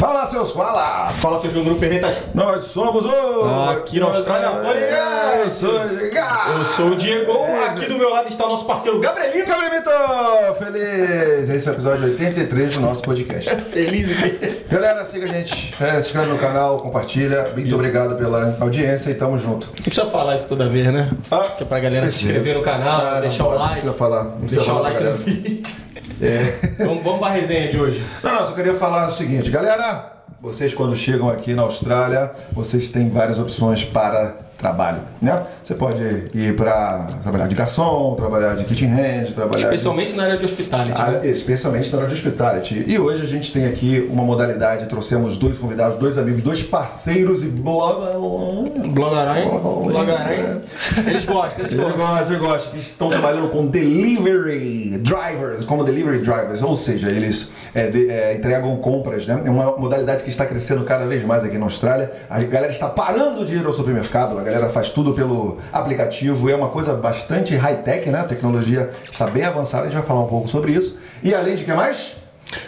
Fala, seus fala! Fala, seu Grupo Pernetas. Nós somos o... Aqui na Austrália Podcast. Eu sou o Diego. Aqui do meu lado está o nosso parceiro Gabrielino. Gabrielito, feliz! Esse é o episódio 83 do nosso podcast. Feliz Galera, siga a gente, é, se inscreve no canal, compartilha. Muito obrigado pela audiência e tamo junto. Não precisa falar isso toda vez, né? Ah, que é pra galera se inscrever no canal, Ah, não deixar pode, o Não like. precisa falar. Não precisa Deixar o falar like pra no vídeo. É. Vamos, vamos pra resenha de hoje. Não, não, só queria falar o seguinte, galera. Vocês quando chegam aqui na Austrália, vocês têm várias opções para trabalho, né? Você pode ir para trabalhar de garçom, trabalhar de kitchen hand, trabalhar de- Especialmente na área de hospitality. Ah, né? especialmente na área de hospitality. E hoje a gente tem aqui uma modalidade, trouxemos dois convidados, dois amigos, dois parceiros e. Blagaranha. Blagaranha. Eles gostam, eles Eu gostam. gosto, eu gosto. Que estão trabalhando com delivery drivers, como delivery drivers, ou seja, eles é, de- é, entregam compras, né? É uma modalidade que está crescendo cada vez mais aqui na Austrália. A galera está parando de ir ao supermercado, a galera faz tudo pelo aplicativo, é uma coisa bastante high-tech, né? A tecnologia está bem avançada, a gente vai falar um pouco sobre isso. E além de que mais?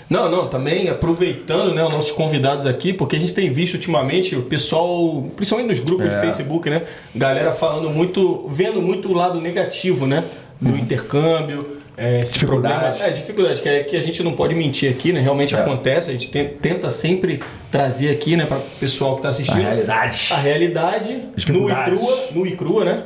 Não, não, também aproveitando né, os nossos convidados aqui, porque a gente tem visto ultimamente o pessoal, principalmente nos grupos de É. Facebook, né? Galera falando muito, vendo muito o lado negativo, né? Do intercâmbio. É, esse Dificuldade. problema- É, dificuldade, que, é, que a gente não pode mentir aqui, né? Realmente É. acontece, a gente ten- tenta sempre trazer aqui, né, para o pessoal que está assistindo. realidade. A realidade, nua e crua, nua e crua, né?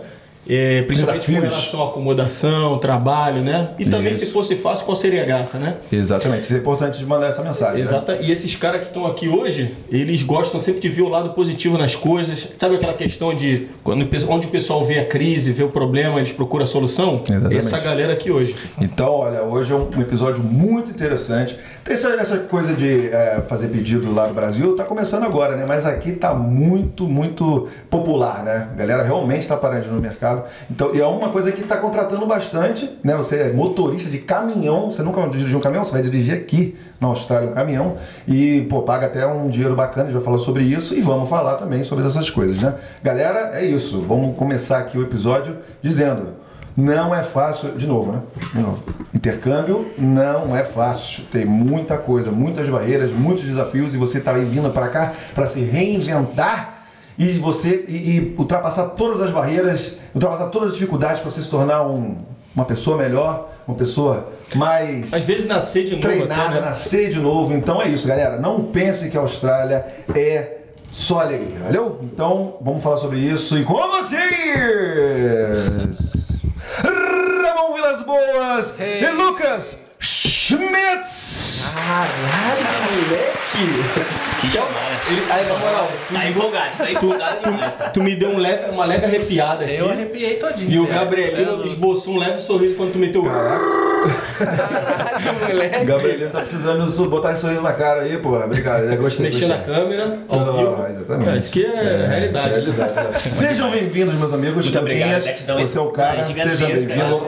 É, principalmente com Desafios. relação à acomodação, trabalho, né? E também Isso. se fosse fácil, qual seria a graça, né? Exatamente, isso é importante de mandar essa mensagem. né? Exato. E esses caras que estão aqui hoje, eles gostam sempre de ver o lado positivo nas coisas. Sabe aquela questão de quando, onde o pessoal vê a crise, vê o problema, eles procuram a solução? Exatamente. Essa galera aqui hoje. Então, olha, hoje é um episódio muito interessante. Essa, essa coisa de é, fazer pedido lá no Brasil tá começando agora, né? Mas aqui tá muito, muito popular, né? A galera realmente está parando no mercado. Então, e é uma coisa que está contratando bastante, né? Você é motorista de caminhão, você nunca dirigiu um caminhão, você vai dirigir aqui na Austrália um caminhão e, pô, paga até um dinheiro bacana, a gente vai falar sobre isso e vamos falar também sobre essas coisas, né? Galera, é isso. Vamos começar aqui o episódio dizendo não é fácil, de novo, né? De novo. Intercâmbio não é fácil. Tem muita coisa, muitas barreiras, muitos desafios e você está vindo para cá para se reinventar e você e, e ultrapassar todas as barreiras, ultrapassar todas as dificuldades para você se tornar um- uma pessoa melhor, uma pessoa mais Às vezes nascer de novo treinada, até, né? nascer de novo. Então é isso, galera. Não pense que a Austrália é só alegria, valeu? Então vamos falar sobre isso e com vocês! Ramon Vilas Boas e Lucas Schmitz! Que chamada. ele, aí, na moral, Tá empolgado, tá empolgado demais. tu me deu um leve, uma leve arrepiada aqui. Eu arrepiei todinho. E o Cê é esboçou um leve sorriso quando tu meteu o. Caralho, moleque. Gabrielino tá precisando botar esse sorriso na cara aí, porra. Obrigado, eu gostei. Mexer na câmera, ao vivo. exatamente. É, isso que é, realidade. realidade. Sejam bem-vindos, meus amigos. Muito obrigado. Você é o cara, seja bem-vindo.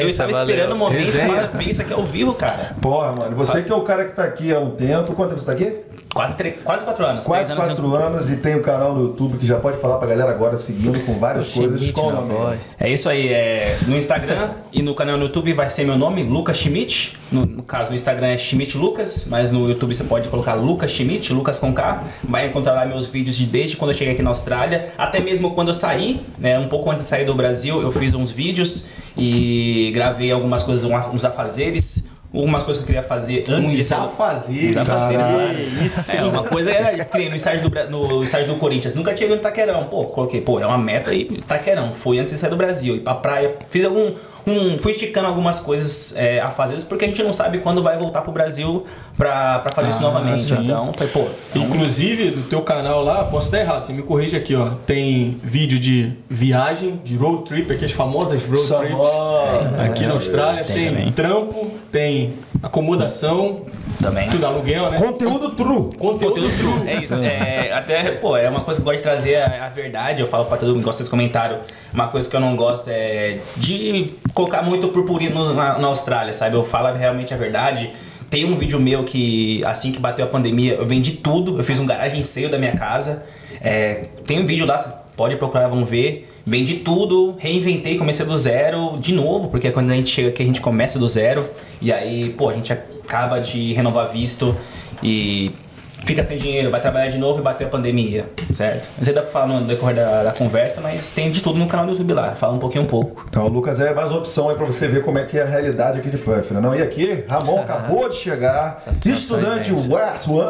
eu estava esperando o momento pra ver isso aqui ao vivo, cara. Porra, mano, você que é o cara que tá aqui há um tempo. Quanto tempo você tá aqui? Quase, três, quase quatro anos. Quase três anos quatro anos e tem o canal no YouTube que já pode falar pra galera agora seguindo com várias coisas. Schmidt Qual nome? voz. É isso aí, é, no Instagram e no canal no YouTube vai ser meu nome, Lucas Schmidt. No, no caso, no Instagram é Schmidt Lucas, mas no YouTube você pode colocar Lucas Schmidt, Lucas com K. Vai encontrar lá meus vídeos de desde quando eu cheguei aqui na Austrália, até mesmo quando eu saí, né, um pouco antes de sair do Brasil, eu fiz uns vídeos e gravei algumas coisas, um- uns afazeres. Algumas coisas que eu queria fazer antes de Uns afazeres. Afazeres, Caralho. claro. Isso. É, uma coisa era, que no estágio do, no estágio do Corinthians, nunca tinha ido no Itaquerão. Pô, coloquei, pô, é uma meta aí, Itaquerão. Fui antes de sair do Brasil, ir pra praia. Fiz algum. Um, fui esticando algumas coisas é, a fazer, porque a gente não sabe quando vai voltar pro Brasil pra, pra fazer isso Ah, novamente. sim. Então, foi, pô. Inclusive, no teu canal lá, posso estar errado, você me corrige aqui, ó. Tem vídeo de viagem, de road trip, aqui as famosas road trips. Aqui na Austrália, Tem tem, trampo, tem acomodação, Também. tudo aluguel, né? Conteúdo true. Conteúdo, Conteúdo true. É isso. É, até, pô, é uma coisa que eu gosto de trazer a, a verdade. Eu falo pra todo mundo que gosta desse comentário. Uma coisa que eu não gosto é de colocar muito purpurino na, na Austrália, sabe? Eu falo realmente a verdade. Tem um vídeo meu que, assim que bateu a pandemia, eu vendi tudo. Eu fiz um garagem seio da minha casa. É, tem um vídeo lá, vocês podem procurar, vão ver. Vendi tudo, reinventei, comecei do zero de novo, porque quando a gente chega aqui a gente começa do zero. E aí, pô, a gente acaba de renovar visto e fica sem dinheiro, vai trabalhar de novo e bater a pandemia, certo? Não sei se dá pra falar no decorrer da, da conversa, mas tem de tudo no canal do YouTube lá, fala um pouquinho um pouco. Então, o Lucas é mais opção aí pra você ver como é que é a realidade aqui de Puff, né? Não, e aqui, Ramon acabou de chegar, estudante. West One,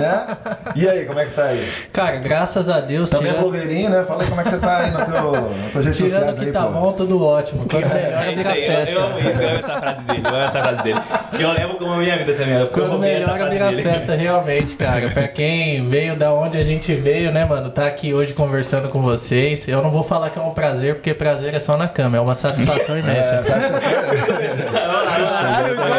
né? E aí, como é que tá aí? Cara, graças a Deus, Também é tirando, blogueirinho, né? Fala aí como é que você tá aí no teu, nas tuas redes tirando sociais que aí, tá pô. bom, tudo ótimo. Quando melhor É isso vira aí, eu, festa. eu amo isso, eu amo essa frase dele, eu amo essa frase dele. Eu levo como a minha vida também, porque eu Quando roubei essa melhor frase vira dele. festa, realmente, cara. Pra quem veio da onde a gente veio, né, mano, tá aqui hoje conversando com vocês. Eu não vou falar que é um prazer, porque prazer é só na cama, é uma satisfação imensa. Caralho,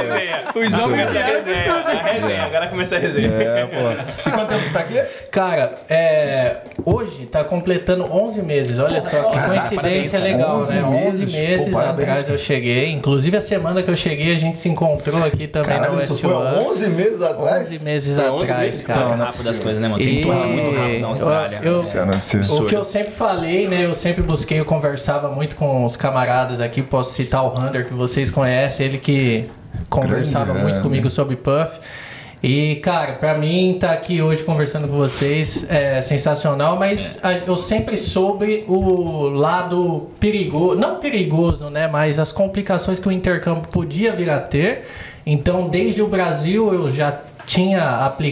resenha. Os homens a resenha. A resenha, agora começa a resenha. É, pô. E quanto tempo tá aqui? Cara, é, hoje tá completando 11 meses. Olha só que Ah, coincidência parabéns, legal, 11 né? 11 meses. meses Pô, parabéns, atrás cara. eu cheguei. Inclusive a semana que eu cheguei a gente se encontrou aqui também Caralho, na isso West foi One. 11 meses atrás? 11 meses Foi 11 atrás, meses? cara. Passa rápido as coisas, né, mano? Tem que passar muito rápido na Austrália. eu- Isso possível. O que eu sempre falei, né? Eu sempre busquei, eu conversava muito com os camaradas aqui. Posso citar o Hunter, que vocês conhecem, ele que conversava Grande, muito é, comigo né? sobre Puff. E, cara, pra mim, tá aqui hoje conversando com vocês é sensacional, mas a- eu sempre soube o lado perigoso, não perigoso, né? Mas as complicações que o intercâmbio podia vir a ter. Então, desde o Brasil, eu já tinha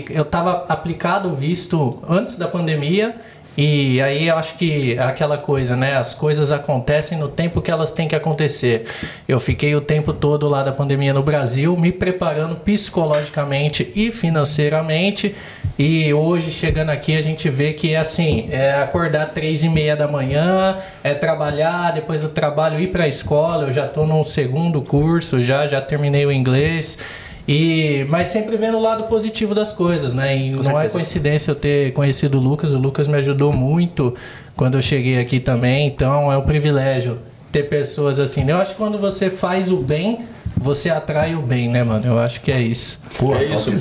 eu tava aplicado o visto antes da pandemia. E aí eu acho que é aquela coisa, né? As coisas acontecem no tempo que elas têm que acontecer. Eu fiquei o tempo todo lá da pandemia no Brasil, me preparando psicologicamente e financeiramente. E hoje, chegando aqui, a gente vê que é assim: é acordar três e meia da manhã, é trabalhar, depois do trabalho ir para a escola. Eu já estou num segundo curso, já, já terminei o inglês. E, mas sempre vendo o lado positivo das coisas, né? E não é certeza. coincidência eu ter conhecido o Lucas. O Lucas me ajudou muito quando eu cheguei aqui também. Então é um privilégio ter pessoas assim. Eu acho que quando você faz o bem, você atrai o bem, né, mano? Eu acho que é isso. Pô, É isso.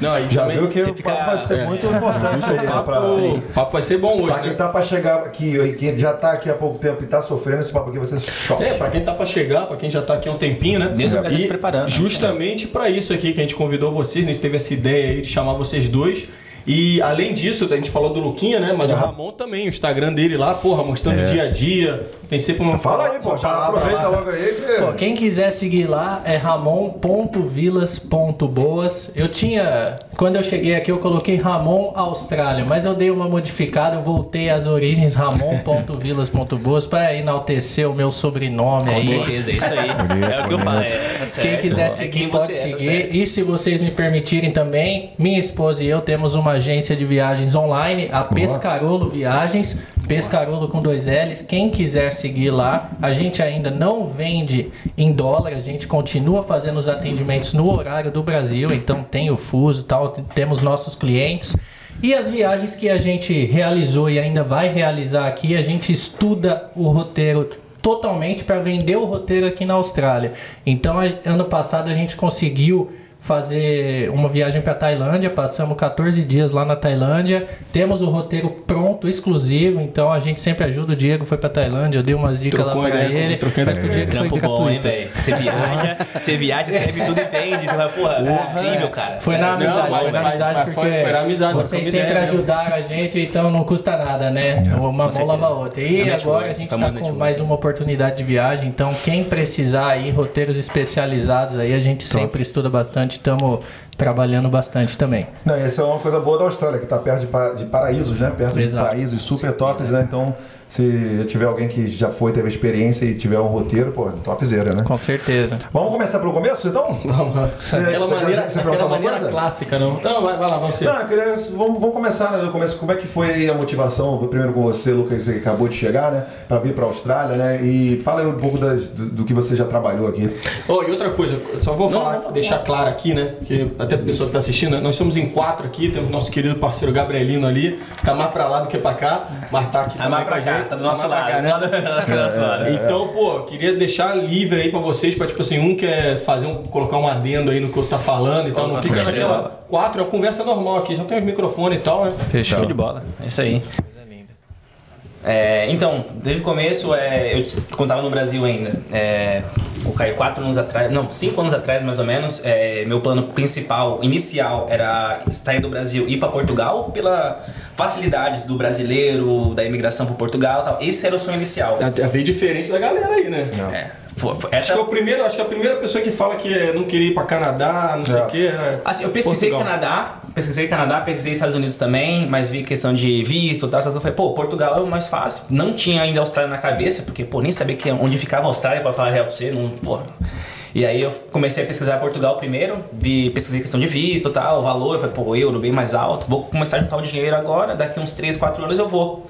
Não, aí Já viu que você o fica- papo vai ser é. muito importante aí? Pra, o papo vai ser bom hoje, pra quem né? tá pra chegar aqui, quem já tá aqui há pouco tempo e tá sofrendo, esse papo aqui vai ser choque. É, pra quem tá pra chegar, pra quem já tá aqui há um tempinho, né? Mesmo pra E se preparando, né? Justamente pra isso aqui que a gente convidou vocês, né? A gente teve essa ideia aí de chamar vocês dois. E além disso, a gente falou do Luquinha, né? Mas o Ramon também, o Instagram dele lá, porra, mostrando o dia a dia. Tem sempre uma. Fala aí, pô, já aproveita lá, logo aí que... Pô, quem quiser seguir lá é ramon.vilas.boas. Eu tinha, quando eu cheguei aqui, eu coloquei Ramon Austrália, mas eu dei uma modificada, eu voltei às origens ramon.vilas.boas para enaltecer o meu sobrenome Com aí. certeza, é isso aí. é o que eu falo. É, é Quem certo. quiser É seguir, quem pode você é, tá seguir. e se vocês me permitirem também, minha esposa e eu temos uma agência de viagens online, a Pescarolo Viagens. Pescarolo com dois L's. Quem quiser seguir lá, a gente ainda não vende em dólar, a gente continua fazendo os atendimentos no horário do Brasil, então tem o fuso e tal, temos nossos clientes. E as viagens que a gente realizou e ainda vai realizar aqui, a gente estuda o roteiro totalmente para vender o roteiro aqui na Austrália. Então, ano passado a gente conseguiu fazer uma viagem para Tailândia, passamos 14 dias lá na Tailândia, temos o roteiro pronto, exclusivo, então a gente sempre ajuda. O Diego foi para Tailândia, eu dei umas dicas Trocou lá para ele, mas ideia que o Diego foi Trampo bom, hein, velho? Você viaja, você viaja, escreve tudo e vende. Você fala, porra, é incrível, cara. Foi na Não, amizade, mas- foi na mas- amizade mas foi- porque foi na amizade, vocês sempre ideia mesmo. ajudaram a gente, então não custa nada, né? Uma mão lava a outra. E É network, agora a gente tá no com network. mais uma oportunidade de viagem, então quem precisar aí, roteiros especializados aí, a gente sempre estuda bastante, estamos trabalhando bastante também. Não, essa é uma coisa boa da Austrália, que está perto de, de paraísos, né? Perto Exato. de paraísos super tops, né? Então, se tiver alguém que já foi, teve experiência e tiver um roteiro, pô, topzera, né? Com certeza. Vamos começar pelo começo, então? Você- Aquela você- maneira, aquela maneira clássica, não. Não, vai, vai lá, você. Não, eu queria, vamos, vamos começar né, do começo. Como é que foi aí a motivação? Vou primeiro com você, Lucas, você acabou de chegar, né? Para vir para a Austrália, né? E fala aí um pouco das- do, do que você já trabalhou aqui. Oh, e outra coisa, só vou falar, deixar claro aqui, né? Que até a pessoa que tá assistindo, nós somos em quatro aqui, temos nosso querido parceiro Gabrielino ali, tá mais pra lá do que pra cá, mas tá aqui também mais pra cá, gente, tá do nosso lado. né? Tá do nosso lado. Então, pô, queria deixar livre aí pra vocês, pra tipo assim, um quer fazer um, colocar um adendo aí no que eu tá falando e tal, não fica naquela quatro, é uma conversa normal aqui, só tem os microfones e tal, né? Show de bola. É isso aí. É, então, desde o começo, é, eu quando tava no Brasil ainda, é, o Caio quatro anos atrás, não, cinco anos atrás mais ou menos, é, meu plano principal, inicial, era sair do Brasil e ir para Portugal pela facilidade do brasileiro, da imigração para Portugal, e tal. Esse era o sonho inicial. Até veio diferente da galera aí, né? É, foi- foi- Acho essa que, é o primeiro, acho que a primeira pessoa que fala que é, não queria ir pra Canadá, não sei É. o quê. é Assim, eu pesquisei Portugal. Canadá, pesquisei Canadá, pesquisei Estados Unidos também, mas vi questão de visto, tal, essas coisas. Falei, pô, Portugal é o mais fácil. Não tinha ainda Austrália na cabeça, porque, pô, nem sabia que, onde ficava a Austrália pra falar real pra você, não, pô. E aí eu comecei a pesquisar Portugal primeiro, vi, pesquisei questão de visto, tal, o valor, falei, pô, euro bem mais alto, vou começar a juntar o dinheiro agora, daqui uns 3, 4 anos eu vou.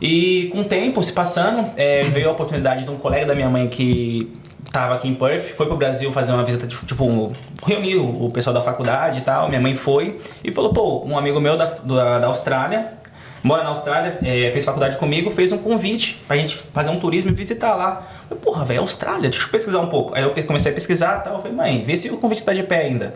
E com o tempo se passando, é, veio a oportunidade de um colega da minha mãe que tava aqui em Perth, foi pro Brasil fazer uma visita, tipo, tipo, reunir o pessoal da faculdade e tal. Minha mãe foi e falou: pô, um amigo meu da, da, da Austrália, mora na Austrália, é, fez faculdade comigo, fez um convite pra gente fazer um turismo e visitar lá. Falei, porra, velho, Austrália, deixa eu pesquisar um pouco. Aí eu comecei a pesquisar e tal. Falei, mãe, vê se o convite tá de pé ainda.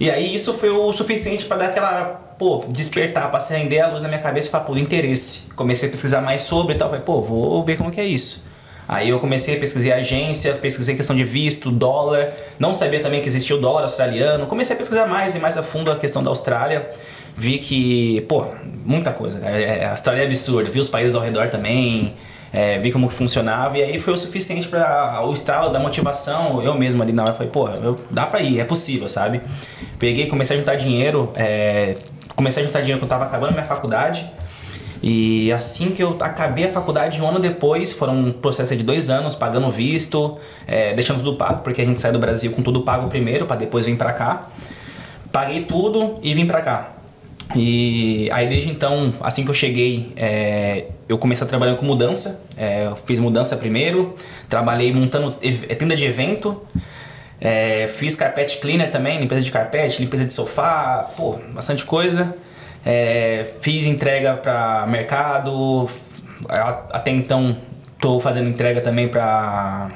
E aí isso foi o suficiente pra dar aquela, pô, despertar, pra acender a luz na minha cabeça e falar, pô, interesse. Comecei a pesquisar mais sobre e tal, falei, pô, vou ver como que é isso. Aí eu comecei a pesquisar agência, pesquisei questão de visto, dólar, não sabia também que existia o dólar australiano. Comecei a pesquisar mais e mais a fundo a questão da Austrália. Vi que, pô, muita coisa, cara. É- A Austrália é absurda, vi os países ao redor também, é, vi como funcionava e aí foi o suficiente para o estralo da motivação. Eu mesmo ali na hora falei, pô, eu, dá pra ir, é possível, sabe? Peguei, comecei a juntar dinheiro, é, comecei a juntar dinheiro quando eu tava acabando minha faculdade. E assim que eu acabei a faculdade, um ano depois, foram um processo de dois anos, pagando visto, é, deixando tudo pago, porque a gente sai do Brasil com tudo pago primeiro, para depois vir pra cá. Paguei tudo e vim pra cá. E aí desde então, assim que eu cheguei, é, eu comecei a trabalhar com mudança. É, eu fiz mudança primeiro, trabalhei montando ev- tenda de evento, é, fiz carpet cleaner também, limpeza de carpete, limpeza de sofá, pô, bastante coisa. É, fiz entrega para mercado, até então tô fazendo entrega também para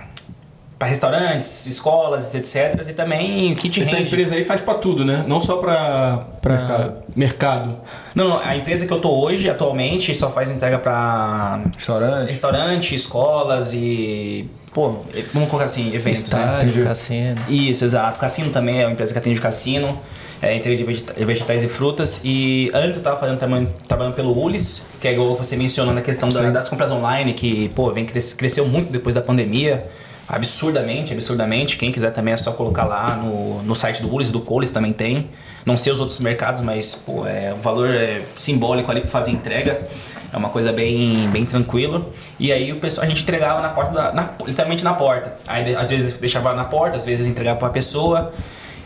para restaurantes, escolas, etc. E também kit Essa empresa aí faz pra tudo, né? Não só pra, pra mercado. Mercado. Não, não, a empresa que eu tô hoje, atualmente, só faz entrega para Restaurante. restaurante, escolas e. Pô, vamos colocar assim, eventos, né? Estádio, Entendi. cassino. Isso, exato. Cassino também é uma empresa que atende cassino, é, entrega de vegeta- vegetais e frutas. E antes eu tava fazendo trabalhando, trabalhando pelo Ulis, que é igual você mencionou na questão da- das compras online, que, pô, vem cres- cresceu muito depois da pandemia. Absurdamente, absurdamente. Quem quiser também é só colocar lá no, no site do Ulis, do Coles também tem. Não sei os outros mercados, mas, pô, é um valor é, simbólico ali pra fazer entrega. É uma coisa bem, bem tranquila. E aí o pessoal, a gente entregava na porta, da, na- literalmente na porta. Aí às vezes deixava na porta, às vezes entregava pra pessoa.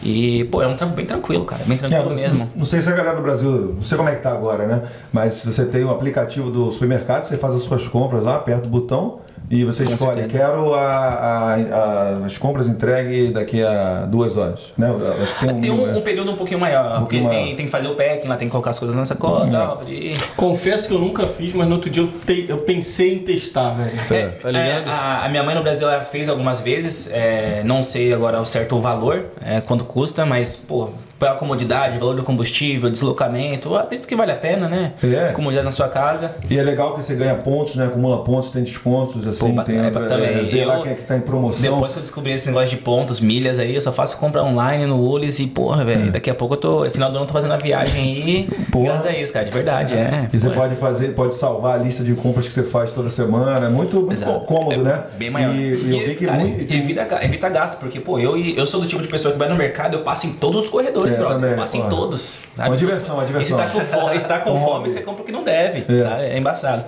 E, pô, é um trampo bem tranquilo, cara. Bem É, tranquilo não, mesmo. não sei se a galera do Brasil, não sei como é que tá agora, né? Mas você tem o aplicativo do supermercado, você faz as suas compras lá, aperta o botão, E você Com escolhe, certeza. quero a, a- a- as compras entregue daqui a duas horas. Né? Eu Acho que Tem um, um período um pouquinho maior, Um porque pouquinho tem, maior. tem que fazer o packing lá, tem que colocar as coisas na sacola e tal. E... Confesso que eu nunca fiz, mas no outro dia eu, te- eu pensei em testar, velho. É, tá ligado? É, a, a minha mãe no Brasil ela fez algumas vezes, é, não sei agora ao certo o valor, é, quanto custa, mas, pô, pela comodidade, valor do combustível, deslocamento, eu acredito que vale a pena, né? É. Comodidade na sua casa. E é legal que você ganha pontos, né? Acumula pontos, tem descontos, assim, Pô, tem bacana, também. vê lá Eu- quem é que tá em promoção. Depois que eu descobri esse negócio de pontos, milhas aí, eu só faço compra online no Ulis e, porra, velho, daqui a pouco eu tô, final do ano eu tô fazendo a viagem aí, Porra. graças a isso, cara, de verdade, é. E você pode fazer, pode salvar a lista de compras que você faz toda semana. É muito, muito Exato. cômodo, né? Bem maior. E, e eu vi que cara, muito. evita, evita gasto, porque, pô, eu, eu sou do tipo de pessoa que vai no mercado, eu passo em todos os corredores, É, brother. também, passo em todos. Uma diversão, uma diversão. E se tá com fome, se tá com Um fome você compra o que não deve, É. sabe? É embaçado.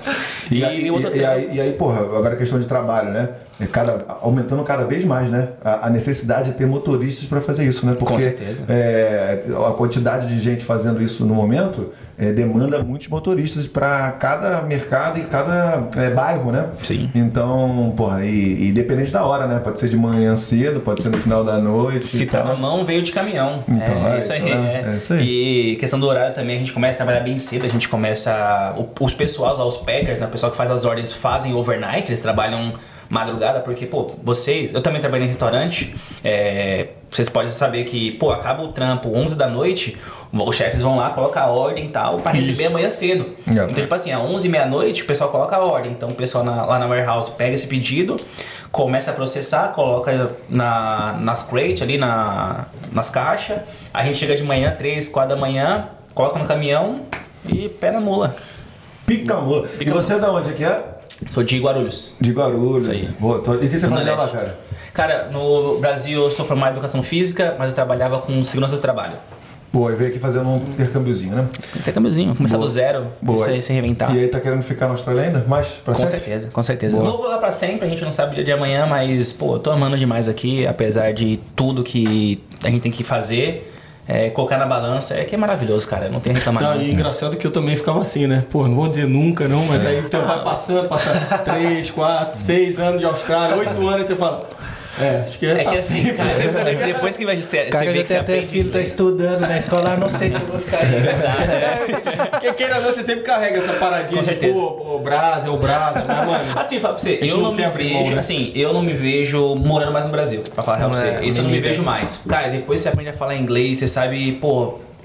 E, aí- e- outra e aí, e aí, porra, agora a questão de trabalho, né? É cada, aumentando cada vez mais, né? A, a necessidade de ter motoristas para fazer isso, né? Porque certeza. é, a quantidade de gente fazendo isso no momento é, demanda muitos motoristas para cada mercado e cada é, bairro, né? Sim. Então, porra, e, e dependente da hora, né? Pode ser de manhã cedo, pode ser no final da noite. Se tá na mão, veio de caminhão. Então, é, é, isso aí, então, é. é isso aí. E questão do horário também, a gente começa a trabalhar bem cedo, a gente começa. Os pessoal lá, os packers, né? O pessoal que faz as ordens fazem overnight, eles trabalham madrugada, porque, pô, vocês. Eu também trabalhei em restaurante, é, vocês podem saber que, pô, acaba o trampo 11 da noite, os chefes vão lá, colocam a ordem e tal, pra receber amanhã cedo. É. Então, tipo assim, às 11 meia-noite, o pessoal coloca a ordem. Então, o pessoal na- lá na warehouse pega esse pedido, começa a processar, coloca na, nas crates ali, na, nas caixas. A gente chega de manhã, 3, 4 da manhã, coloca no caminhão e pé na mula. Pica mula. E você é da onde aqui é? Sou de Guarulhos. De Guarulhos. Isso aí. Boa, tô- E o que você fazia lá, cara? Cara, no Brasil eu sou formado em educação física, mas eu trabalhava com segurança do trabalho. Pô, e veio aqui fazendo um intercâmbiozinho, né? Intercâmbiozinho, começar Boa. do zero, Boa. isso aí, se reinventar. E aí tá querendo ficar na Austrália ainda? Mais pra Com sempre? certeza, com certeza. Boa. Não vou lá pra sempre, a gente não sabe o dia de amanhã, mas, pô, eu tô amando demais aqui, apesar de tudo que a gente tem que fazer, é, colocar na balança, é que é maravilhoso, cara, não tem reclamar Não, não. e engraçado que eu também ficava assim, né? Pô, não vou dizer nunca, não, mas aí o tempo vai passando, passa 3, 4, 6 anos de Austrália, 8 anos, e você fala. É, acho que é, É que assim, assim. cara, depois, depois que você, você O cara vê já que tem você até aprende... filho, tá estudando na escola, não sei se eu vou ficar aí. Porque queira ou não, você sempre carrega essa paradinha Com de, certeza. pô, pô, brasa, ou brasa, mas, mano. Assim, fala pra você, eu não não, me vejo, mão, né? assim, eu não me vejo morando mais no Brasil, pra falar real pra É, você. Isso eu não me vejo mais. Cara, depois você aprende a falar inglês, você sabe, pô.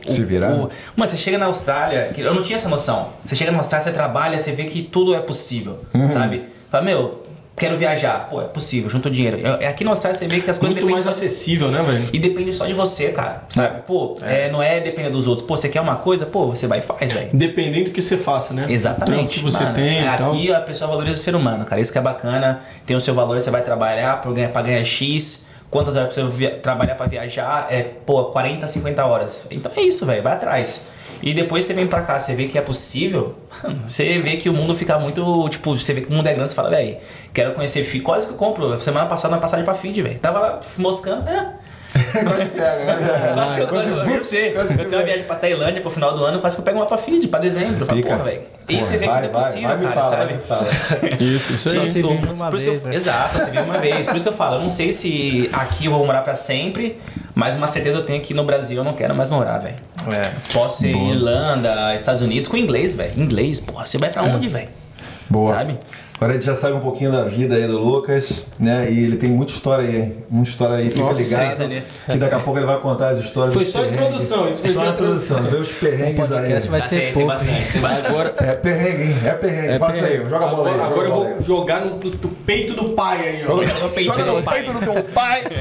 o- Se virar. o- Mano, você chega na Austrália, que eu não tinha essa noção. Você chega na Austrália, você trabalha, você vê que tudo é possível, Uhum. sabe? Fala, meu, quero viajar. Pô, é possível, junto dinheiro. Eu- Aqui na Austrália você vê que as coisas Muito mais acessível, né, velho? e depende só de você, cara. Sabe? Pô, é, não é depender dos outros. Pô, você quer uma coisa? Pô, você vai e faz, velho. Independente do que você faça, né? Exatamente. Tanto que você Mano, tem. Aqui a pessoa valoriza o ser humano, cara. Isso que é bacana. Tem o seu valor, você vai trabalhar pra ganhar, pra ganhar X. Quantas horas via- trabalhar pra viajar? É, pô, 40, 50 horas. Então é isso, velho. Vai atrás. E depois você vem pra cá, você vê que é possível. mano, Você vê que o mundo fica muito. Tipo, você vê que o mundo é grande, você fala, velho, quero conhecer Fiji. Quase que eu compro. Semana passada uma passagem pra Fiji, velho. Tava lá moscando, é. Quase pega, né? Quase que eu, Quase eu, eu, eu, tenho uma viagem pra Tailândia pro final do ano, quase que eu pego uma pra Fiji, pra dezembro. Eu falo, Pica. porra, velho. E Porra, você vê que não é possível, vai, cara, fala, sabe? Isso, isso Só aí. se Isso, uma por isso que eu- vez, né? Exato, você vive uma vez. Por isso que eu falo, eu não sei se aqui eu vou morar pra sempre, mas uma certeza eu tenho que no Brasil eu não quero mais morar, velho. É. Posso ser Irlanda, Estados Unidos com inglês, velho. Inglês, porra, você vai pra onde, velho? Boa. Sabe? Agora a gente já sabe um pouquinho da vida aí do Lucas, né? E ele tem muita história aí, hein? Muita história aí, fica Nossa, ligado. seis ali. Que daqui a pouco ele vai contar as histórias Foi só introdução, isso foi só introdução, vê os perrengues aí. podcast vai ser tem, pouco, bastante, tem. Agora, É perrengue, hein? É perrengue. Passa aí, joga a bola aí. agora, agora joga a eu vou aí. jogar no, no- no peito do pai aí, ó. No peito Joga do no peito do teu pai.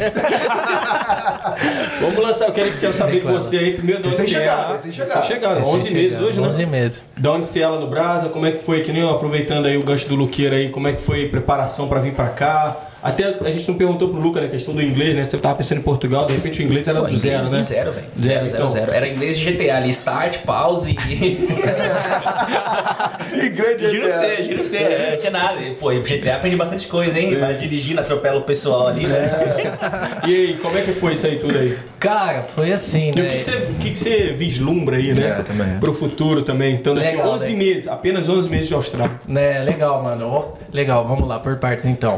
Vamos lançar, eu quero, quero saber com você aí primeiro de onde Sem você chegada, é. sem chegada. chegaram, Esse 11 meses hoje, né? 11 meses. Da onde você é lá no Brasa, como é que foi, que nem aproveitando aí o gancho do Aí, como é que foi a preparação pra vir pra cá? Até a gente não perguntou pro Luca na questão do inglês, né? Você tava pensando em Portugal, de repente o inglês era Pô, do inglês zero, né? Zero, velho. Zero, Zero, zero, então. zero. Era inglês de GTA ali, start, pause e... Inglês de pra GTA. você, juro pra você, é, tinha nada. Pô, GTA aprendi bastante coisa, hein? Vai dirigindo, atropela o pessoal ali, né? E aí, como é que foi isso aí tudo aí? Cara, foi assim, E o né? que, que você, o que, que você vislumbra aí, né? É, também é. Pro futuro também. Então daqui Legal, 11 né? meses, apenas 11 meses de Austrália. Né, legal, mano. Legal, vamos lá, por partes então.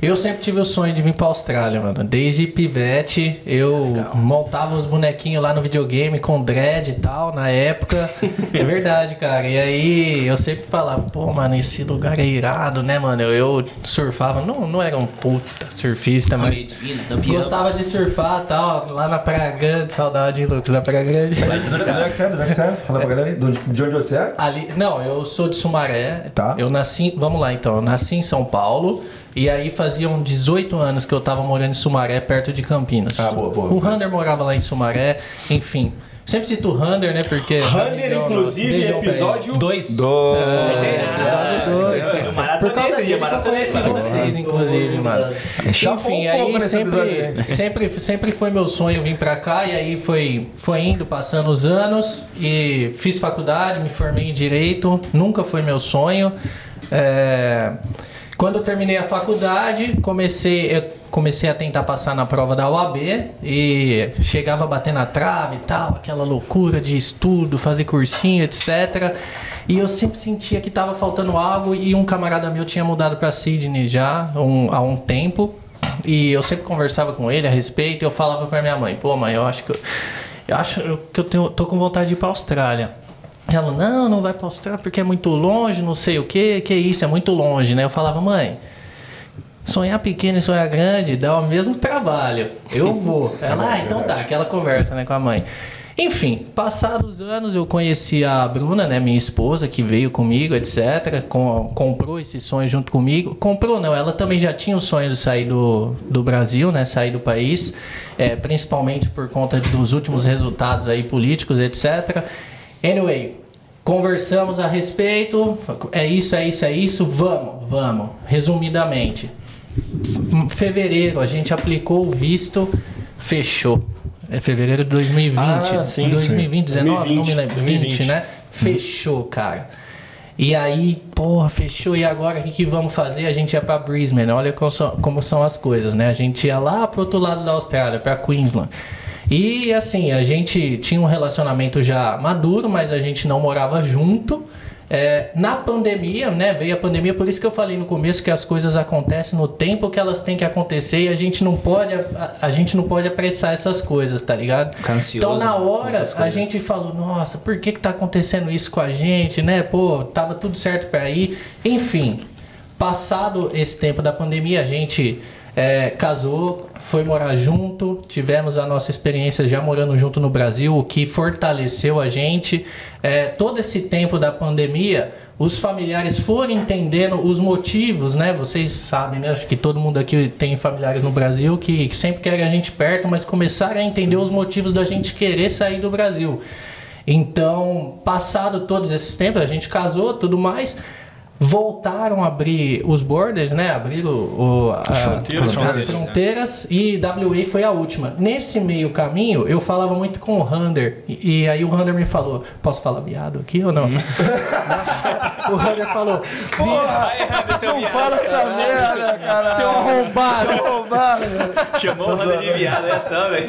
Eu sempre tive o sonho de vir pra Austrália, mano. Desde pivete, eu montava os bonequinhos lá no videogame com dread e tal, na época. é verdade, cara. E aí eu sempre falava, pô, mano, esse lugar é irado, né, mano? Eu, eu surfava, não, não era um puta surfista, mas. Medina. Gostava de surfar e tal, lá na Praia Grande, saudade, Lucas, na Praia Grande. De onde é que você é? De onde é que você é? Fala pra galera aí. De onde, de onde você é? Ali, não, eu sou de Sumaré. Tá. Eu nasci, vamos lá então, eu nasci em São Paulo e aí faziam 18 anos que eu tava morando em Sumaré, perto de Campinas. Ah, boa, boa. O Rander morava lá em Sumaré, enfim. Sempre cito o Rander, né? Porque. Amigão nosso. inclusive, episódio. Dois. Do... Episódio dois. Ah, Por Maratonei causa esse dele eu maratonei. conheci vocês, inclusive, mano. Chapou Enfim, aí sempre, sempre, sempre foi meu sonho vir pra cá e aí foi, foi indo, passando os anos e fiz faculdade, me formei em Direito, nunca foi meu sonho. É, Quando eu terminei a faculdade, comecei, comecei a tentar passar na prova da OAB e chegava a na trave e tal, aquela loucura de estudo, fazer cursinho, etc. E eu sempre sentia que estava faltando algo e um camarada meu tinha mudado para Sydney já um- há um tempo. E eu sempre conversava com ele a respeito e eu falava para minha mãe, pô mãe, eu acho que eu, eu acho que eu tenho, tô com vontade de ir para Austrália. Ela, não, não vai Austrália porque é muito longe, não sei o que, que isso, é muito longe, né? Eu falava, mãe, sonhar pequeno e sonhar grande dá o mesmo trabalho. Eu vou. Ela, ah, então tá, aquela conversa, né, com a mãe. Enfim, passados os anos eu conheci a Bruna, né, minha esposa, que veio comigo, etc. Com, comprou esse sonho junto comigo. Comprou não, ela também já tinha o sonho de sair do, do Brasil, né, sair do país, é, principalmente por conta dos últimos resultados aí políticos, etc. Anyway, conversamos a respeito. É isso, é isso, é isso. Vamos, vamos. Resumidamente, fevereiro a gente aplicou o visto, fechou. É fevereiro de 2020. Ah, sim, 2020, 19, não me lembro. 2020. 20, né? Fechou, cara. E aí, porra, fechou. E agora o que, que vamos fazer? A gente ia pra Brisbane. Olha como são, como são as coisas, né? A gente ia lá pro outro lado da Austrália, pra Queensland. E assim, a gente tinha um relacionamento já maduro, mas a gente não morava junto. É, na pandemia, né? Veio a pandemia, por isso que eu falei no começo que as coisas acontecem no tempo que elas têm que acontecer e a gente não pode, a, a gente não pode apressar essas coisas, tá ligado? Ficar ansioso Então na hora a gente falou, nossa, por que que tá acontecendo isso com a gente, né? Pô, tava tudo certo pra ir. Enfim, passado esse tempo da pandemia, a gente é, casou, foi morar junto, tivemos a nossa experiência já morando junto no Brasil, o que fortaleceu a gente. É, todo esse tempo da pandemia, os familiares foram entendendo os motivos, né? Vocês sabem, né? Acho que todo mundo aqui tem familiares no Brasil que, que sempre querem a gente perto, mas começaram a entender os motivos da gente querer sair do Brasil. Então, passado todos esses tempos, a gente casou, tudo mais, voltaram a abrir os borders, né? Abriram o, a- fronteiras, as fronteiras, fronteiras e WA foi a última. Nesse meio caminho, eu falava muito com o Hunter e, e aí o Hunter me falou, posso falar viado aqui ou não? o Hunter falou, Não fala essa merda, cara. seu arrombado. Arrombado. Chamou o Roda de viado, é só, velho.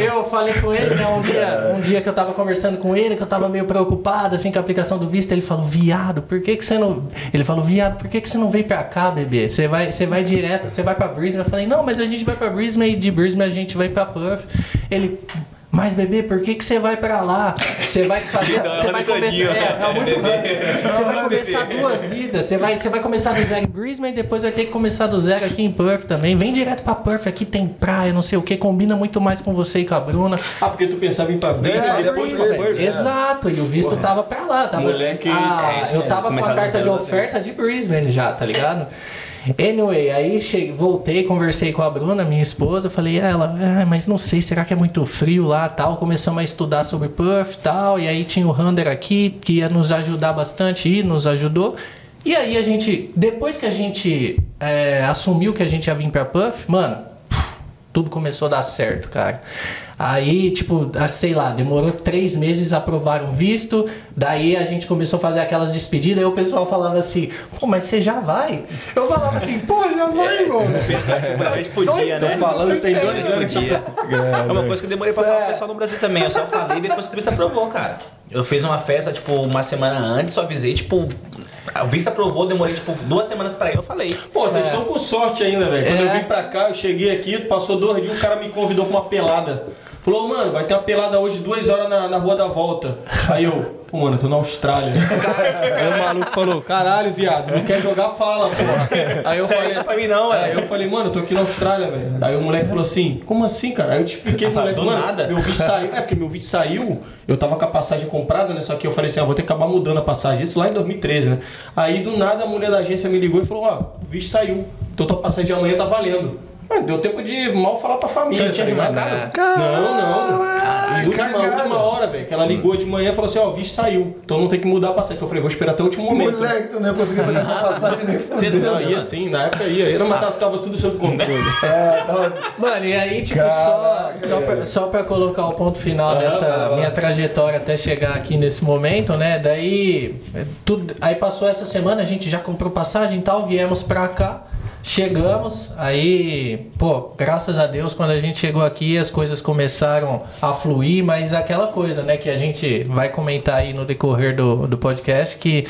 Eu falei com ele, né, um dia, um dia que eu tava conversando com ele, que eu tava meio preocupado, assim, com a aplicação do visto, ele falou, viado, por que que você não... Ele falou, viado, por que que você não vem pra cá, bebê? Você vai, você vai direto, você vai pra Brisbane? Eu falei, não, mas a gente vai pra Brisbane e de Brisbane a gente vai pra Perth. Ele... Mas, bebê, por que, que você vai pra lá? Você vai fazer. Você vai começar. É, é muito. Você vai começar duas vidas. Você vai, você vai começar do zero em Brisbane, depois vai ter que começar do zero aqui em Perth também. Vem direto pra Perth, aqui tem praia, não sei o que, combina muito mais com você e com a Bruna. Ah, porque tu pensava em ir pra Brisbane É, e depois pra. Perth. Exato, e o visto tava pra lá. Tava, Moleque, Ah, é eu mesmo, tava com a carta de oferta de Brisbane já, tá ligado? Anyway, aí cheguei, voltei, conversei com a Bruna, minha esposa, falei, ela, ah, mas não sei, será que é muito frio lá tal? Começamos a estudar sobre Perth tal, e aí tinha o Hunter aqui, que ia nos ajudar bastante, e nos ajudou. E aí a gente, depois que a gente é, assumiu que a gente ia vir pra Puff, mano, tudo começou a dar certo, cara. Aí, tipo, sei lá, demorou três meses, aprovaram o visto. Daí a gente começou a fazer aquelas despedidas. Aí o pessoal falava assim: pô, mas você já vai? Eu falava assim: pô, já vai, irmão. A gente podia, né? Tô falando, tem dois anos Podia. É uma coisa que eu demorei pra falar pro pessoal no Brasil também. Eu só falei depois que o Vista aprovou, cara. Eu fiz uma festa, tipo, uma semana antes, só avisei, tipo. O Vista aprovou, demorei, tipo, duas semanas pra ir, eu falei. Pô, vocês estão com sorte ainda, velho. Quando É. eu vim pra cá, eu cheguei aqui, passou dois dias, o cara me convidou pra uma pelada. Falou, mano, vai ter uma pelada hoje, duas horas na, na Rua da Volta. Aí eu, pô, mano, eu tô na Austrália. Aí o maluco falou, caralho, viado, não quer jogar, fala, porra. Aí eu Você falei, acha pra mim não, Aí velho. eu falei, mano, eu tô aqui na Austrália, velho. Aí o moleque falou assim, como assim, cara? Aí eu te expliquei pro Ah, moleque, do mano, nada? meu visto saiu. É, porque meu visto saiu, eu tava com a passagem comprada, né? Só que eu falei assim, ah, vou ter que acabar mudando a passagem. Isso lá em 2013, né? Aí do nada a mulher da agência me ligou e falou, ó, o visto saiu. Então tua passagem de amanhã tá valendo. Mano, deu tempo de mal falar pra família, Você não tinha tá ligado? remarcado? Não, não. E última, última hora, velho, que ela ligou de manhã e falou assim, ó, o visto saiu. Então não tem que mudar a passagem. Então eu falei, vou esperar até o último momento. Moleque, tu não ia conseguir pagar essa passagem nem Você. Não, ia sim, na época ia. Era, mas tava, tudo sob controle. É, tava- Mano, e aí, tipo, só, Caraca, só, pra, só pra colocar o ponto final dessa minha trajetória até chegar aqui nesse momento, né? Daí, é, tudo, aí passou essa semana, a gente já comprou passagem e tal, viemos pra cá, chegamos, aí, pô, graças a Deus, quando a gente chegou aqui, as coisas começaram a fluir, mas aquela coisa, né, que a gente vai comentar aí no decorrer do, do podcast, que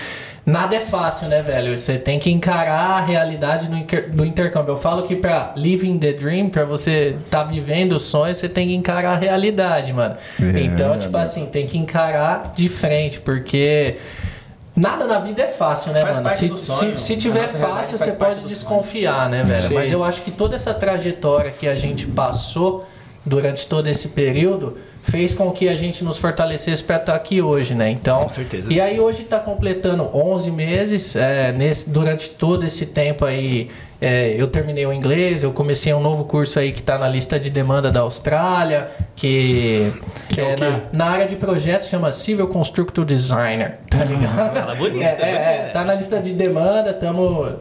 Nada é fácil, né, velho? Você tem que encarar a realidade do, inter- do intercâmbio. Eu falo que pra living the dream, pra você tá vivendo o sonho, você tem que encarar a realidade, mano. É, então, tipo assim, tem que encarar de frente, porque nada na vida é fácil, né, Faz mano? Se, se, se tiver nossa fácil, você pode desconfiar, né, velho? Sim. Mas eu acho que toda essa trajetória que a gente passou durante todo esse período fez com que a gente nos fortalecesse para estar aqui hoje, né? Então, Com certeza. E aí hoje está completando 11 meses. é, nesse, durante todo esse tempo aí, é, eu terminei o inglês, eu comecei um novo curso aí que está na lista de demanda da Austrália, que, Que é é na, na área de projetos chama Civil Constructor Designer, tá ligado? Fala bonito, É, é, é, né? tá na lista de demanda, estamos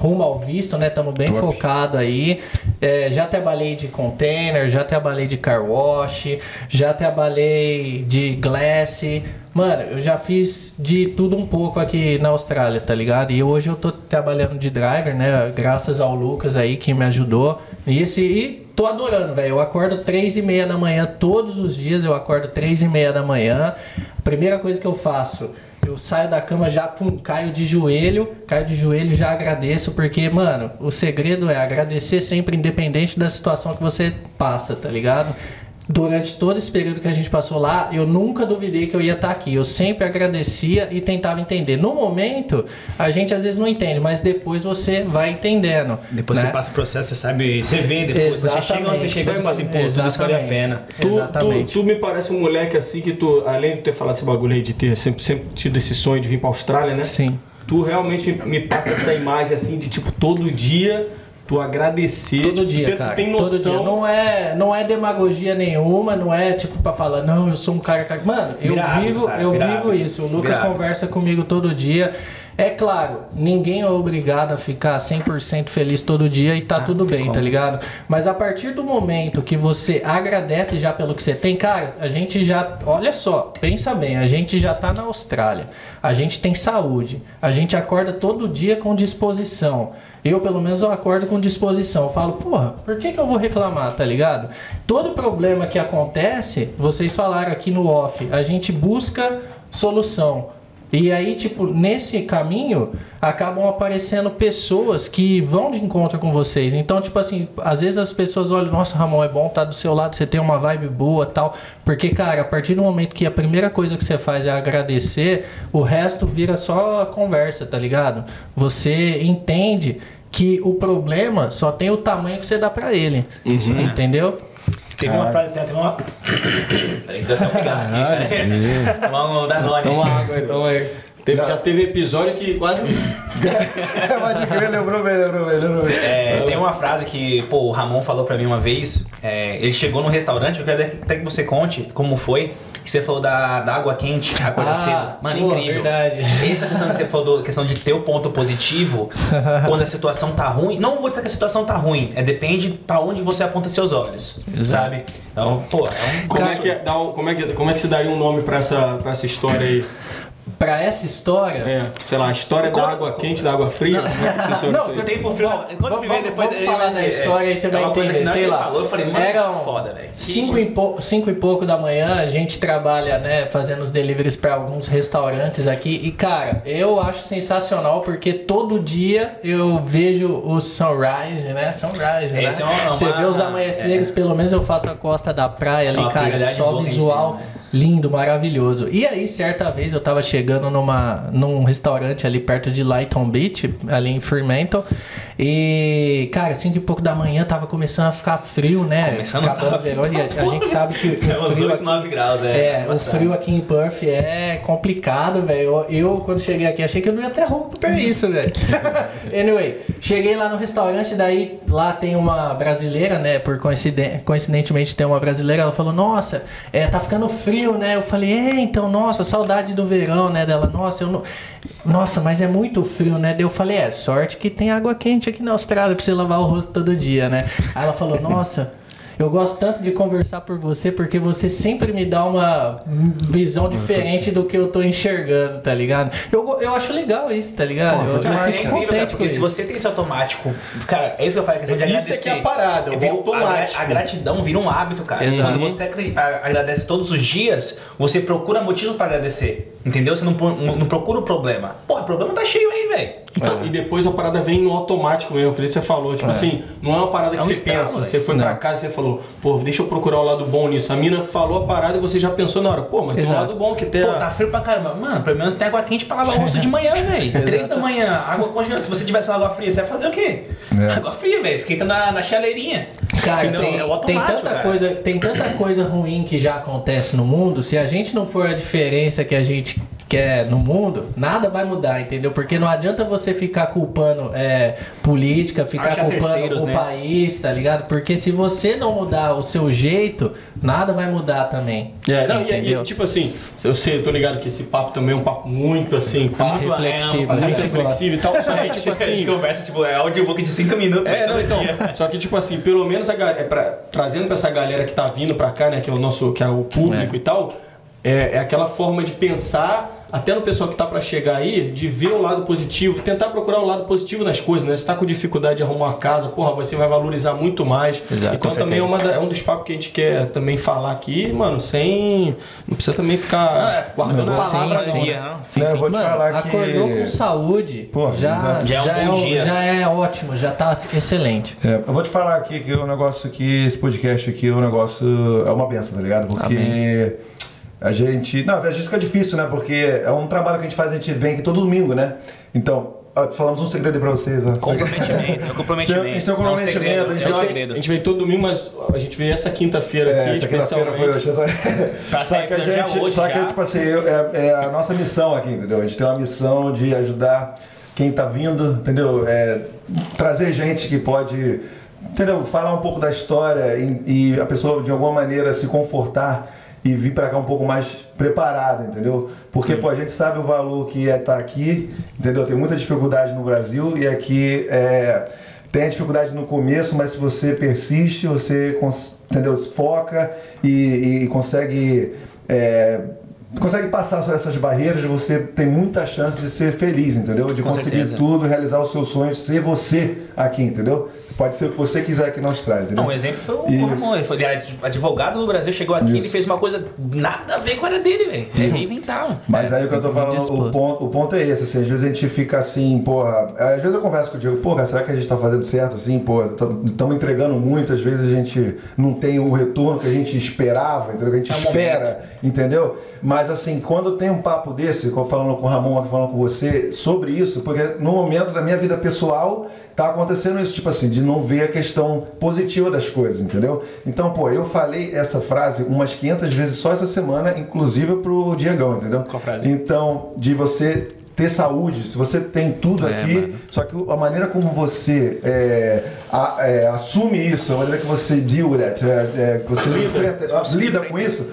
rumo ao visto, né? Estamos bem Top. focado aí. É, já trabalhei de container, já trabalhei de car wash, já trabalhei de glass. Mano, eu já fiz de tudo um pouco aqui na Austrália, tá ligado? E hoje eu tô trabalhando de driver, né? Graças ao Lucas aí que me ajudou. E, tô adorando, velho. Eu acordo três e meia da manhã todos os dias. Eu acordo três e meia da manhã. Primeira coisa que eu faço, eu saio da cama já, pum, caio de joelho, caio de joelho já agradeço, porque, mano, o segredo é agradecer sempre, independente da situação que você passa, tá ligado? Durante todo esse período que a gente passou lá, eu nunca duvidei que eu ia estar aqui. Eu sempre agradecia e tentava entender. No momento, a gente às vezes não entende, mas depois você vai entendendo. Depois né? que passa o processo, você sabe, você vê depois. Quando você chega onde você Exatamente. chega, você fala assim, pô, tudo isso vale a Exatamente. pena. Tu, tu, Exatamente. tu me parece um moleque assim que tu, além de ter falado esse bagulho aí de ter sempre, sempre tido esse sonho de vir pra Austrália, né? Sim. Tu realmente me, me passa essa imagem assim de tipo todo dia tu agradecer. Todo tipo, dia, tu tem, cara. tem Todo noção. dia. Não é, não é demagogia nenhuma, não é tipo pra falar, não, eu sou um cara. cara- Mano, eu hábito, vivo, cara, eu vira vivo isso. O Lucas hábito. conversa comigo todo dia. É claro, ninguém é obrigado a ficar 100% feliz todo dia e tá tudo bem, tá ligado? Mas a partir do momento que você agradece já pelo que você tem, cara, a gente já, olha só, pensa bem, a gente já tá na Austrália. A gente tem saúde. A gente acorda todo dia com disposição. Eu, pelo menos, eu acordo com disposição. Eu falo, porra, por que, que eu vou reclamar, tá ligado? Todo problema que acontece, vocês falaram aqui no off, a gente busca solução. E aí, tipo, nesse caminho, acabam aparecendo pessoas que vão de encontro com vocês. Então, tipo assim, às vezes as pessoas olham, nossa, Ramon, é bom estar do seu lado, você tem uma vibe boa tal. Porque, cara, a partir do momento que a primeira coisa que você faz é agradecer, o resto vira só conversa, tá ligado? Você entende que o problema só tem o tamanho que você dá pra ele. Entendeu? Teve uma frase, teve uma... Peraí, deu um aqui, cara. Tomar um Danone. Toma água, então aí. Teve, já teve episódio que quase. Pode crer, lembrou bem, lembrou bem, lembrou bem. É, tem uma frase que, pô, o Ramon falou pra mim uma vez. é, ele chegou num restaurante, eu quero até que você conte como foi. Que você falou da, da água quente, acordar Ah, cedo. Mano, pô, incrível. verdade. Essa questão que você falou, da questão de ter o ponto positivo, quando a situação tá ruim. Não vou dizer que a situação tá ruim, é depende pra onde você aponta seus olhos, sabe? Então, pô, é um Como é, que é, dá um- como, é que, como é que se daria um nome pra essa, pra essa história aí? Pra essa história. É, sei lá, a história da água quente, da água fria? É Não, isso você aí? tem pro frio. Enquanto Vamos- depois. vamos ele falar da é, história aí você é vai entender, sei lá. falou, eu falei, mano, Eram que foda, velho. Cinco e, pou- cinco e pouco da manhã, a gente trabalha, né, fazendo os deliveries para alguns restaurantes aqui. E, cara, eu acho sensacional porque todo dia eu vejo o sunrise, né? Sunrise, né? É uma- Você vê os amanheceres, pelo menos eu faço a costa da praia ali, É cara, prioridade só gente visual. tem, né? Lindo, maravilhoso. E aí, certa vez eu tava chegando numa, num restaurante ali perto de Lighton Beach, ali em Fremantle. E, cara, cinco e pouco da manhã tava começando a ficar frio, né? Começando Acabando a o verão, e a, a gente sabe que o É uns frio 8, aqui, 9 graus, é. é, o frio aqui em Perth é complicado, velho. Eu, eu, quando cheguei aqui, achei que eu não ia ter roupa pra isso, velho. anyway, cheguei lá no restaurante, daí lá tem uma brasileira, né? Por coinciden- coincidentemente tem uma brasileira, ela falou, nossa, é, tá ficando frio, né? Eu falei, é, então, nossa, saudade do verão, né? Dela, nossa, eu não. Nossa, mas é muito frio, né? Daí eu falei, é, sorte que tem água quente aqui na Austrália você lavar o rosto todo dia, né? Aí ela falou, nossa. Eu gosto tanto de conversar por você porque você sempre me dá uma visão diferente do que eu tô enxergando, tá ligado? Eu, eu acho legal isso, tá ligado? Pô, eu, eu é fico cara, contente com porque se isso. você tem esse automático, cara, é isso que eu falo, a questão de Isso é agradecer. que é a parada, o Vira- automático. A, a gratidão vira um hábito, cara. Exato. Quando você agradece todos os dias, você procura motivo pra agradecer. Entendeu? Você não, não- procura o problema. Porra, o problema tá cheio aí, velho. Então, E depois a parada vem no automático mesmo, que nem você falou. Tipo assim, não é uma parada que É um você pensa. velho. Você foi pra Não. casa e você falou, pô, deixa eu procurar o lado bom nisso. A mina falou a parada e você já pensou na hora, pô, mas tem um Exato. lado bom que tem. Pô, a- tá frio pra caramba. Mano, pelo menos tem água quente pra lavar o rosto de manhã, velho. Três da manhã, água congelada. Se você tivesse água fria, você ia fazer o quê? É. Água fria, velho. Esquenta na, na chaleirinha. Cara, tem, é tem tanta cara. coisa, tem tanta coisa ruim que já acontece no mundo. Se a gente não for a diferença que a gente quer no mundo, nada vai mudar, entendeu? Porque não adianta você ficar culpando é, política, ficar Achar culpando o né? país, tá ligado? Porque se você não mudar o seu jeito, nada vai mudar também. É, não, e- e, entendeu? tipo assim, eu sei, eu tô ligado que esse papo também é um papo muito assim, pá, muito reflexivo, é, a muito reflexivo e tal. Só que, tipo a gente assim. conversa, tipo, é audiobook de 5 minutos. É, não, todo então. Só que, tipo assim, pelo menos a galera, é pra, trazendo pra essa galera que tá vindo pra cá, né? Que é o nosso, que é o público É. e tal, é, é aquela forma de pensar, até no pessoal que tá pra chegar aí, de ver o lado positivo, tentar procurar o lado positivo nas coisas, né? Se tá com dificuldade de arrumar uma casa, porra, você vai valorizar muito mais. Exato, então também é, uma é um dos papos que a gente quer também falar aqui, mano, sem. Não precisa também ficar Não, é, guardando sim, palavras. sim. não, né? não. Sim, Não, eu sim. vou te Mano, falar que. acordou com saúde, Pô, já, exato. Já é um já, bom é, dia. já é ótimo, já tá excelente. É, eu vou te falar aqui que o negócio que esse podcast aqui é um negócio é uma benção, tá ligado? Porque a gente, não, a gente fica difícil, né? Porque é um trabalho que a gente faz, a gente vem aqui todo domingo, né? Então, falamos um segredo aí pra vocês, ó. Comprometimento, é comprometimento. a gente tem um Não é um comprometimento, segredo, a gente é um vai- A segredo. gente veio todo domingo, mas a gente veio essa quinta-feira É, aqui, essa quinta-feira foi especialmente. hoje. Essa... Sair que a gente, hoje só que já. tipo assim, eu- é, é a nossa missão aqui, entendeu? A gente tem uma missão de ajudar quem tá vindo, entendeu? É, trazer gente que pode, entendeu? Falar um pouco da história e, e a pessoa de alguma maneira se confortar e vir para cá um pouco mais preparada, entendeu? Porque pô, a gente sabe o valor que é estar aqui, entendeu? Tem muita dificuldade no Brasil e aqui é, tem a dificuldade no começo, mas se você persiste, você entendeu? Se foca e, e consegue é, consegue passar sobre essas barreiras, você tem muita chance de ser feliz, entendeu? De Com conseguir certeza. tudo, realizar os seus sonhos, ser você aqui, entendeu? Pode ser o que você quiser aqui na Austrália, entendeu? Não, um exemplo foi o E- Ramon. Ele foi advogado no Brasil, chegou aqui e fez uma coisa nada a ver com a área dele, velho. Ele inventava. Mas aí o que eu tô muito falando, o ponto, o ponto é esse, assim, às vezes a gente fica assim, porra, às vezes eu converso com o Diego, pô, cara, será que a gente tá fazendo certo assim, pô, estamos entregando muito, às vezes a gente não tem o retorno que a gente esperava, entendeu? Que a gente É um espera, entendeu? Mas assim, quando tem um papo desse, falando com o Ramon, aqui falando com você, sobre isso, porque no momento da minha vida pessoal, tá acontecendo isso, tipo assim, de não ver a questão positiva das coisas, entendeu? Então, pô, eu falei essa frase umas 500 vezes só essa semana, inclusive pro Diegão, entendeu? Qual frase? Então, de você ter saúde, se você tem tudo É, aqui, mano. só que a maneira como você é, a- é, assume isso, a maneira que você deal with it, é, é, que você enfrenta, lida com isso,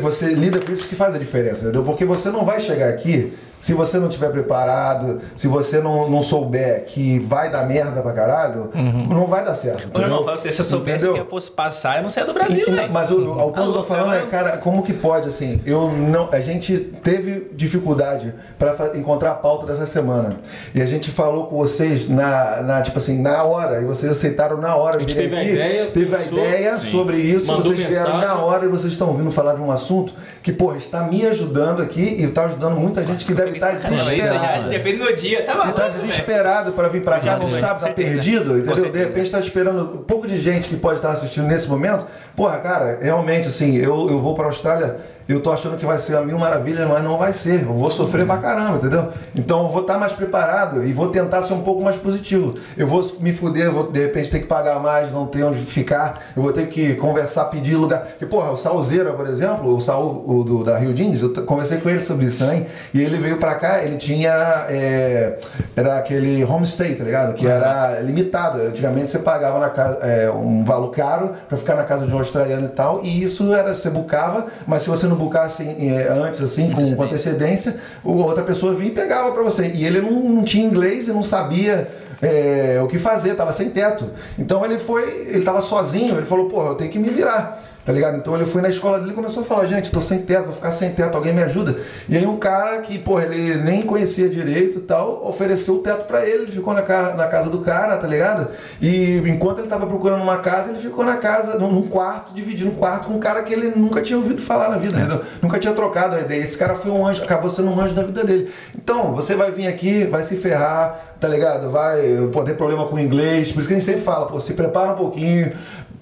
Você lida com isso que faz a diferença, entendeu? Porque você não vai chegar aqui se você não tiver preparado, se você não, não souber que vai dar merda pra caralho, não vai dar certo. Entendeu? pra você, se eu soubesse Entendeu? que eu fosse passar, eu não saia do Brasil, Então, velho. Mas o, o, o ponto que eu tô falando é, cara. como que pode, assim, eu não. A gente teve dificuldade para encontrar a pauta dessa semana. E a gente falou com vocês na, na, tipo assim, na hora, e vocês aceitaram na hora. A gente teve a aqui, ideia, teve a ideia sim. sobre isso, Mandou vocês vieram mensagem. na hora e vocês estão vindo falar de um assunto que, porra, está me ajudando aqui e está ajudando muita gente que deve isso já, desesperada. já fez meu dia, tá Ele maluco, tá velho. desesperado para vir para cá, não sabe, tá perdido, entendeu? De repente tá esperando um pouco de gente que pode estar assistindo nesse momento. Porra, cara, realmente, assim, eu, eu vou pra Austrália, eu tô achando que vai ser a mil maravilhas, mas não vai ser. Eu vou sofrer pra caramba, entendeu? Então eu vou estar mais preparado e vou tentar ser um pouco mais positivo. Eu vou me fuder, vou de repente ter que pagar mais, não ter onde ficar, eu vou ter que conversar, pedir lugar. Porque, porra, o Saulzeira, por exemplo, o Saul o do, da Rio Jeans, eu conversei com ele sobre isso também. E ele veio pra cá, ele tinha. é, era aquele homestay, tá ligado? Que era limitado. Antigamente você pagava na casa, é, um valor caro pra ficar na casa de um australiano e tal. E isso era, você bucava, mas se você não bucasse é, antes, assim, com, com antecedência, outra pessoa vinha e pegava pra você. E ele não, não tinha inglês e não sabia é, o que fazer, tava sem teto. Então ele foi, ele tava sozinho, ele falou, porra, eu tenho que me virar. Tá ligado? Então ele foi na escola dele e começou a falar, gente, tô sem teto, vou ficar sem teto, alguém me ajuda. E aí um cara que, porra, ele nem conhecia direito e tal, ofereceu o teto pra ele, ele ficou na, ca- na casa do cara, tá ligado? E enquanto ele tava procurando uma casa, ele ficou na casa, num, num quarto, dividindo um quarto com um cara que ele nunca tinha ouvido falar na vida, entendeu? Nunca tinha trocado a ideia. Esse cara foi um anjo, acabou sendo um anjo da vida dele. Então, você vai vir aqui, vai se ferrar, tá ligado? Vai pode ter problema com o inglês, por isso que a gente sempre fala, pô, se prepara um pouquinho,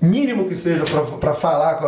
mínimo que seja pra- pra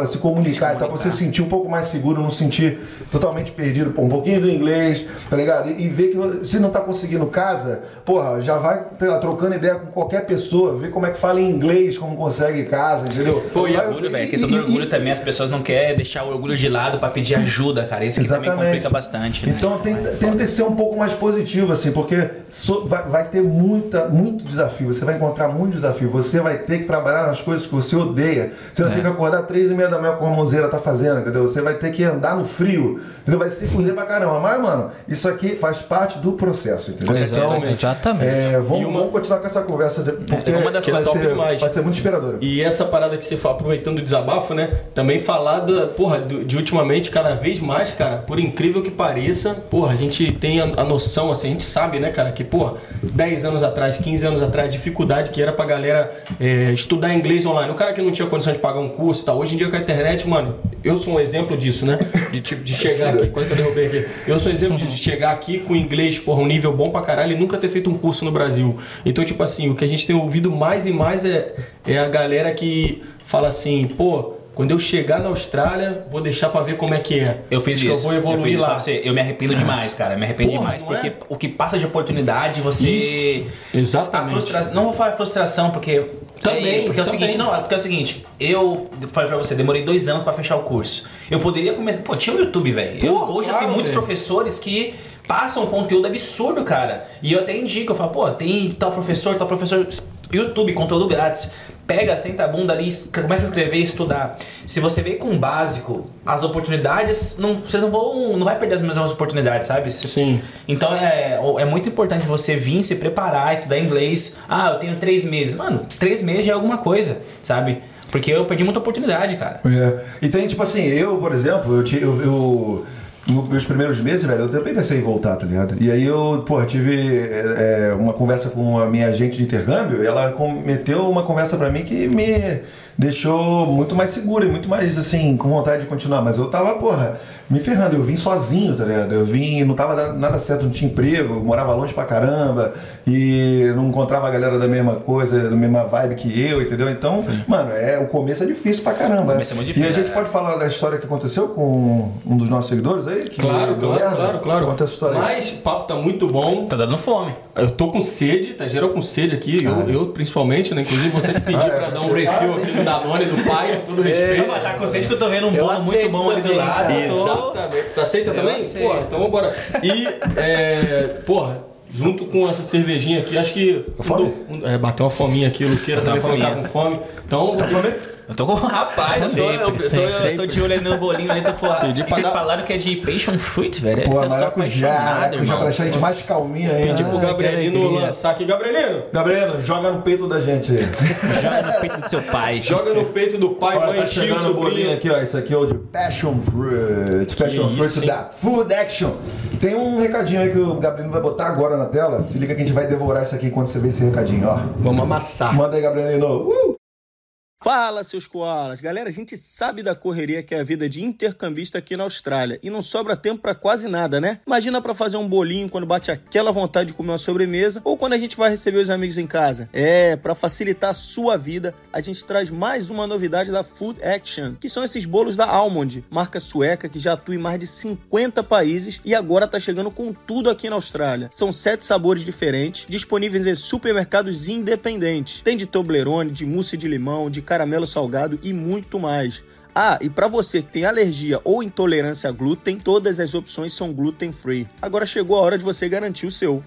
se comunicar, e tal, pra você sentir um pouco mais seguro, não sentir totalmente perdido, pô, um pouquinho do inglês, tá ligado? E, e ver que se não tá conseguindo casa, porra, já vai lá, trocando ideia com qualquer pessoa, ver como é que fala em inglês, como consegue casa, entendeu? Pô, e Vai- orgulho, velho. A e- questão do e- orgulho e- também, as pessoas não querem deixar o orgulho de lado pra pedir ajuda, cara. Isso que também complica bastante, né? Então tenta, tenta ser um pouco mais positivo, assim, porque so- vai, vai ter muita, muito desafio. Você vai encontrar muito desafio. Você vai ter que trabalhar nas coisas que você odeia. Você vai ter que acordar três e meia da manhã como a Monzeira tá fazendo, entendeu? Você vai ter que andar no frio. Entendeu? Vai se fuder pra caramba. Mas, mano, isso aqui faz parte do processo, entendeu? Exatamente. Exatamente. é, vamos, E uma- vamos continuar com essa conversa, de- porque uma das é vai, ser, demais. vai ser muito inspiradora. E essa parada que você fala, aproveitando o desabafo, né? Também falar da, porra, de ultimamente, cada vez mais, cara, por incrível que pareça, porra, a gente tem a, a noção, assim, a gente sabe, né, cara, que, porra, 10 anos atrás, 15 anos atrás, a dificuldade que era pra galera é, estudar inglês online. O cara que não tinha condição de pagar um curso e tal. Hoje em dia com a internet, mano, eu sou um exemplo disso, né? De, tipo, de chegar aqui, quase que eu derrubei aqui. Eu sou um exemplo de, de chegar aqui com inglês, porra, um nível bom pra caralho e nunca ter feito um curso no Brasil. Então, tipo assim, o que a gente tem ouvido mais e mais é, é a galera que fala assim, pô, quando eu chegar na Austrália, vou deixar pra ver como é que é. Eu fiz Acho isso. eu vou evoluir eu fiz, lá. Você, eu me arrependo demais, cara. Eu me arrependo Porra, demais. Porque é? o que passa de oportunidade, você. Isso, exatamente. Não vou falar frustração, porque. Também, é, porque é o também. seguinte, não, é porque é o seguinte, eu falei pra você, demorei dois anos pra fechar o curso. Eu poderia começar. Pô, tinha o YouTube, velho. Hoje eu claro, sei muitos velho. professores que passam conteúdo absurdo, cara. E eu até indico, eu falo, pô, tem tal professor, tal professor. YouTube, conteúdo grátis. Pega, senta a bunda ali, começa a escrever e estudar. Se você vem com o básico, as oportunidades, não, vocês não vão. Não vai perder as mesmas oportunidades, sabe? Sim. Então é, é muito importante você vir se preparar, estudar inglês. Ah, eu tenho três meses. Mano, três meses já é alguma coisa, sabe? Porque eu perdi muita oportunidade, cara. É. E tem, tipo assim, eu, por exemplo, eu, eu, eu nos meus primeiros meses, velho, eu também pensei em voltar, tá ligado? E aí eu, porra, tive é, é, uma conversa com a minha agente de intercâmbio e ela cometeu uma conversa pra mim que me deixou muito mais seguro e muito mais, assim, com vontade de continuar. Mas eu tava, porra, me ferrando. Eu vim sozinho, tá ligado? Eu vim, não tava dando nada certo, não tinha emprego, morava longe pra caramba e não encontrava a galera da mesma coisa, da mesma vibe que eu, entendeu? Então, mano, é, o começo é difícil pra caramba. O começo né? é muito E a difícil, gente é. pode falar da história que aconteceu com um dos nossos seguidores aí? Que Claro, claro, merda? claro, claro. Conta essa história aí. Mas o papo tá muito bom. Tá dando fome. Eu tô com sede, tá geral com sede aqui, eu, eu principalmente, né? Inclusive vou até te pedir Ah, é, pra dar um ah, aqui sim. Do Danone, do pai, com todo respeito. Não, tá consciente que eu tô vendo um bolo muito bom ali do lado. eu tô- Exatamente. Tu aceita Eu também? aceito. Porra, então vambora. E, é, porra, junto com essa cervejinha aqui, acho que. Fome? um- é, bateu uma fominha aqui, o Luqueira também tá com fome. Então, Tá fome? Eu tô com rapaz, eu tô, eu, eu, tô, Sempre, eu tô de olho no bolinho ali do forró. Pedi E vocês falaram que é de passion fruit, velho? Pô, eu maracujá, maracujá irmão. pra deixar a gente mais calminha aí. Pedir né? pro Gabrielino lançar aqui. Gabrielino, Gabriela, joga no peito da gente aí. Joga no peito do seu pai. joga no peito do pai, Olha, mãe, tá tio, chegando o bolinho sobrinho. aqui, ó. Esse aqui é o de Passion Fruit. Passion isso, Fruit hein? da Food Action. Tem um recadinho aí que o Gabriel vai botar agora na tela. Se liga que a gente vai devorar isso aqui enquanto você vê esse recadinho, ó. Vamos amassar. Manda aí, Gabrielino. Uh! Fala, seus koalas! Galera, a gente sabe da correria que é a vida de intercambista aqui na Austrália e não sobra tempo pra quase nada, né? Imagina pra fazer um bolinho quando bate aquela vontade de comer uma sobremesa ou quando a gente vai receber os amigos em casa. É, pra facilitar a sua vida, a gente traz mais uma novidade da Food Action, que são esses bolos da Almond, marca sueca que já atua em mais de 50 países e agora tá chegando com tudo aqui na Austrália. São sete sabores diferentes, disponíveis em supermercados independentes. Tem de Toblerone, de mousse de limão, de caramelo salgado e muito mais. Ah, e para você que tem alergia ou intolerância a glúten, todas as opções são gluten free. Agora chegou a hora de você garantir o seu.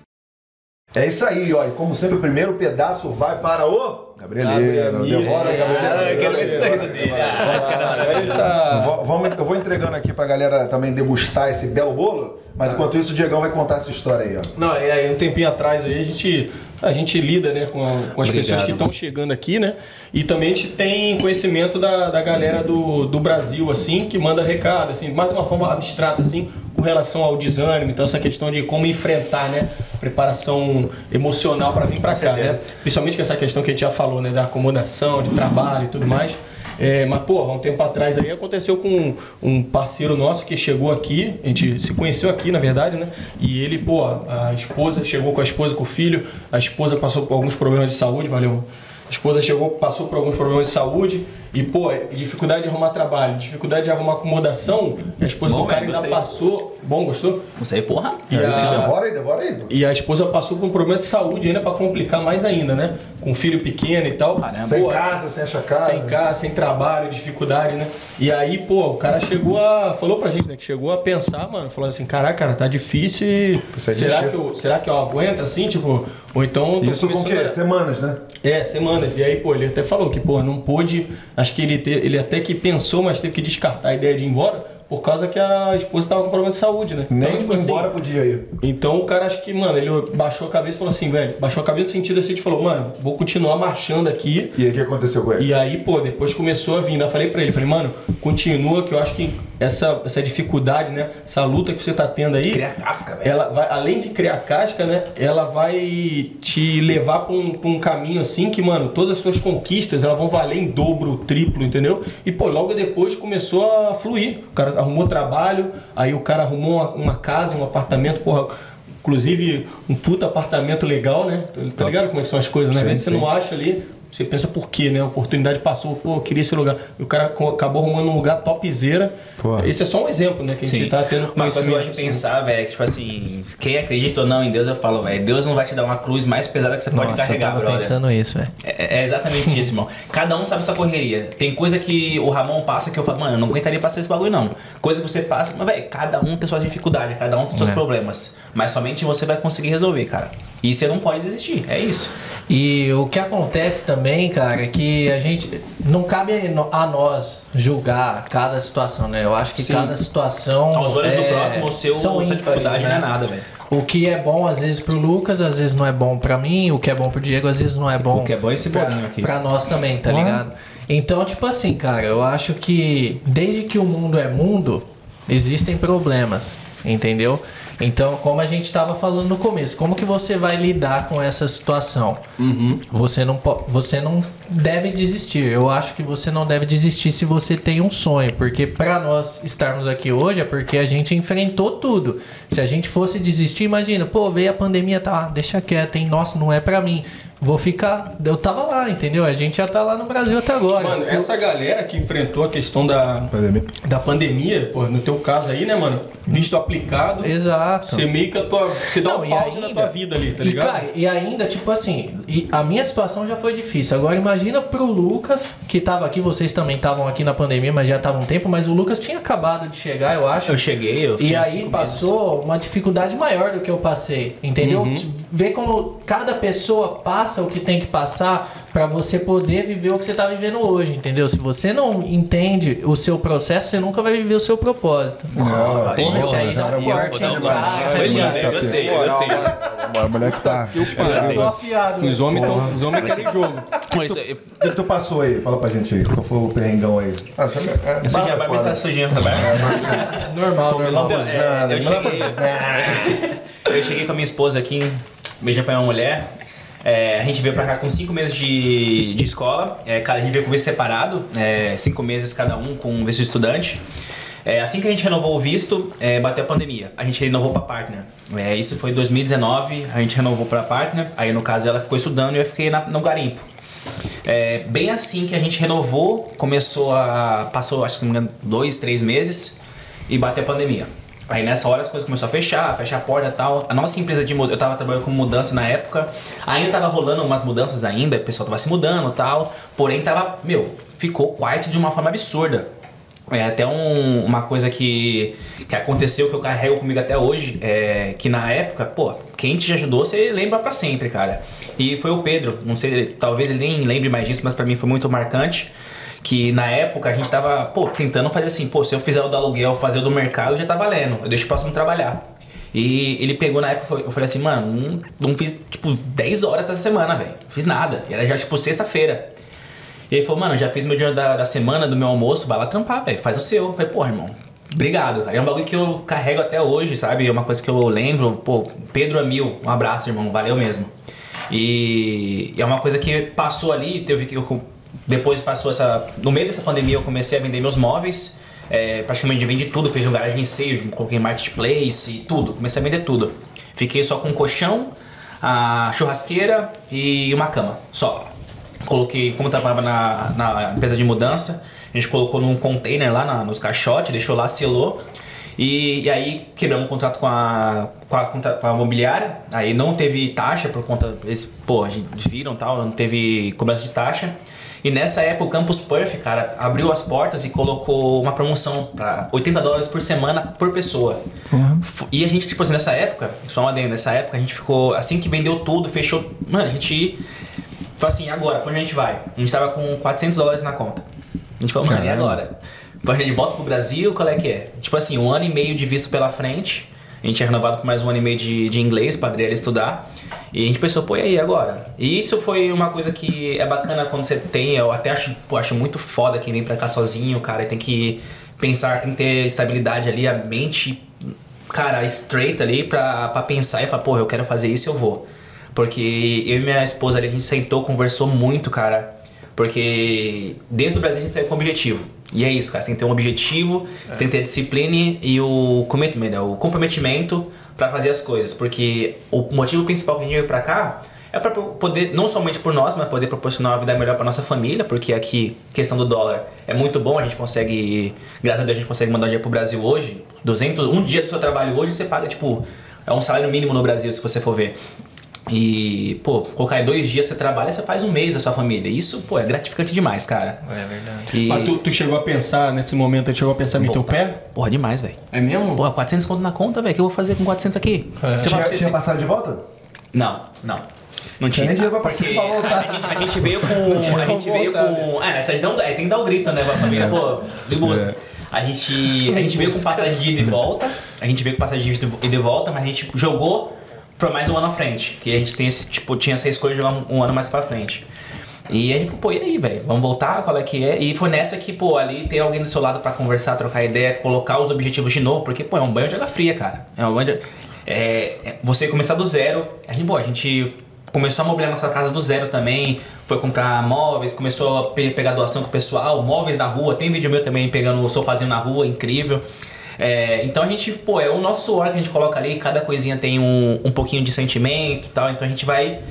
É isso aí, ó. E como sempre, o primeiro pedaço vai para o. Gabrielino. Devora aí, Gabrielino. Ah, eu quero ver esse sorriso dele. Ah, esse cara Ele tá... Vou- vamos- eu vou entregando aqui pra galera também degustar esse belo bolo, mas enquanto isso o Diegão vai contar essa história aí, ó. Não, e aí um tempinho atrás aí a gente, a gente lida né, com, a- com as Obrigado. pessoas que estão chegando aqui, né? E também a gente tem conhecimento da, da galera do, do Brasil, assim, que manda recado, assim, mais de uma forma abstrata, assim, com relação ao desânimo, então essa questão de como enfrentar, né? Preparação emocional para vir para cá, né? Principalmente com essa questão que a gente já falou, né? Da acomodação, de trabalho e tudo mais. É, mas, há um tempo atrás aí aconteceu com um parceiro nosso que chegou aqui, a gente se conheceu aqui, na verdade, né? E ele, pô, a esposa chegou com a esposa, com o filho, a esposa passou por alguns problemas de saúde, valeu. A esposa chegou, passou por alguns problemas de saúde e, pô, é dificuldade de arrumar trabalho, dificuldade de arrumar acomodação. A esposa Bom, do cara velho, ainda gostei. passou. Bom, gostou? Aí, porra. E É, a- devora aí, devora aí. pô. e a esposa passou por um problema de saúde ainda pra complicar mais ainda, né? Com um filho pequeno e tal. Caramba. Sem Pô, casa, sem achar casa. sem casa, sem trabalho, dificuldade, né? E aí, pô, o cara chegou a. Falou pra gente, né? Que chegou a pensar, mano. Falou assim: caraca, cara, tá difícil. e Isso aí Será que, eu, será que eu aguento assim? Tipo, ou então. Isso com o quê? a- Semanas, né? é, semanas. E aí, pô, ele até falou que, pô, não pôde. Acho que ele, te- ele até que pensou, mas teve que descartar a ideia de ir embora por causa que a esposa tava com problema de saúde, né? Nem Então, tipo assim, embora podia ir. então o cara acho que, mano, ele baixou a cabeça e falou assim, velho, baixou a cabeça no sentido assim, de falou, mano, vou continuar marchando aqui. E aí o que aconteceu com ele? E aí, pô, depois começou a vir. Eu falei pra ele, falei, mano, continua que eu acho que essa, essa dificuldade, né? Essa luta que você tá tendo aí. Cria casca, velho. Ela vai, além de criar casca, né? Ela vai te levar pra um, pra um caminho assim que, mano, todas as suas conquistas elas vão valer em dobro, triplo, entendeu? E, pô, logo depois começou a fluir. O cara arrumou trabalho, aí o cara arrumou uma, uma casa, um apartamento, porra. Inclusive, um puta apartamento legal, né? Tá- ligado como é são as coisas, né? Sim, você sim. não acha ali, você pensa por quê, né? A oportunidade passou, pô, eu queria esse lugar. E o cara acabou arrumando um lugar topzera. Pô. Esse é só um exemplo, né? Que a gente Sim. tá tendo Uma coisa que eu gosto de pensar, velho, é que, tipo assim, quem acredita ou não em Deus, eu falo, velho, Deus não vai te dar uma cruz mais pesada que você pode Nossa, eu carregar, tava brother. pensando isso, velho. É, é exatamente isso, irmão. Cada um sabe essa correria. Tem coisa que o Ramon passa que eu falo, mano, eu não aguentaria passar esse bagulho, não. Coisa que você passa, mas, velho, cada um tem suas dificuldades, cada um tem seus É. problemas. Mas somente você vai conseguir resolver, cara. E você não pode desistir, é isso. E o que acontece também, cara, é que a gente. Não cabe a nós julgar cada situação, né? Eu acho que Sim. cada situação. Aos olhos do é, próximo, o seu, são sua ímpares, dificuldade né? não é nada, velho. O que é bom às vezes pro Lucas, às vezes não é bom pra mim. O que é bom pro Diego, às vezes não é bom. O que é bom é esse pra, bolinho aqui. pra nós também, tá Ah. ligado? Então, tipo assim, cara, eu acho que desde que o mundo é mundo, existem problemas, entendeu? Então, como a gente tava falando no começo, como que você vai lidar com essa situação? Você não, você não deve desistir. Eu acho que você não deve desistir se você tem um sonho, porque para nós estarmos aqui hoje é porque a gente enfrentou tudo. Se a gente fosse desistir, imagina, pô, veio a pandemia, tá, deixa quieto, hein? Nossa, não é para mim. Vou ficar, eu tava lá, entendeu? A gente já tá lá no Brasil até agora. Mano, essa galera que enfrentou a questão da, Pandemia. da pandemia, pô, no teu caso aí, né, mano? Visto aplicado, Exato. Você meio que a tua. Você dá Não, um e pause ainda- na tua vida ali, tá e, ligado? cara, e ainda, tipo assim, e a minha situação já foi difícil. Agora imagina pro Lucas, que tava aqui, vocês também estavam aqui na pandemia, mas já tava um tempo, mas o Lucas tinha acabado de chegar, eu acho. Eu cheguei, eu E aí cinco passou uma dificuldade maior do que eu passei, entendeu? Uhum. Ver como cada pessoa passa o que tem que passar Pra você poder viver o que você tá vivendo hoje, entendeu? Se você não entende o seu processo, você nunca vai viver o seu propósito. Não, Aí, porra, isso aí, é vai, eu gostei, gostei. A mulher que tá. Eu tô afiado. Os homens, tão, os homens querem jogo. Mas isso aí- O que tu passou aí? Fala pra gente aí. Qual foi o perrengão aí? Ah, é, já barba vai tá sujinho, bem? Normal, normal. É, eu, cheguei, eu cheguei com a minha esposa aqui, beijando pra uma mulher. É, a gente veio pra cá com cinco meses de, de escola. É, a gente veio com visto separado, é, cinco meses cada um com visto de estudante. É, assim que a gente renovou o visto, é, bateu a pandemia. A gente renovou pra partner. É, isso foi em 2019, a gente renovou pra partner. Aí no caso ela ficou estudando e eu fiquei na- no garimpo. É, bem assim que a gente renovou, começou a. Passou, acho que dois, três meses e bateu a pandemia. Aí nessa hora as coisas começaram a fechar, fechar a porta e tal. A nossa empresa de mudança, eu tava trabalhando com mudança na época, ainda tava rolando umas mudanças ainda, o pessoal tava se mudando e tal. Porém tava, meu, ficou quiet de uma forma absurda. É até um- uma coisa que, que aconteceu que eu carrego comigo até hoje, é que na época, pô, quem te ajudou, você lembra pra sempre, cara. E foi o Pedro, não sei, talvez ele nem lembre mais disso, mas pra mim foi muito marcante. Que na época a gente tava, pô, tentando fazer assim, pô, se eu fizer o do aluguel, fazer o do mercado, já tá valendo, eu deixo o próximo trabalhar. E ele pegou na época, eu falei assim, mano, não, não fiz tipo 10 horas essa semana, velho. Não fiz nada. E era já tipo sexta-feira. E ele falou, mano, já fiz meu dinheiro da, da semana, do meu almoço, vai lá trampar, velho, faz o seu. Eu falei, pô, irmão, obrigado, cara. É um bagulho que eu carrego até hoje, sabe? É uma coisa que eu lembro, pô, Pedro Amil, um abraço, irmão, valeu mesmo. E é uma coisa que passou ali, teve que eu depois passou essa. No meio dessa pandemia eu comecei a vender meus móveis. É, praticamente vendi tudo, fiz um garagem seio, coloquei marketplace e tudo. Comecei a vender tudo. Fiquei só com um colchão, a churrasqueira e uma cama. Só. Coloquei, como eu trabalhava na, na empresa de mudança, a gente colocou num container lá na- nos caixotes, deixou lá, selou. E, e aí quebramos o contrato com a, com a, com a imobiliária. Aí não teve taxa por conta. Eles, pô, a gente viram tal, não teve cobrança de taxa. E nessa época o Campus Perf, cara, abriu as portas e colocou uma promoção para 80 dólares por semana por pessoa. F- E a gente, tipo assim, nessa época, só uma adendo, nessa época a gente ficou, assim que vendeu tudo, fechou. Mano, a gente falou assim, agora, pra onde a gente vai? A gente tava com 400 dólares na conta. A gente falou, mano, e agora? A gente volta pro Brasil, qual é que é? Tipo assim, um ano e meio de visto pela frente. A gente é renovado com mais um ano e meio de, de inglês pra Adriana estudar. E a gente pensou, pô, e aí agora? E isso foi uma coisa que é bacana quando você tem, eu até acho, pô, acho muito foda quem vem pra cá sozinho, cara, e tem que pensar, tem que ter estabilidade ali, a mente, cara, straight ali pra, pra pensar e falar, pô, eu quero fazer isso, eu vou. Porque eu e minha esposa ali, a gente sentou, conversou muito, cara. Porque desde o Brasil a gente saiu com objetivo. E é isso, cara. Você tem que ter um objetivo, você tem que ter disciplina e o commitment, né? o comprometimento pra fazer as coisas. Porque o motivo principal que a gente veio pra cá é pra poder, não somente por nós, mas poder proporcionar uma vida melhor pra nossa família. Porque aqui, questão do dólar é muito bom. A gente consegue, graças a Deus, a gente consegue mandar dinheiro pro Brasil hoje. 200, um dia do seu trabalho hoje você paga, tipo, é um salário mínimo no Brasil, se você for ver. E, pô, colocar aí dois dias você trabalha, você faz um mês da sua família. Isso, pô, é gratificante demais, cara. É verdade. E... Mas tu, tu chegou a pensar, nesse momento, tu chegou a pensar no teu Voltar. pé? Porra, demais, velho. É mesmo? Porra, 400 conto na conta, velho. O que eu vou fazer com 400 aqui? É. Você Tinha, tinha passado de volta? Não, não. Não tinha. nem dinheiro pra porque pra voltar. A gente, a gente veio com. A gente veio com. É, essas não, é, tem que dar o grito, né, pra família? Pô, de busca. A gente, a gente veio com passagem de ida e volta. A gente veio com passagem de ida e volta, mas a gente jogou pra mais um ano à frente. Que a gente tem esse, tipo, tinha essa escolha de jogar um, um ano mais pra frente. E a gente, pô, e aí, velho? Vamos voltar? Qual é que é? E foi nessa que, pô, ali tem alguém do seu lado pra conversar, trocar ideia, colocar os objetivos de novo, porque, pô, é um banho de água fria, cara. É um banho de... É, é você começar do zero. A gente, pô, a gente começou a mobiliar nossa casa do zero também, foi comprar móveis, começou a pe- pegar doação com o pessoal, móveis na rua, tem vídeo meu também pegando o sofazinho na rua, incrível. É, então a gente, pô, é o nosso suor que a gente coloca ali, cada coisinha tem um, um pouquinho de sentimento e tal, então a gente vai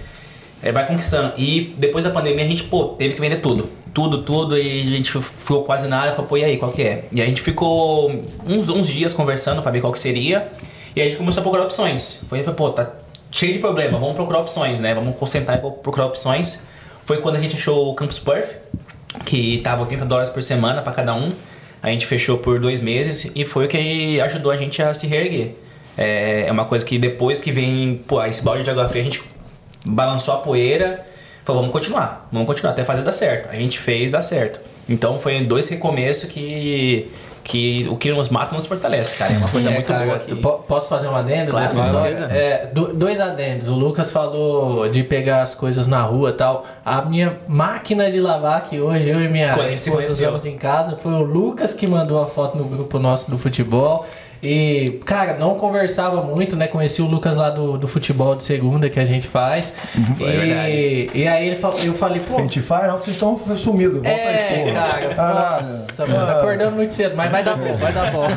é, vai conquistando. E depois da pandemia a gente, pô, teve que vender tudo. Tudo, tudo, e a gente ficou quase nada. Falou, pô, e aí, qual que é? E a gente ficou uns, uns dias conversando pra ver qual que seria. E a gente começou a procurar opções. Foi, foi pô, tá cheio de problema, vamos procurar opções, né? Vamos concentrar e procurar opções. Foi quando a gente achou o Campus Perth, que tava 80 dólares por semana pra cada um. A gente fechou por dois meses e foi o que ajudou a gente a se reerguer. É é uma coisa que depois que vem, pô, esse balde de água fria, a gente balançou a poeira, falou, vamos continuar, vamos continuar até fazer dar certo. A gente fez dar certo. Então foi dois recomeços que que o que nos mata nos fortalece, cara. É uma coisa É, muito cara, boa. Po- Posso fazer um adendo Claro, dessa história? É, do- dois adendos. O Lucas falou de pegar as coisas na rua e tal. A minha máquina de lavar, que hoje eu e minha esposa usamos em casa, foi o Lucas que mandou a foto no grupo nosso do futebol. E, cara, não conversava muito, né? Conheci o Lucas lá do, do futebol de segunda que a gente faz. Foi e, verdade. e aí ele eu falei, pô, A gente faz, não, que vocês estão sumidos. É, cara, Ah, nossa, mano, acordando muito cedo, mas vai dar bom, vai dar bom.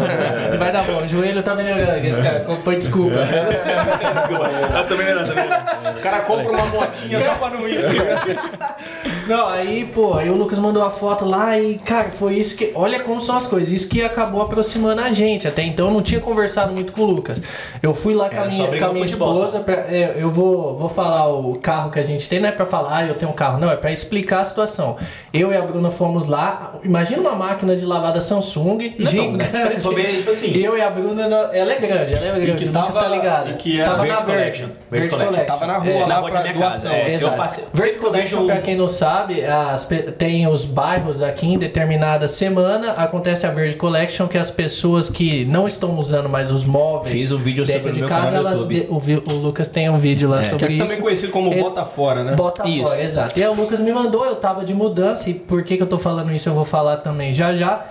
Vai dar bom. O joelho tá melhorando, esse cara, foi desculpa. Eu também não, também não. O cara compra uma motinha só pra não ir. Não, aí, pô, aí o Lucas mandou a foto lá e, cara, foi isso que. Olha como são as coisas, isso que acabou aproximando a gente. Até então eu não tinha conversado muito com o Lucas. Eu fui lá com a minha, com a minha esposa, pra- é, eu vou, vou falar o carro que a gente tem, não é pra falar, ah, eu tenho um carro, não, é pra explicar a situação. Eu e a Bruna fomos lá, imagina uma máquina de lavada Samsung, Não é tão gigante. tipo assim. Eu e a Bruna, ela é grande, ela é grande, que o Lucas tava- tá ligado. e que era tava Verde na Collection. Verde, Verde Collection. Tava na rua É, lá na rua pra minha casa, doação. é. Eu Exato. passei- Verde que Collection, pra quem não sabe, as pe- tem os bairros aqui em determinada semana, acontece a Verde Collection, que as pessoas que não estão usando mais os móveis Fiz um vídeo dentro sobre de casa, elas de- o, o Lucas tem um vídeo lá Que sobre é isso. também conhecido como Ele- bota fora, né? Bota Isso. fora, exato. E aí o Lucas me mandou, eu tava de mudança, e por que, que eu tô falando isso eu vou falar também já já.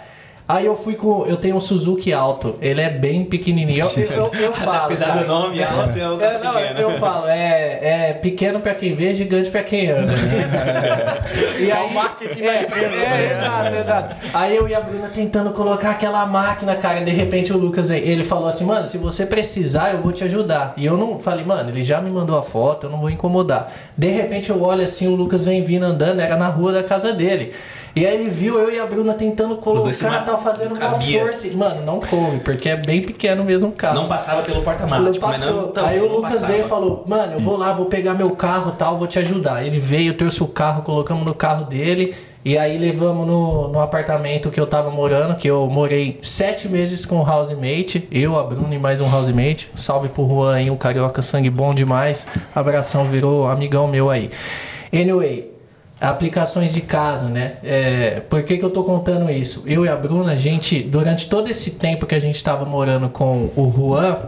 Aí eu fui com. Eu tenho um Suzuki Alto, ele é bem pequenininho. Eu, eu, eu falo. Apesar do nome alto, é um É, não, eu falo, é, é pequeno pra quem vê, gigante pra quem anda. e É o marketing da é, empresa, É, né? exato, exato. Aí eu e a Bruna tentando colocar aquela máquina, cara, e de repente o Lucas, ele falou assim, mano, se você precisar, eu vou te ajudar. E eu não falei, mano, ele já me mandou a foto, eu não vou incomodar. De repente eu olho assim, o Lucas vem vindo andando, era na rua da casa dele. E aí ele viu eu e a Bruna tentando colocar, tava fazendo uma força. Mano, não coube, porque é bem pequeno mesmo o carro. Não passava pelo porta-malas. Tipo, mas passou. não, Aí o Lucas passava. veio e falou: Mano, eu vou lá, vou pegar meu carro tal, vou te ajudar. Ele veio, trouxe o carro, colocamos no carro dele. E aí levamos no, no apartamento que eu tava morando, que eu morei sete meses com o housemate. Eu, a Bruna e mais um housemate. Salve pro Juan aí, um carioca sangue bom demais. Abração, virou amigão meu aí. Anyway, aplicações de casa, né? É, por que, que eu tô contando isso? Eu e a Bruna, a gente, durante todo esse tempo que a gente tava morando com o Juan,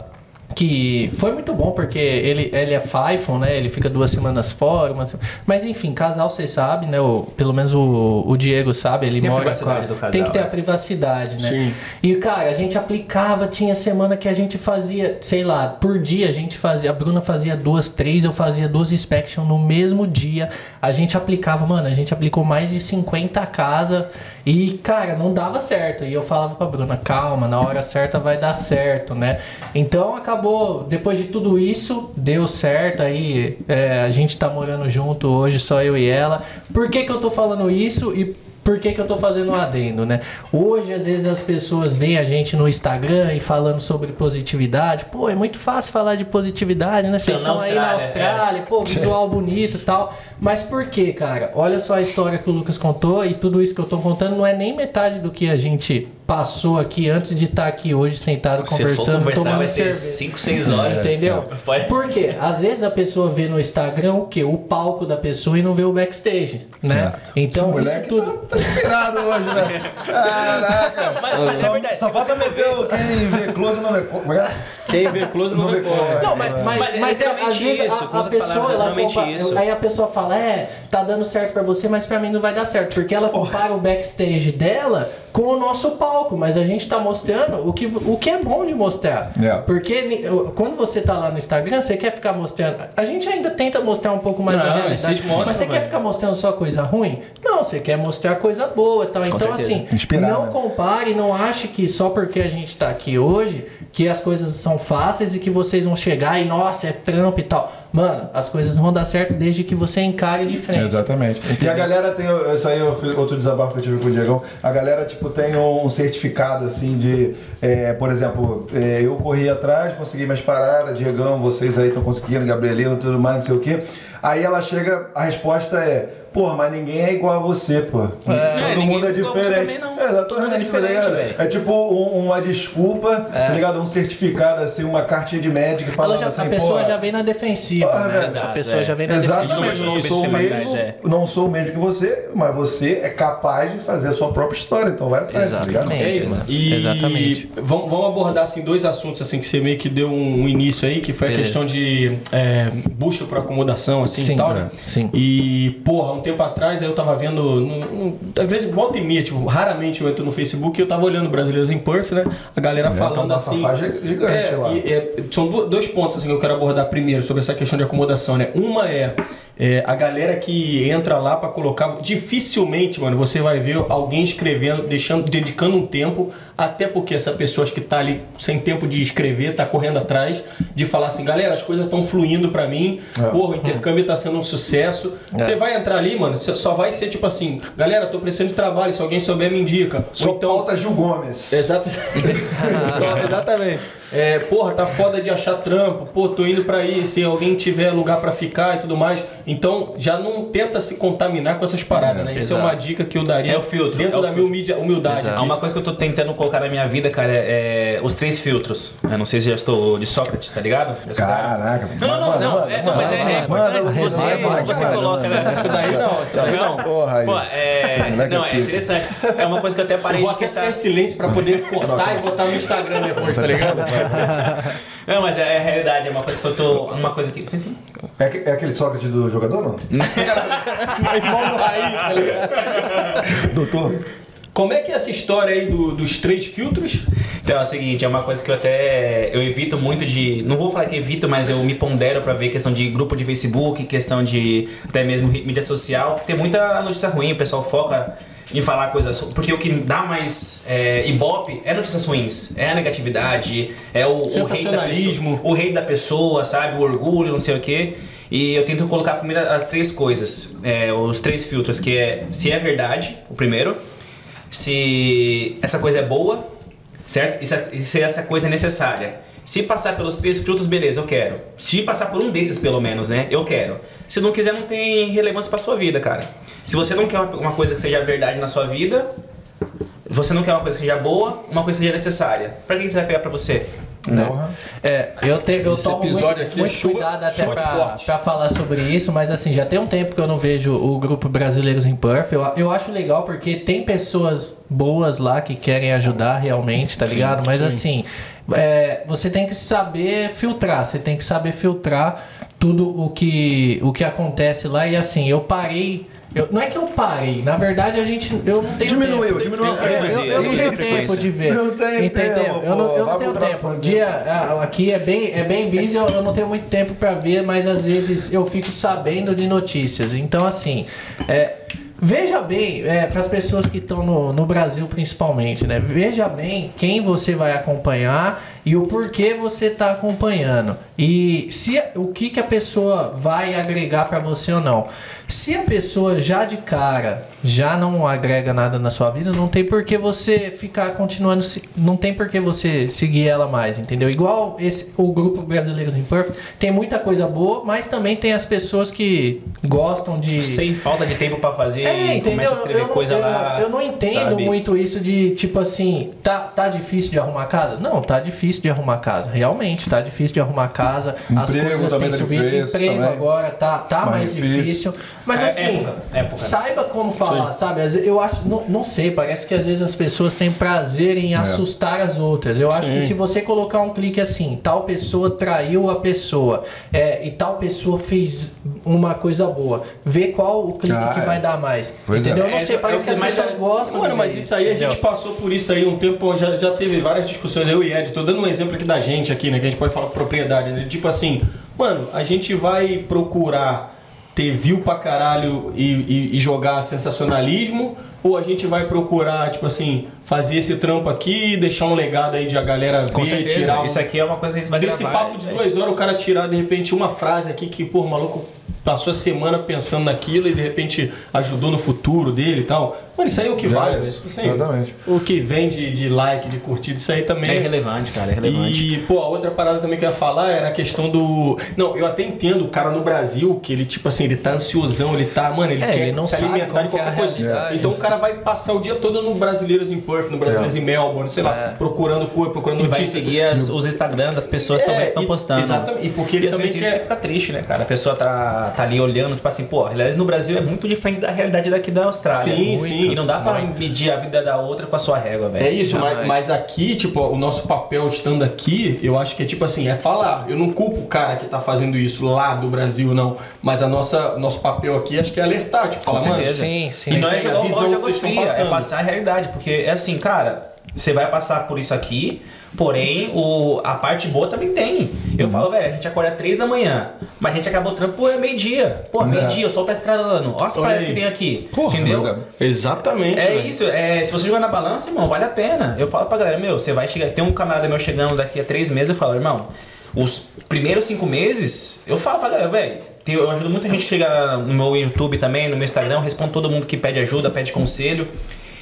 que foi muito bom porque ele, ele é Faifon, né? Ele fica duas semanas fora, uma se- mas enfim, casal você sabe, né? O, pelo menos o, o Diego sabe, ele Tem a mora com a, privacidade do casal, tem que ter é. a privacidade, né? Sim. E cara, a gente aplicava, tinha semana que a gente fazia, sei lá, por dia a gente fazia, a Bruna fazia duas, três, eu fazia duas inspection no mesmo dia. A gente aplicava, mano, a gente aplicou mais de 50 casa e, cara, não dava certo. E eu falava pra Bruna, calma, na hora certa vai dar certo, né? Então acabou, depois de tudo isso, deu certo. Aí é, a gente tá morando junto hoje, só eu e ela. Por que, que eu tô falando isso? E por que, que eu tô fazendo um adendo, né? Hoje, às vezes, as pessoas veem a gente no Instagram e falando sobre positividade. Pô, é muito fácil falar de positividade, né? Vocês estão aí na Austrália, Austrália, pô, visual bonito e tal. Mas por quê, cara? Olha só a história que o Lucas contou e tudo isso que eu tô contando não é nem metade do que a gente passou aqui antes de estar aqui hoje sentado Se for conversando, conversar, tomando vai ser cerveja. 5, 6 horas. Entendeu? Pode- Por quê? Às vezes a pessoa vê no Instagram o quê? O palco da pessoa e não vê o backstage, né? Esse Então, isso moleque tudo... tá, tá inspirado hoje, né? Caraca. Mas, mas Só, é verdade, só se falta meter ver- o quem vê close não vê é é? Quem vê close não vê cor. Não, mas, mas, Mas é mas é, às vezes isso, a, a pessoa palavras, ela compa- isso. aí a pessoa fala é tá dando certo pra você mas pra mim não vai dar certo porque ela compara o backstage dela com o nosso palco mas a gente tá mostrando o que, o que é bom de mostrar É. porque quando você tá lá no Instagram você quer ficar mostrando a gente ainda tenta mostrar um pouco mais Não, da realidade mostram, mas você quer ficar mostrando só coisa ruim não você quer mostrar coisa boa e tal então certeza. assim Inspirar, não né? compare, não ache que só porque a gente tá aqui hoje que as coisas são fáceis e que vocês vão chegar e nossa, é trampo e tal. Mano, as coisas vão dar certo desde que você encare de frente. Exatamente. E a galera tem. Isso aí fiz outro desabafo que eu tive com o Diegão. A galera, tipo, tem um certificado assim de. é, por exemplo, é, eu corri atrás, consegui minhas paradas, Diegão, vocês aí estão conseguindo, Gabrielino, tudo mais, não sei o quê. Aí ela chega, a resposta é, pô, mas ninguém é igual a você, pô. Todo ninguém mundo é é igual a você diferente. não. É, exatamente, Todo mundo é tá diferente, ligado? velho. É tipo um- uma desculpa, É. tá ligado? Um certificado, assim, uma cartinha de médico falando já- assim, a pessoa já vem na defensiva, Ah, né? velho. a Exato, pessoa é. já vem na Exatamente, defensiva. não Isso sou, o é mesmo, mais, é. não sou o mesmo que você, mas você é capaz de fazer a sua própria história, então vai atrás, tá ligado? Exatamente. É, mano. e Exatamente. Vamos, vamos abordar assim dois assuntos assim que você meio que deu um, um início aí, que foi a Beleza. questão de é, busca por acomodação assim Sim, e tal, né? sim. E porra, um tempo atrás eu tava vendo, no, no, às vezes volta e meia, tipo, raramente eu entro no Facebook e eu tava olhando brasileiros em Perth, né? A galera É, tá falando assim. bafafá gigante é, lá. e, é, são do- dois pontos assim, que eu quero abordar primeiro sobre essa questão de acomodação, né? Uma é, é, a galera que entra lá pra colocar. Dificilmente, mano, você vai ver alguém escrevendo, deixando, dedicando um tempo, até porque essa pessoa que tá ali sem tempo de escrever, tá correndo atrás, de falar assim, galera, as coisas estão fluindo pra mim, É. porra, o intercâmbio tá sendo um sucesso. Você vai entrar ali, mano, só vai ser tipo assim, galera, tô precisando de trabalho, se alguém souber me indica. Ou então. pauta Gil Gomes. Exato. Só- Exatamente. É, porra, tá foda de achar trampo. Pô, tô indo pra aí, se alguém tiver lugar pra ficar e tudo mais. Então, já não tenta se contaminar com essas paradas, né? Isso é uma dica que eu daria É o filtro, dentro é o da minha humildade. Exato. Há uma coisa que eu tô tentando colocar na minha vida, cara, é, é os três filtros. Eu não sei se já estou de Sócrates, tá ligado? Caraca. Não, não, não, não, manda, é, não, mas é, é importante você, você coloca, né? Essa daí não, essa daí não. Porra aí. Pô, é, não, é é interessante. É uma coisa que eu até Eu parei vou de até testar. silêncio pra poder cortar e botar no Instagram depois, tá ligado? Não, mas é, é a realidade, é uma coisa que eu tô. Uma coisa que. Sim, sim. É, aque- é aquele Sócrates do jogador, não? Irmão do Raí, tá ligado? Doutor? Como é que é essa história aí do- dos três filtros? Então é o seguinte, é uma coisa que eu até eu evito muito de, não vou falar que evito, mas eu me pondero pra ver questão de grupo de Facebook, questão de até mesmo ri- mídia social. Tem muita notícia ruim, o pessoal foca em falar coisas, porque o que dá mais é, ibope é notícias ruins, é a negatividade, é o, o rei da pessoa, o rei da pessoa, sabe, o orgulho, não sei o quê. E eu tento colocar primeiro as três coisas, é, os três filtros, que é se é verdade, o primeiro, se essa coisa é boa, certo? E se, e se essa coisa é necessária. Se passar pelos três filtros, beleza, eu quero. Se passar por um desses, pelo menos, né? Eu quero. Se não quiser, não tem relevância pra sua vida, cara. Se você não quer uma, coisa que seja verdade na sua vida, você não quer uma coisa que seja boa, uma coisa que seja necessária. Pra que você vai pegar pra você? Porra. É, eu, te, eu Esse tomo episódio muito, aqui é muito chuva- cuidado até pra, falar sobre isso, mas assim, já tem um tempo que eu não vejo o grupo Brasileiros em Perth. Eu, eu acho legal porque tem pessoas boas lá que querem ajudar realmente, tá ligado? Mas assim, é, você tem que saber filtrar, você tem que saber filtrar tudo o que, o que acontece lá. E assim, eu parei. eu- não é que eu parei, na verdade a gente. Eu não tenho Diminuiu, tempo. diminuiu a É, eu, frequência. eu não tenho tempo de ver. Não tem Entendeu? tempo, eu não, eu não tenho tempo. fazer. Dia, aqui é bem, é bem busy, eu, eu não tenho muito tempo pra ver, mas às vezes eu fico sabendo de notícias. Então, assim, é, veja bem, é, para as pessoas que estão no, no Brasil principalmente, né? Veja bem quem você vai acompanhar e o porquê você está acompanhando. E se o que, que a pessoa vai agregar para você ou não. Se a pessoa já de cara já não agrega nada na sua vida, não tem por que você ficar continuando, não tem por que você seguir ela mais, entendeu? Igual esse, o grupo Brasileiros em Perth, tem muita coisa boa, mas também tem as pessoas que gostam de Sem falta de tempo pra fazer é, e entendeu? começa a escrever coisa eu, lá. Eu não entendo sabe? muito isso de tipo assim, tá, tá difícil de arrumar casa? Não, tá difícil de arrumar casa. Realmente, tá difícil de arrumar casa. as Emprego coisas também têm tá subido. difícil Emprego também. agora tá, tá mais, Mais difícil. difícil. Mas É, assim, época, época. saiba como falar, sabe? Às vezes Eu acho, não, não sei, parece que às vezes as pessoas têm prazer em assustar as outras. Eu acho que se você colocar um clique assim, tal pessoa traiu a pessoa é, e tal pessoa fez uma coisa boa, vê qual o clique Ah, que é. vai dar mais. Pois é. entendeu? Eu não É, sei, é parece o que as pessoas é- gostam. Mano, mas isso aí a gente passou por isso aí um tempo, já, já teve várias discussões, eu e Ed, tô dando um exemplo aqui da gente aqui, né, que a gente pode falar com propriedade, né, tipo assim, mano, a gente vai procurar ter view pra caralho e, e- e jogar sensacionalismo, ou a gente vai procurar, tipo assim, fazer esse trampo aqui, deixar um legado aí de a galera Com ver, certeza. tirar um... Isso aqui é uma coisa que a gente vai Desse gravar. papo de velho. duas horas, o cara tirar de repente uma frase aqui que, pô, maluco passou a semana pensando naquilo e de repente ajudou no futuro dele e tal. Mano, isso aí é o que Já vale. é né? isso, Tipo assim, exatamente. O que vem de, de like, de curtida, isso aí também É irrelevante, cara, é relevante. e, pô, a outra parada também que eu ia falar era a questão do. Não, eu até entendo o cara no Brasil que ele, tipo assim, ele tá ansiosão, ele tá, mano, ele É, quer ele não se sabe alimentar de é qualquer a coisa. Então o cara vai passar o dia todo no Brasileiros em Perth, no Brasileiros É. em Melbourne, sei lá, É. procurando coisa, procurando E vai seguir as- os Instagram das pessoas É, também que estão e- postando. exatamente, e porque ele às também vezes isso quer- que fica triste, né, cara? A pessoa tá, tá ali olhando, tipo assim, pô, a realidade no Brasil é muito diferente da realidade daqui da Austrália. Sim, Muito. sim. E não dá pra medir a vida da outra com a sua régua, velho. É isso, mas, mas aqui, tipo, o nosso papel estando aqui, eu acho que é tipo assim, é falar. Eu não culpo o cara que tá fazendo isso lá do Brasil, não. Mas a nossa, nosso papel aqui acho que é alertar, tipo, falar, mano, certeza. Sim, sim. E não é é a o visão que vocês estão é passando. passar a realidade. Porque é assim, cara, você vai passar por isso aqui, porém o, a parte boa também tem. Eu Uhum. falo, velho, a gente acorda três da manhã, mas a gente acabou o trampo é meio-dia. Pô, meio-dia, o sol tá estralando. Olha as praias que tem aqui. Porra, entendeu? É. Exatamente. É isso, é, se você jogar na balança, irmão, vale a pena. Eu falo pra galera, meu, você vai chegar. Tem um camarada meu chegando daqui a três meses, eu falo, irmão, os primeiros cinco meses, eu falo pra galera, velho, eu ajudo muita gente a chegar no meu YouTube também, no meu Instagram, eu respondo todo mundo que pede ajuda, pede conselho.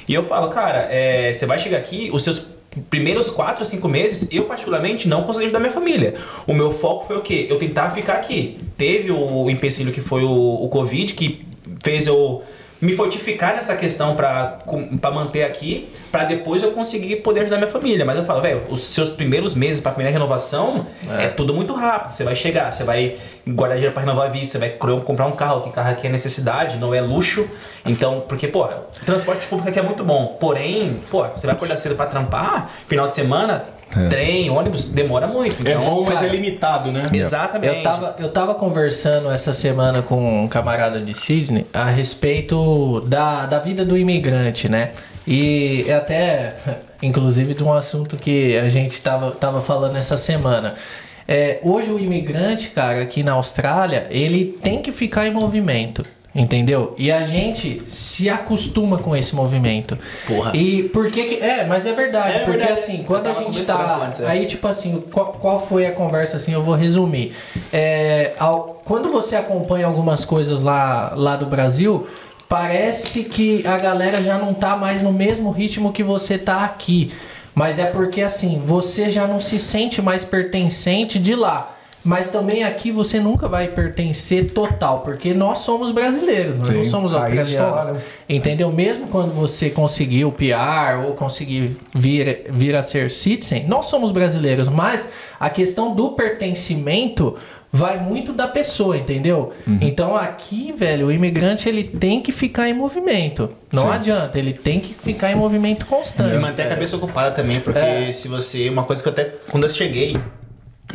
E eu falo, cara, é, você vai chegar aqui, os seus primeiros quatro, cinco meses, eu particularmente não consegui ajudar minha família. O meu foco foi o quê? Eu tentar ficar aqui. Teve o empecilho que foi o, o Covid, que fez eu me fortificar nessa questão pra manter aqui, pra depois eu conseguir poder ajudar minha família. Mas eu falo, velho, os seus primeiros meses pra primeira renovação é. tudo muito rápido. Você vai chegar, você vai guardar dinheiro pra renovar a vista, você vai comprar um carro, que carro aqui é necessidade, não é luxo. Então, porque, porra, o transporte público aqui é muito bom. Porém, porra, você vai acordar cedo pra trampar, final de semana, trem, ônibus, demora muito. É Então, bom, mas cara, é limitado, né? Exatamente. Eu tava, eu tava conversando essa semana com um camarada de Sydney a respeito da, da vida do imigrante, né? E é até, inclusive, de um assunto que a gente tava, tava falando essa semana. É, hoje o imigrante, cara, aqui na Austrália, ele tem que ficar em movimento. Entendeu? E a gente se acostuma com esse movimento. Porra. E por que que. É, mas é verdade. É porque verdade. assim, quando a gente tá. antes, é. Aí, tipo assim, qual, qual foi a conversa, assim, eu vou resumir. É, ao- quando você acompanha algumas coisas lá, lá do Brasil, parece que a galera já não tá mais no mesmo ritmo que você tá aqui. Mas é porque, assim, você já não se sente mais pertencente de lá. Mas também aqui você nunca vai pertencer total, porque nós somos brasileiros, nós não Sim, somos estão lá, australianos. né? Entendeu? Mesmo quando você conseguir o PR ou conseguir vir, vir a ser citizen, nós somos brasileiros, mas a questão do pertencimento vai muito da pessoa, entendeu? Então aqui, velho, o imigrante ele tem que ficar em movimento. Não Sim. adianta, ele tem que ficar em movimento constante. E manter a cabeça ocupada também, porque É. se você. Uma coisa que eu até. Quando eu cheguei.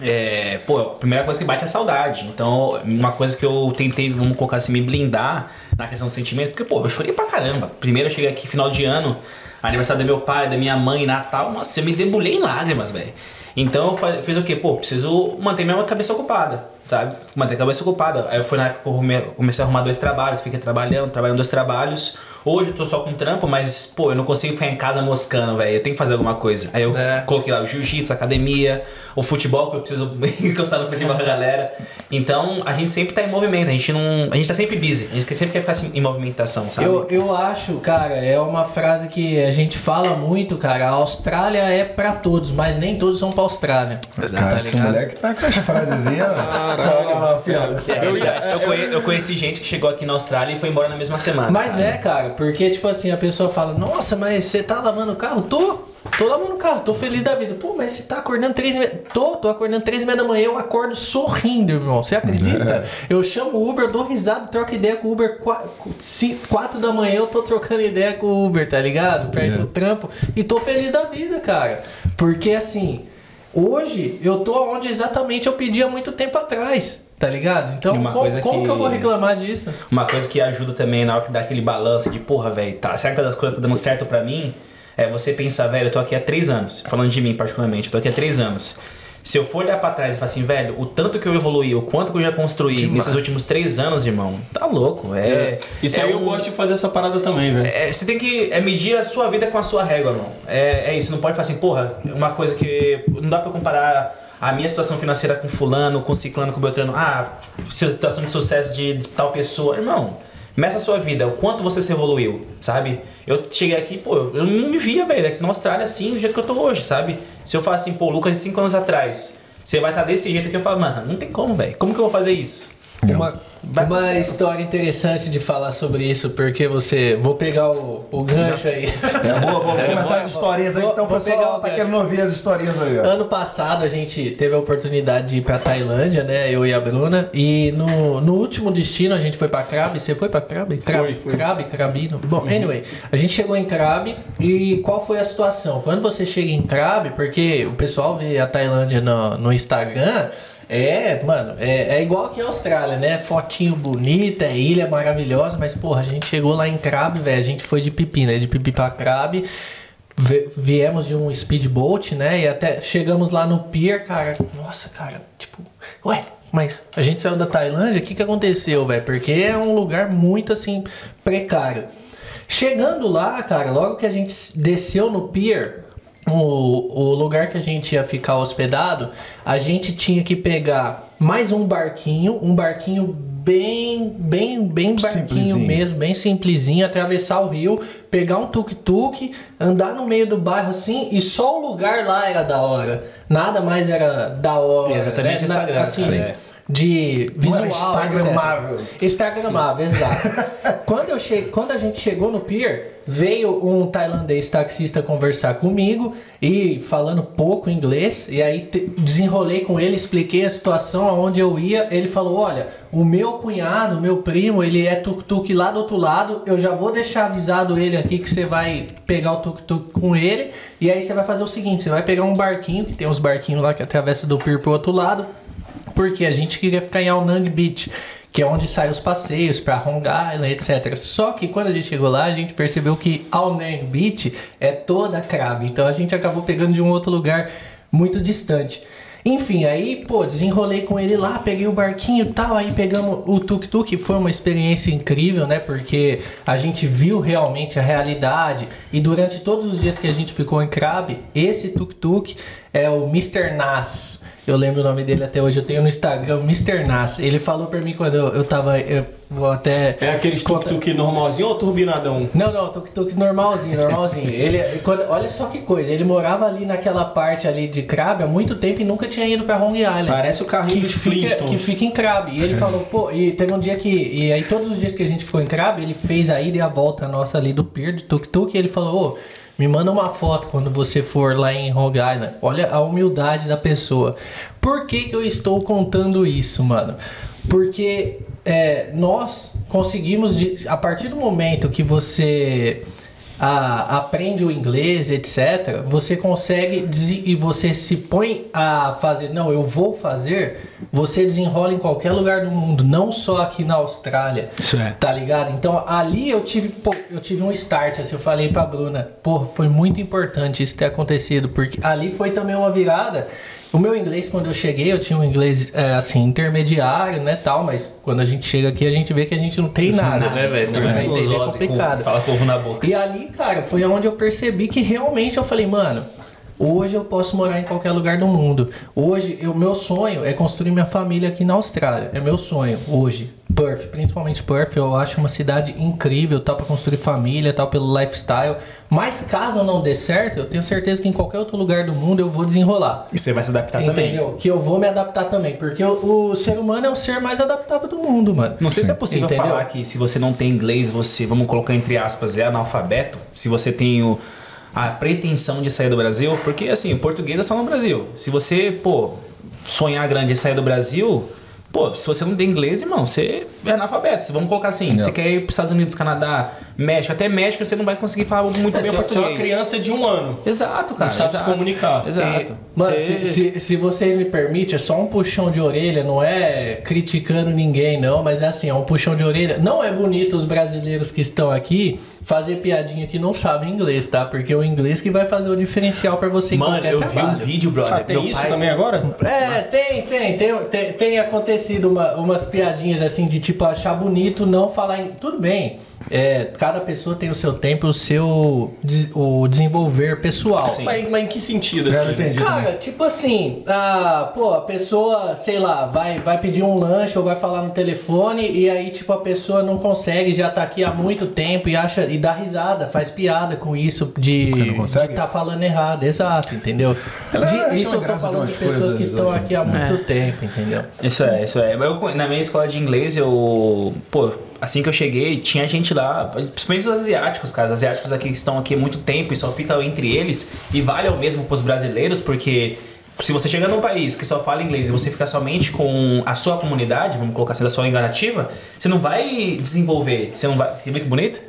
É, pô, a primeira coisa que bate é a saudade. Então, uma coisa que eu tentei, vamos colocar assim, me blindar na questão do sentimento, porque, pô, eu chorei pra caramba. Primeiro eu cheguei aqui final de ano, aniversário do meu pai, da minha mãe, Natal, nossa, eu me debulhei em lágrimas, velho. Então eu fa- fiz o quê? Pô, preciso manter minha cabeça ocupada, sabe? Manter a cabeça ocupada. Aí eu fui na época que eu comecei a arrumar dois trabalhos, fiquei trabalhando, trabalhando dois trabalhos. Hoje eu tô só com trampo, mas, pô, eu não consigo ficar em casa moscando, velho. Eu tenho que fazer alguma coisa. Aí eu É. coloquei lá o jiu-jitsu, academia, o futebol, que eu preciso encostar no futebol com a galera. Então, a gente sempre tá em movimento, a gente não. A gente tá sempre busy, a gente sempre quer ficar assim, em movimentação, sabe? Eu, eu acho, cara, é uma frase que a gente fala muito, cara. A Austrália é pra todos, mas nem todos são pra Austrália. Cara, Tá esse moleque tá com as frasezinhas. Caralho. Não, filho. Eu, eu, conhe- eu conheci gente que chegou aqui na Austrália e foi embora na mesma semana. Mas é, cara, porque, tipo assim, a pessoa fala, nossa, mas você tá lavando o carro? Tô, tô lavando o carro, tô feliz da vida. Pô, mas você tá acordando três e meia. Tô, tô acordando três e meia da manhã, eu acordo sorrindo, irmão. Você acredita? eu chamo o Uber, dou risada, troco ideia com o Uber. Cinco- Quatro da manhã eu tô trocando ideia com o Uber, tá ligado? Perto É. do trampo. E tô feliz da vida, cara. Porque, assim, hoje eu tô onde exatamente eu pedi há muito tempo atrás. Tá ligado? Então, como, coisa como que... que- eu vou reclamar disso? Uma coisa que ajuda também na hora que dá aquele balanço de, porra, velho, tá, será que das coisas tá dando certo pra mim? É você pensar, velho, eu tô aqui há três anos. Falando de mim particularmente, eu tô aqui há três anos. Se eu for olhar pra trás e falar assim, velho, o tanto que eu evoluí, o quanto que eu já construí nesses últimos três anos, irmão, tá louco. É, Isso é aí eu um- gosto de fazer essa parada também, velho. É, você tem que é, medir a sua vida com a sua régua, irmão. É, é isso, não pode falar assim, porra, uma coisa que não dá pra comparar a minha situação financeira com fulano, com ciclano, com beltrano, ah, situação de sucesso de tal pessoa. Irmão, meça a sua vida, o quanto você se evoluiu, sabe? Eu cheguei aqui, pô, eu não me via, velho, na Austrália assim, do jeito que eu tô hoje, sabe? Se eu falar assim, pô, Lucas 5 anos atrás, você vai estar tá desse jeito que eu falo, mano, não tem como, velho. Como que eu vou fazer isso? Uma, uma história interessante de falar sobre isso, porque você. Vou pegar o, o gancho aí. É, boa, boa. Vamos É, começar boa, as historinhas aí, vou- então o vou pessoal pegar o tá querendo ouvir as historinhas aí, ó. Ano passado a gente teve a oportunidade de ir pra Tailândia, né? Eu e a Bruna. E no, no último destino a gente foi pra Krabi. Você foi pra Krabi? Krabi, Foi, foi. Krabi, Krabino. Bom, anyway, a gente chegou em Krabi e qual foi a situação? Quando você chega em Krabi, porque o pessoal vê a Tailândia no, no Instagram. É, mano, é, é igual aqui a Austrália, né? Fotinho bonita, é ilha maravilhosa, mas porra, a gente chegou lá em Krabi, velho. A gente foi de pipi, né? De pipi pra Krabi. Ve- viemos de um speedboat, né? E até chegamos lá no pier, cara. Nossa, cara, tipo, ué, mas a gente saiu da Tailândia, o que, que aconteceu, velho? Porque é um lugar muito assim precário. Chegando lá, cara, logo que a gente desceu no pier, o, o lugar que a gente ia ficar hospedado, a gente tinha que pegar mais um barquinho, um barquinho bem, bem, bem barquinho mesmo, bem simplesinho, atravessar o rio, pegar um tuk-tuk, andar no meio do bairro assim, e só o lugar lá era da hora. Nada mais era da hora. É exatamente né? Na- Instagram, assim, sim. De Não era visual. etc. instagramável. Instagramável, exato. quando, eu che... quando a gente chegou no pier, veio um tailandês taxista conversar comigo e falando pouco inglês. E aí te- desenrolei com ele, expliquei a situação aonde eu ia. Ele falou: Olha, o meu cunhado, meu primo, ele é tuk-tuk lá do outro lado. Eu já vou deixar avisado ele aqui que você vai pegar o tuk-tuk com ele. E aí você vai fazer o seguinte: você vai pegar um barquinho, que tem uns barquinhos lá que atravessa do pier pro outro lado. Porque a gente queria ficar em Aonang Beach, que é onde saem os passeios para Hong Island, etc. Só que quando a gente chegou lá, a gente percebeu que Aonang Beach é toda crave. Então a gente acabou pegando de um outro lugar muito distante. Enfim, aí, pô, desenrolei com ele lá, peguei o barquinho e tal, aí pegamos o tuk-tuk, foi uma experiência incrível, né? Porque a gente viu realmente a realidade e durante todos os dias que a gente ficou em Krabi, esse tuk-tuk é o Mr. Nas. Eu lembro o nome dele até hoje, eu tenho no Instagram, Mr. Nas. Ele falou pra mim quando eu, eu tava. Eu vou até. É aquele tuk-tuk normalzinho ou turbinadão? Não, não, tuk-tuk normalzinho, normalzinho. ele, quando, olha só que coisa, ele morava ali naquela parte ali de Krabi há muito tempo e nunca tinha ido pra Hong Island. Parece o carrinho que fica, que fica em Krabi. E ele falou, pô, e teve um dia que. E aí todos os dias que a gente ficou em Krabi, ele fez a ida e a volta nossa ali do pier de tuk-tuk e ele falou, ô. Me manda uma foto quando você for lá em Hong Island. Olha a humildade da pessoa. Por que, que eu estou contando isso, mano? Porque é, nós conseguimos, a partir do momento que você a- aprende o inglês, etc., você consegue e você se põe a fazer, não, eu vou fazer, você desenrola em qualquer lugar do mundo, não só aqui na Austrália. Isso é. Tá ligado? Então ali eu tive, pô, eu tive um start, assim, eu falei pra Bruna, pô, foi muito importante isso ter acontecido, porque ali foi também uma virada. O meu inglês, quando eu cheguei, eu tinha um inglês, é, assim, intermediário, né, tal, mas quando a gente chega aqui, a gente vê que a gente não tem nada, né, velho? Não é Aí é complicado. fala com na boca. E ali, cara, foi onde eu percebi que realmente eu falei, mano, hoje eu posso morar em qualquer lugar do mundo. Hoje, o meu sonho é construir minha família aqui na Austrália. É meu sonho, hoje. Perth, principalmente Perth, eu acho uma cidade incrível, tal pra construir família, tal pelo lifestyle. Mas caso não dê certo, eu tenho certeza que em qualquer outro lugar do mundo eu vou desenrolar. E você vai se adaptar Tá também. Entendeu? Que eu vou me adaptar também. Porque o, o ser humano é o ser mais adaptável do mundo, mano. Não sei se é possível Entendeu? falar que se você não tem inglês, você, vamos colocar entre aspas, é analfabeto. Se você tem o- a pretensão de sair do Brasil, porque assim, o português é só no Brasil. Se você, pô, sonhar grande e sair do Brasil, pô, se você não tem inglês, irmão, você é analfabeto. Vamos colocar assim, você quer ir para Estados Unidos, Canadá, México, até México você não vai conseguir falar muito É, bem você é português. uma criança de um ano. Exato, cara. Não sabe se exato. comunicar. Exato. Mano, Você- se, se, se vocês me permitem, é só um puxão de orelha, não é criticando ninguém, não, mas é assim, é um puxão de orelha. Não é bonito os brasileiros que estão aqui fazer piadinha que não sabem inglês, tá? Porque é o inglês que vai fazer o diferencial pra você em Mano, qualquer eu vi um trabalho. vídeo, brother. Ah, tem Meu isso pai- também agora? É, tem, tem, tem, tem, tem acontecido uma- umas piadinhas assim de tipo achar bonito não falar em. Tudo bem. É, cada pessoa tem o seu tempo, o seu o desenvolver pessoal. Sim. Mas, mas em que sentido, assim? entendi Cara, Cara, tipo assim, a, pô, a pessoa, sei lá, vai, vai pedir um lanche ou vai falar no telefone e aí, tipo, a pessoa não consegue, já tá aqui há muito tempo e acha e dá risada, faz piada com isso de de tá falando errado, exato, entendeu? Ela De- isso eu tô de falando umas de pessoas que estão hoje. aqui há muito tempo, entendeu? Isso é, isso é. Eu, na minha escola de inglês, eu. Pô, assim que eu cheguei, tinha gente lá, principalmente os asiáticos, cara. Os asiáticos aqui que estão aqui há muito tempo e só ficam entre eles. E vale o mesmo pros brasileiros, porque. Se você chega num país que só fala inglês e você fica somente com a sua comunidade, vamos colocar assim, da sua enganativa, você não vai desenvolver. Você não vai. Viu que bonito?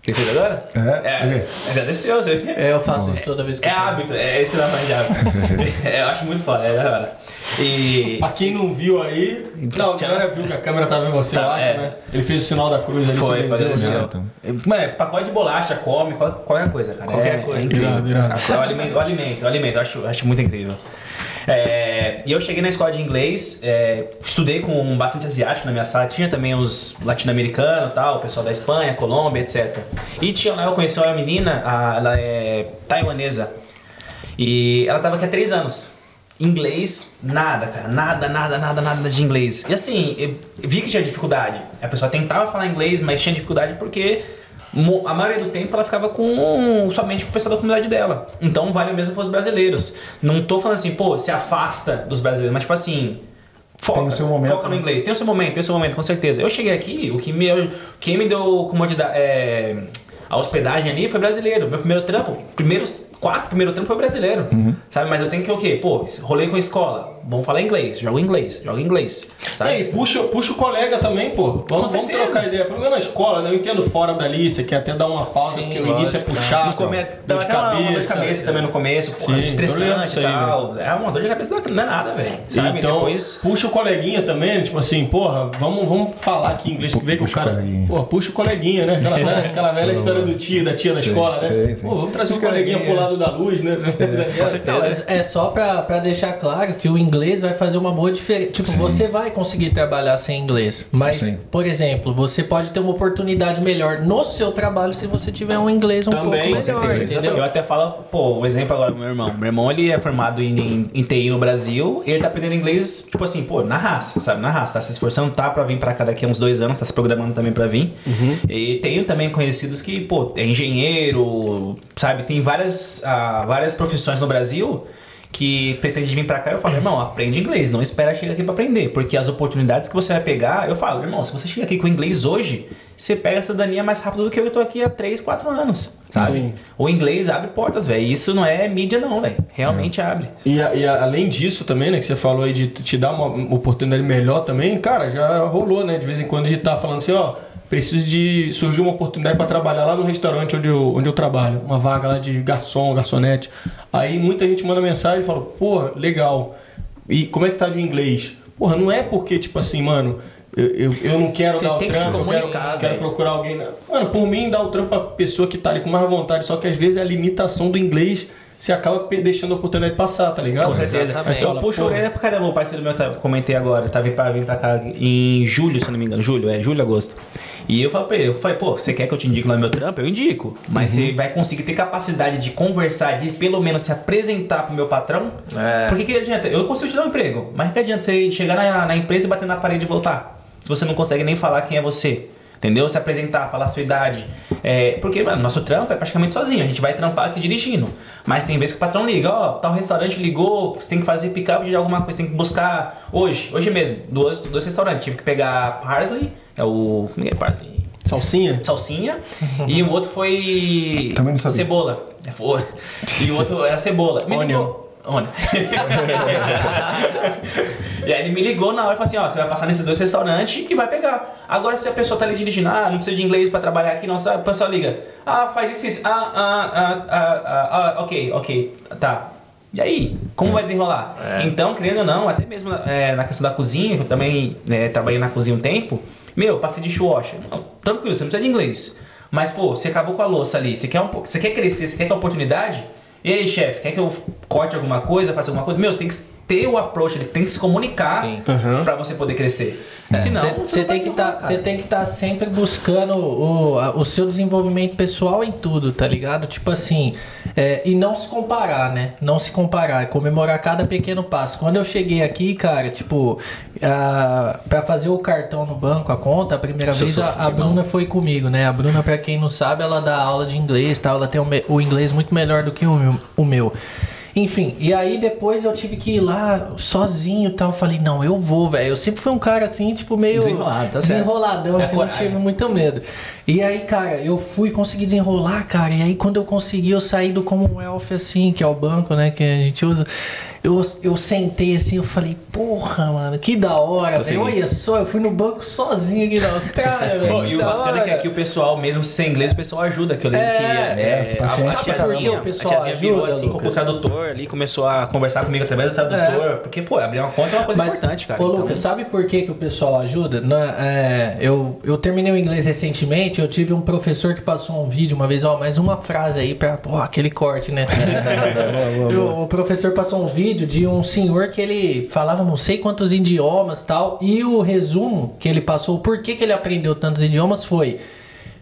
Que fez agora? É, É, agradeceu, você. É, eu faço isso toda vez que É eu falo. hábito, é isso que dá mais de hábito. É, eu acho muito foda, é da hora. E. Pra quem não viu aí. Não, a galera viu que a câmera tava em você, eu Tá, acho, é. né? Ele fez o sinal da cruz ali. Foi, benzeu, foi. né? então. Mano, é pacote de bolacha, come, qual- qualquer coisa, cara. Qualquer é, coisa. É incrível. Irado, irado. É o alimento, o alimento, o alimento, eu acho, acho muito incrível. É, e eu cheguei na escola de inglês, é, estudei com bastante asiático na minha sala, tinha também os latino-americanos tal, o pessoal da Espanha, Colômbia, etc. E tinha lá, eu conheci uma menina, a- ela é taiwanesa, e ela tava aqui há três anos. Inglês, nada, cara. Nada, nada, nada, nada de inglês. E assim, eu vi que tinha dificuldade. A pessoa tentava falar inglês, mas tinha dificuldade porque a maioria do tempo ela ficava com somente com o pessoal da comunidade dela. Então vale o mesmo para os brasileiros. Não tô falando assim, pô, se afasta dos brasileiros, mas tipo assim. Foca, Tem o seu momento, foca no né? inglês. Tem o seu momento, tem o seu momento, com certeza. Eu cheguei aqui, o que me, quem me deu comodidade, é, a hospedagem ali foi brasileiro. Meu primeiro trampo, primeiros quatro primeiro trampo foi brasileiro. Uhum. Sabe? Mas eu tenho que o quê? Pô, rolei com a escola. Vamos falar inglês. Joga inglês. Joga inglês. Sabe? Aí, puxa, puxa o colega também, pô. Vamos, vamos trocar ideia. Pelo menos na escola, né? Eu entendo fora dali, você quer até dar uma pausa, Sim, porque no início é lógico. puxado. No come... dor Dá de até uma, dor de cabeça. cabeça também no começo, pô, Sim, estressante e aí, tal. É uma dor de cabeça não é nada, velho. Então, Depois. puxa o coleguinha também, tipo assim, porra, vamos, vamos falar aqui em inglês, que vê que o cara. Porra, puxa o coleguinha, né? Aquela, velha- aquela velha história do tio, da tia da escola, né? Pô, vamos trazer o Puxa o coleguinha pro lado da luz, né? É, é só pra, pra deixar claro que o inglês vai fazer uma boa diferença. Tipo, você vai conseguir trabalhar sem inglês. Mas, Sim. por exemplo, você pode ter uma oportunidade melhor no seu trabalho se você tiver um inglês um Também, pouco melhor, certeza. entendeu? Eu até falo, pô, um exemplo agora do meu irmão. Meu irmão, ele é formado em, em, em TI no Brasil e ele tá aprendendo inglês, tipo assim, pô, na raça, sabe? Na raça, tá se esforçando, tá pra vir pra cá daqui a uns dois anos, tá se programando também pra vir. E tenho também conhecidos que, pô, é engenheiro, sabe? Tem várias, ah, várias profissões no Brasil que pretende vir pra cá, eu falo, irmão, aprende inglês, não espera chegar aqui pra aprender, porque as oportunidades que você vai pegar, eu falo, irmão, se você chega aqui com inglês hoje, você pega a cidadania mais rápido do que eu tô aqui há 3, 4 anos, sabe? Sim. O inglês abre portas, velho, isso não é mídia não, velho, realmente abre. E, a- e a- além disso também, né, que você falou aí de te dar uma oportunidade melhor também, cara, já rolou, né? De vez em quando a gente tá falando assim, ó, preciso de. Surgiu uma oportunidade para trabalhar lá no restaurante onde eu, onde eu trabalho, uma vaga lá de garçom, garçonete. Aí muita gente manda mensagem e fala, pô, legal. E como é que tá de inglês? Porra, não é porque, tipo assim, mano. Eu, eu, eu não quero Você dar o trampo, eu quero, quero velho. procurar alguém. Mano, por mim, dá o trampo pra pessoa que tá ali com mais vontade, só que às vezes é a limitação do inglês você acaba deixando a oportunidade passar, tá ligado? Com certeza. Exatamente. Eu puxo a orelha pra caramba. O parceiro meu, tá, comentei agora, tá vindo pra vir pra cá em julho, se não me engano. Julho, é, julho, agosto. E eu falei pra ele, eu falei, pô, você quer que eu te indique lá no meu trampo? Eu indico. Mas você vai conseguir ter capacidade de conversar, de pelo menos se apresentar pro meu patrão. É. Por que que adianta? Eu consigo te dar um emprego, mas que adianta você chegar na, na empresa e bater na parede e voltar? Se você não consegue nem falar quem é você. Entendeu? Se apresentar, falar a sua idade. É, porque, mano, nosso trampo é praticamente sozinho. A gente vai trampar aqui dirigindo. Mas tem vezes que o patrão liga, ó, tal restaurante ligou, você tem que fazer pick-up de alguma coisa, tem que buscar hoje, hoje mesmo, dois, dois restaurantes. Tive que pegar Parsley, é o. Como é que é Parsley? Salsinha? Salsinha. e o outro foi. Também não sabia. Cebola. É, foi. E o outro é a cebola. Me Onion. ligou. Onion. e aí ele me ligou na hora e falou assim: ó, você vai passar nesses dois restaurantes e vai pegar. Agora, se a pessoa tá ali dirigindo, ah, não precisa de inglês pra trabalhar aqui, não, sabe? a pessoa liga. Ah, faz isso, isso. Ah, ah, ah, ah, ah, ah, ok, ok, tá. E aí, como vai desenrolar? Então, querendo ou não, até mesmo é, na questão da cozinha, que eu também é, trabalhei na cozinha um tempo, meu, passei de dishwasher. Não, tranquilo, você não precisa de inglês. Mas, pô, você acabou com a louça ali, você quer, um, pouco- você quer crescer, você quer ter oportunidade? E aí, chefe, quer que eu corte alguma coisa, faça alguma coisa? Meu, você tem que ter o approach, ele tem que se comunicar Sim. pra você poder crescer. Senão, Você tem que tá, tem que estar sempre buscando o, a- o seu desenvolvimento pessoal em tudo, tá ligado? Tipo assim, é, e não se comparar, né? Não se comparar, é comemorar cada pequeno passo. Quando eu cheguei aqui, cara, tipo, a, pra fazer o cartão no banco, a conta, a primeira eu vez a, a Bruna foi comigo, né? A Bruna, pra quem não sabe, ela dá aula de inglês, tá? Ela tem o, me- o inglês muito melhor do que o meu. O meu. Enfim, e aí depois eu tive que ir lá sozinho e tal. Falei, não, eu vou, velho. Eu sempre fui um cara assim, tipo, meio Desenrolado, tá desenroladão, É assim, não tive muito medo. E aí, cara, eu fui conseguir desenrolar, cara. E aí, quando eu consegui, eu saí do Commonwealth, assim, que é o banco, né, que a gente usa. Eu, eu sentei assim, eu falei, porra, mano, que da hora, Consegui. velho. Olha só, eu fui no banco sozinho aqui na Austrália, velho. E o bacana é que aqui o pessoal, mesmo sem inglês, o pessoal ajuda. Que eu lembro É, que é, a, paciência a pra tiazinha, a O pessoal tiazinha virou assim com o Lucas. tradutor ali, começou a conversar comigo através do tradutor. Porque, pô, abrir uma conta é uma coisa importante, cara. Ô, Então, Lucas, sabe por que, que o pessoal ajuda? Na- é, eu, eu terminei o inglês recentemente, eu tive um professor que passou um vídeo uma vez, ó, mais uma frase aí pra. Pô, aquele corte, né? Eu- o professor passou um vídeo de um senhor que ele falava não sei quantos idiomas tal, e o resumo que ele passou, o porquê que ele aprendeu tantos idiomas foi.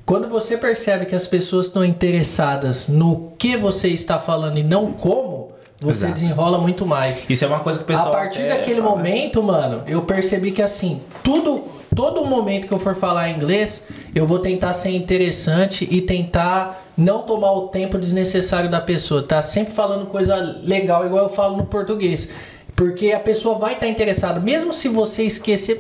Quando você percebe que as pessoas estão interessadas no que você está falando e não como, você Exato. desenrola muito mais. Isso é uma coisa que o pessoal. A partir daquele fala. momento, mano, eu percebi que assim, tudo, todo momento que eu for falar inglês, eu vou tentar ser interessante e tentar não tomar o tempo desnecessário da pessoa, tá? Sempre falando coisa legal, igual eu falo no português. Porque a pessoa vai estar interessada, mesmo se você esquecer,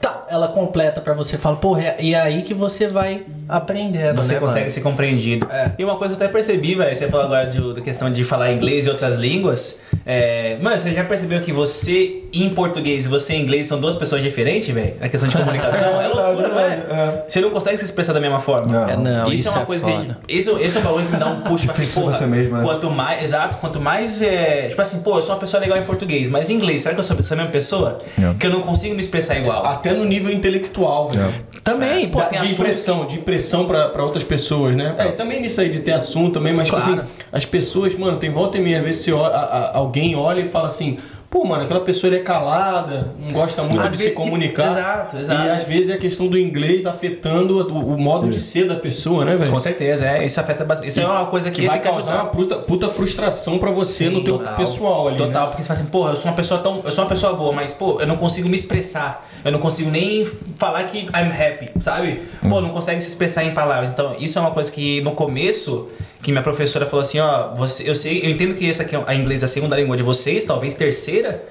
tá, ela completa pra você, fala, porra, é- e é aí que você vai aprendendo, Você né, consegue mano? ser compreendido. É. E uma coisa que eu até percebi, velho, você falou agora de- da questão de falar inglês e outras línguas. É, mano, você já percebeu que você em português e você em inglês são duas pessoas diferentes, velho? Na questão de comunicação? é loucura, não é? É. Você não consegue se expressar da mesma forma. Não. É, não, isso, isso, é uma é coisa foda. que. gente- Esse, esse é um bagulho que me dá um push pra assim, Difícil porra. você mesmo, né? Quanto mais. Exato, quanto mais. É, tipo assim, pô, eu sou uma pessoa legal em português, mas em inglês, será que eu sou essa mesma pessoa? Não. Que eu não consigo me expressar igual. Até no nível intelectual, velho. Também, pô, Da- tem de impressão, de impressão pra, pra outras pessoas, né? É, também nisso aí de ter assunto também, mas tipo Claro. assim, as pessoas, mano, tem volta e meia, às vezes olha, a- a- alguém olha e fala assim, pô, mano, aquela pessoa ele é calada, não gosta muito Às de se comunicar. exato, exato. E às vezes é a questão do inglês afetando o, o modo de ser da pessoa, né, velho? Com certeza, é, isso afeta bastante. Isso é uma coisa que, Que vai que causar ajudar. uma puta, puta frustração pra você Sim, no teu total. pessoal ali. Total, né? porque você fala assim, porra, eu sou uma pessoa tão. Eu sou uma pessoa boa, mas, pô, eu não consigo me expressar. Eu não consigo nem falar que I'm happy, sabe? Pô, não consegue se expressar em palavras. Então, isso é uma coisa que no começo, que minha professora falou assim, ó, você, eu sei, eu entendo que essa aqui é a inglês é a segunda língua de vocês, talvez terceira,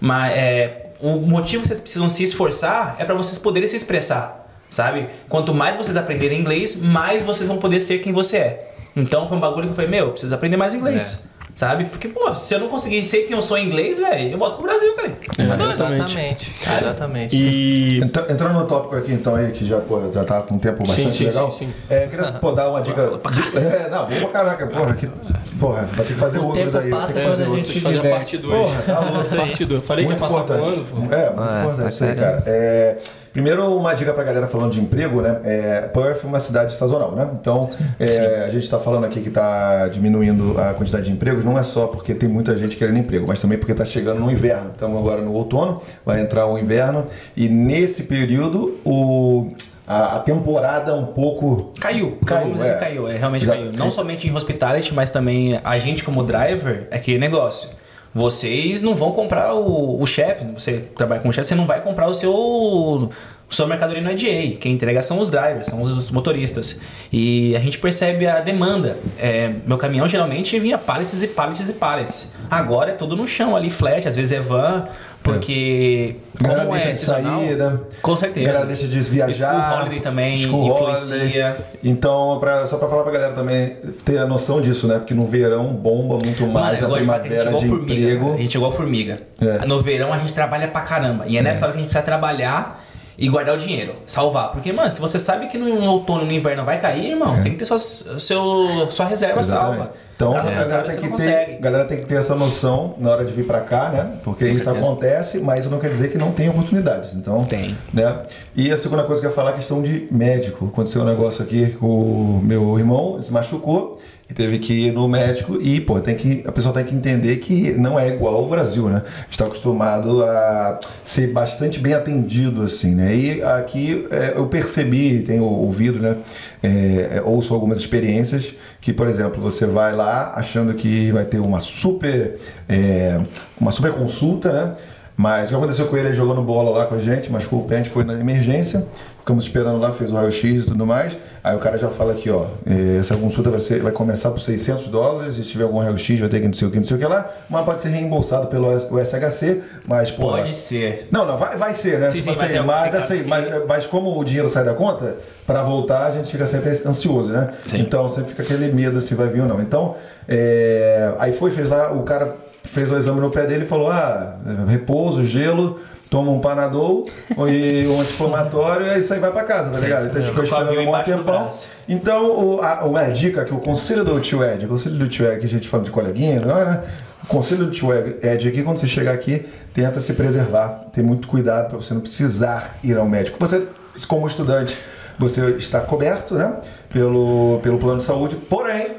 mas é, o motivo que vocês precisam se esforçar é para vocês poderem se expressar. Sabe? Quanto mais vocês aprenderem inglês, mais vocês vão poder ser quem você é. Então foi um bagulho que eu falei, meu, eu preciso aprender mais inglês. Sabe? Porque, pô, se eu não conseguir ser quem eu sou em inglês, velho, eu volto pro Brasil, cara. É. Exatamente, exatamente. E Entra- Entrando no tópico aqui, então, aí, que já, pô, já tá com um tempo Sim, bastante sim, legal. sim, sim. É, queria pô, dar uma dica. É, não, bom pra caraca, porra, que, porra, vai ter que fazer O outros tempo aí. passa quando fazer a gente fazer a parte 2. Porra, tá louco. parte 2. Eu falei Muito que ia passar importante. voando, pô. É, muito É, importante pra isso aí, cara. É, primeiro, uma dica pra galera falando de emprego, né? É, Perth é uma cidade sazonal, né? Então, é, a gente tá falando aqui que tá diminuindo a quantidade de empregos, não é só porque tem muita gente querendo emprego, mas também porque tá chegando no inverno. Estamos agora no outono, vai entrar o inverno, e nesse período, o, a, a temporada um pouco Caiu. Caiu, Vamos dizer é. caiu. É, realmente Exato. caiu. Não somente em hospitality, mas também a gente como driver, é aquele negócio. Vocês não vão comprar o, o chefe, você trabalha como chefe, você não vai comprar o seu sua mercadoria no EDA. Quem entrega são os drivers, são os motoristas. E a gente percebe a demanda. É, meu caminhão geralmente vinha pallets e pallets e pallets. Agora é tudo no chão ali, flash, às vezes é van, porque A galera como deixa é de sazonal, sair, né? com A certeza. galera deixa de viajar. School holiday também School influencia. holiday. Então, pra, só pra falar pra galera também ter a noção disso, né? Porque no verão bomba muito mais, Mano, na de é primavera igual de formiga. emprego. cara. A gente é igual formiga. É. No verão a gente trabalha pra caramba. E é nessa hora que a gente precisa trabalhar e guardar o dinheiro. Salvar. Porque, mano, se você sabe que no outono e no inverno vai cair, irmão, tem que ter sua, seu, sua reserva É. Exatamente. salva. Então, a galera, contrário, tem que ter, galera tem que ter essa noção na hora de vir pra cá, né? Porque isso certeza. acontece, mas não quer dizer que não tem oportunidades. Então, Tem. Né? E a segunda coisa que eu ia falar é a questão de médico. Aconteceu um negócio aqui com o meu irmão, ele se machucou teve que ir no médico e, pô, tem que, a pessoa tem que entender que não é igual ao Brasil, né? Está acostumado a ser bastante bem atendido, assim, né? E aqui é, eu percebi, tenho ouvido, né? É, ouço algumas experiências que, por exemplo, você vai lá achando que vai ter uma super, é, uma super consulta, né? Mas o que aconteceu com ele? Ele jogando bola lá com a gente, machucou o pé, a gente foi na emergência, ficamos esperando lá, fez o raio-x e tudo mais. Aí o cara já fala aqui, ó, eh, essa consulta vai, ser, vai começar por 600 dólares, se tiver algum raio-x vai ter que não sei o que, não sei o que lá, mas pode ser reembolsado pelo SHC, mas pô... Pode ser. Não, não, vai, vai ser, né? Sim, sim, vai ter mas, assim, que- mas, mas como o dinheiro sai da conta, para voltar a gente fica sempre ansioso, né? Sim. Então sempre fica aquele medo se vai vir ou não. Então, é, aí foi, fez lá, o cara fez o exame no pé dele e falou: ah, repouso, gelo, toma um panadol e um anti-inflamatório, e aí isso aí vai pra casa, tá ligado? Então a gente ficou a esperando um tempão. Então, o, a, uma dica que o conselho do tio Ed, o conselho do tio Ed, que a gente fala de coleguinha, não é, né? O conselho do tio Ed aqui, quando você chegar aqui, tenta se preservar, ter muito cuidado para você não precisar ir ao médico. Você, como estudante, você está coberto, né? Pelo, pelo plano de saúde, porém.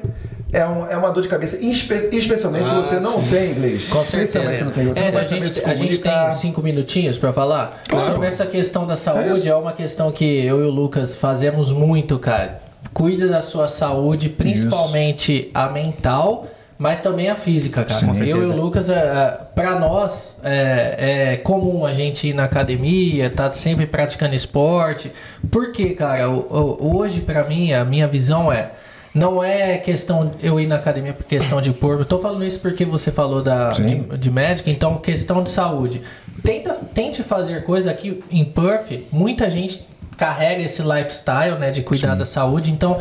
É, um- é uma dor de cabeça, espe- especialmente se Ah, você não sim. tem inglês. Com certeza. se não tem, você É, não a, gente, a gente tem cinco minutinhos para falar Claro. sobre essa questão da É saúde. isso. É, uma questão que eu e o Lucas fazemos muito, cara. Cuida da sua saúde, principalmente a mental, mas também a física, cara. Sim, eu e o Lucas, é, para nós, é, é comum a gente ir na academia, tá sempre praticando esporte. Por quê, cara? O- o- Hoje, para mim, a minha visão é. Não é questão eu ir na academia por questão de corpo. Eu tô falando isso porque você falou da, Sim. de, de médica, então questão de saúde. Tenta, tente fazer coisa aqui em Perth. Muita gente carrega esse lifestyle, né, de cuidar da saúde. Então,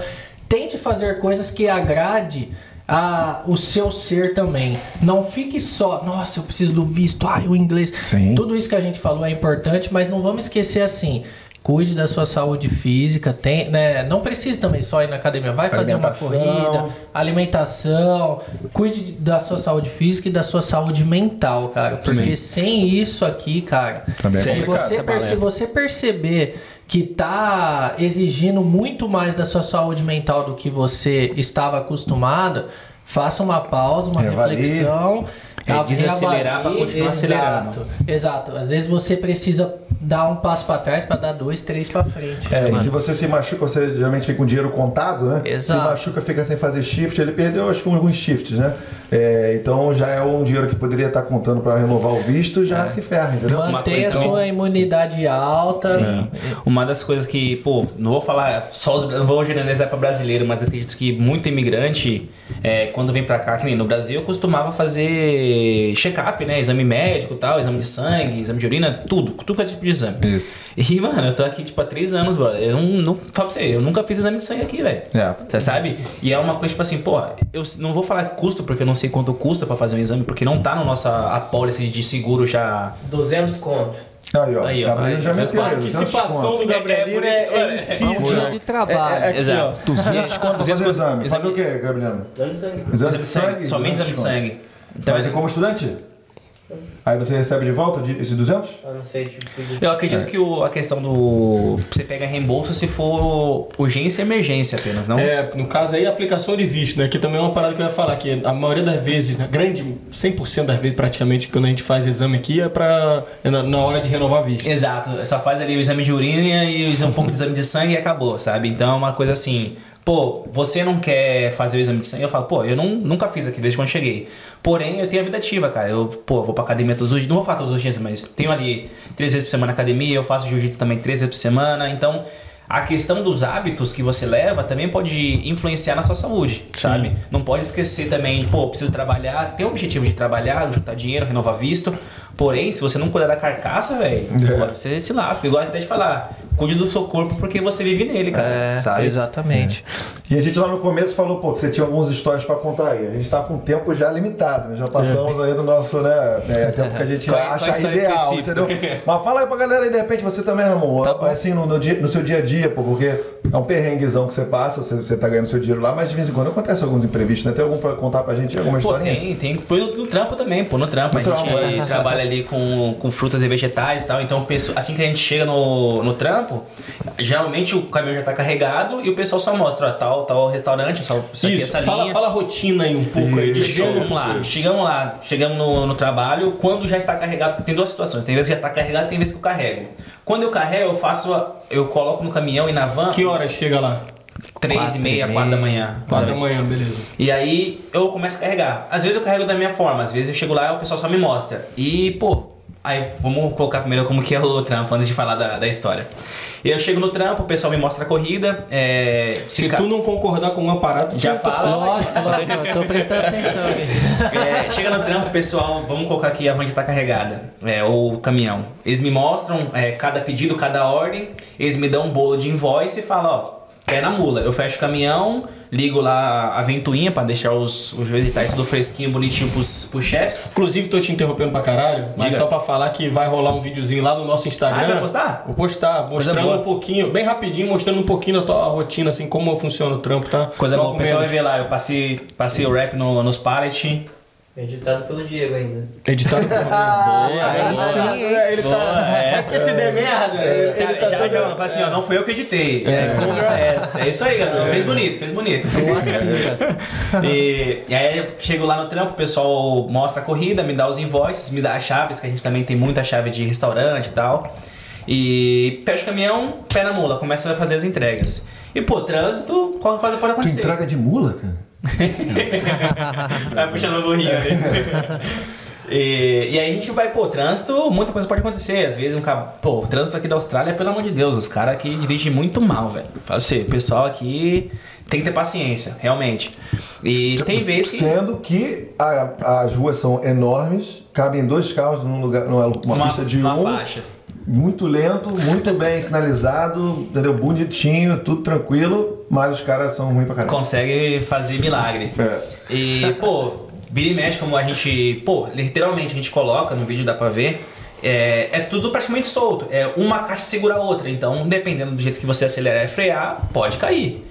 tente fazer coisas que agrade a, o seu ser também. Não fique só, nossa, eu preciso do visto, ai, o inglês. Sim. Tudo isso que a gente falou é importante, mas não vamos esquecer assim. Cuide da sua saúde física, tem, né? Não precisa também só ir na academia, vai fazer uma corrida, alimentação, cuide da sua saúde física e da sua saúde mental, cara. Porque sem isso aqui, cara, Também é se, complicado, você se você perceber que tá exigindo muito mais da sua saúde mental do que você estava acostumado, faça uma pausa, uma reflexão. É, desacelerar pra reavalie. continuar Exato, acelerando. Exato. Às vezes você precisa dar um passo para trás para dar dois, três para frente. É, e se você se machuca, você geralmente fica com dinheiro contado, né? Exato. Se machuca, fica sem fazer shift, ele perdeu acho que alguns shifts, né? É, então já é um dinheiro que poderia estar contando para renovar o visto, já se ferra, entendeu? Coisa a sua imunidade alta. Uma das coisas que, pô, não vou falar só os, não vou generalizar para brasileiro, mas acredito que muito imigrante, é, quando vem pra cá, que nem no Brasil, costumava fazer check-up, né? Exame médico e tal, exame de sangue, exame de urina, tudo, tudo que é tipo de exame. Isso. E, mano, eu tô aqui, tipo, há três anos, bro. Eu não, não falo pra você, eu nunca fiz exame de sangue aqui, velho. É. Você sabe? E é uma coisa, tipo assim, pô, eu não vou falar custo, porque eu não sei quanto custa pra fazer um exame, porque não tá na nossa apólice de seguro já. 200 conto. Aí, ó. Aí, ó. Gabriel já Aí, meteu a aí, 200 Participação do Gabrielino É, é, é é, é, dia de trabalho. É, é, aqui, Exato. ó. 200 conto pra fazer exame. Fazer o quê, Gabriel? Exame de sangue. Exame Exame de sangue, somente exame de sangue. Então, Mas é como estudante? Aí você recebe de volta de- esses 200? Eu não sei, tipo, Eu acredito que o- a questão do. Você pega reembolso se for urgência e emergência apenas, não? É, no caso aí, aplicação de visto, né? Que também é uma parada que eu ia falar, que a maioria das vezes, né, grande, 100% das vezes praticamente, quando a gente faz exame aqui, é, pra, é na, na hora de renovar visto. Exato, só faz ali o exame de urina e um pouco de exame de sangue e acabou, sabe? Então é uma coisa assim, pô, você não quer fazer o exame de sangue? Eu falo, pô, eu não, nunca fiz aqui desde quando cheguei. Porém, eu tenho a vida ativa, cara. Eu, pô, vou pra academia todos os dias, não vou falar todos os dias, mas tenho ali três vezes por semana na academia, eu faço jiu-jitsu também três vezes por semana, então. A questão dos hábitos que você leva também pode influenciar na sua saúde, sabe? Não pode esquecer também, pô, preciso trabalhar, tem o objetivo de trabalhar, juntar dinheiro, renovar visto. Porém, se você não cuidar da carcaça, velho, É. você se lasca. Gosto até de falar, cuide do seu corpo porque você vive nele, cara. É, sabe? exatamente. E a gente lá no começo falou, pô, que você tinha algumas histórias pra contar aí. A gente tá com tempo já limitado, né? Já passamos aí do nosso, né? É, tempo que a gente Qual é- qual é a acha história ideal, específica? entendeu? Mas fala aí pra galera aí, de repente, você também, Ramon, Tá bom. assim, no, no dia- no seu dia a dia, pô, porque É um perrenguezão que você passa, você, você tá ganhando seu dinheiro lá, mas de vez em quando acontece alguns imprevistos, né? Tem algum pra contar pra gente? Alguma Pô, historinha? tem, tem. Pô, no, no trampo também, pô, no trampo. No a gente trampo, é. trabalha ali com, com frutas e vegetais e tal. Então, assim que a gente chega no, no trampo, geralmente o caminhão já tá carregado e o pessoal só mostra, ó, tal, tal restaurante, só isso aqui, Isso, essa fala, linha. fala a rotina aí um pouco aí. de dia vamos lá. Chegamos lá, chegamos no, no trabalho, quando já está carregado, porque tem duas situações. Tem vezes que já está carregado, tem vezes que eu carrego. Quando eu carrego, eu faço, a- eu coloco no caminhão e na van, Que horas chega lá? Três e meia, quatro da manhã. Quatro da manhã, beleza. E aí eu começo a carregar. Às vezes eu carrego da minha forma, às vezes eu chego lá e o pessoal só me mostra. E, pô, aí vamos colocar primeiro como que é o trampo antes de falar da, da história. Eu chego no trampo, o pessoal me mostra a corrida. É, Se ca- tu não concordar com um aparato, Já fala. Lógico, lógico, tô prestando atenção aqui. É, chega no trampo, pessoal, vamos colocar aqui a van já tá carregada, é, ou o caminhão. Eles me mostram é, cada pedido, cada ordem, eles me dão um bolo de invoice e falam, ó, pé na mula. Eu fecho o caminhão, ligo lá a ventoinha pra deixar os, os vegetais tudo fresquinho, bonitinho pros, pros chefes. Inclusive, tô te interrompendo pra caralho, mas Diga. só pra falar que vai rolar um videozinho lá no nosso Instagram. Ah, você vai postar? Vou postar, mostrando um pouquinho, bem rapidinho, mostrando um pouquinho da tua rotina, assim, como funciona o trampo, tá? Coisa boa, o pessoal vai ver lá, eu passei, passei o rap no- nos pallet. Editado pelo Diego ainda. Editado Boa, aí boa. sim, ele Boa, tá. é. É porque se der merda, ele Já, tá já, todo- assim, ó, não fui eu que editei. É, essa. É isso aí, galera. Fez bonito, fez bonito. E, e aí eu chego lá no trampo, o pessoal mostra a corrida, me dá os invoices, me dá as chaves, que a gente também tem muita chave de restaurante e tal. E fecha o caminhão, pé na mula, começa a fazer as entregas. E pô, trânsito, qualquer coisa pode Tu acontecer. entrega de mula, cara? Vai puxando o burrinho ali. E, e aí a gente vai, pô, trânsito, muita coisa pode acontecer. Às vezes um cara. Pô, o trânsito aqui da Austrália, pelo amor de Deus, os caras aqui dirigem muito mal, velho. Fala você, o pessoal aqui tem que ter paciência, realmente. E tem vezes que. Sendo que a- as ruas são enormes, cabem dois carros num lugar, numa uma, pista de uma um, faixa. Muito lento, muito bem sinalizado, entendeu? Bonitinho, tudo tranquilo, mas os caras são ruins pra caramba. consegue fazer milagre. É. E, pô, vira e mexe como a gente, pô, literalmente a gente coloca no vídeo dá pra ver. É, é tudo praticamente solto. É uma caixa segura a outra. Então, dependendo do jeito que você acelerar e frear, pode cair.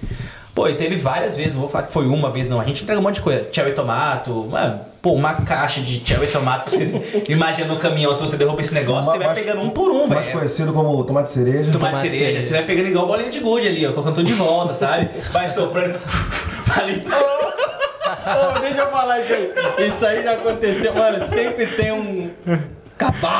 Pô, e teve várias vezes, não vou falar que foi uma vez, não. A gente entrega um monte de coisa. Cherry tomato, mano, pô, uma caixa de cherry tomato. Você imagina no caminhão, se você derruba esse negócio, você vai Mais- pegando um por um, Mais velho. conhecido como tomate cereja. Tomate, Tomate cereja. cereja. Você vai pegando igual bolinha de gude ali, ó, colocando tudo de volta, sabe? Vai soprando. Vai limpando. Ô, deixa eu falar isso aí. Isso aí já aconteceu, mano. Sempre tem um.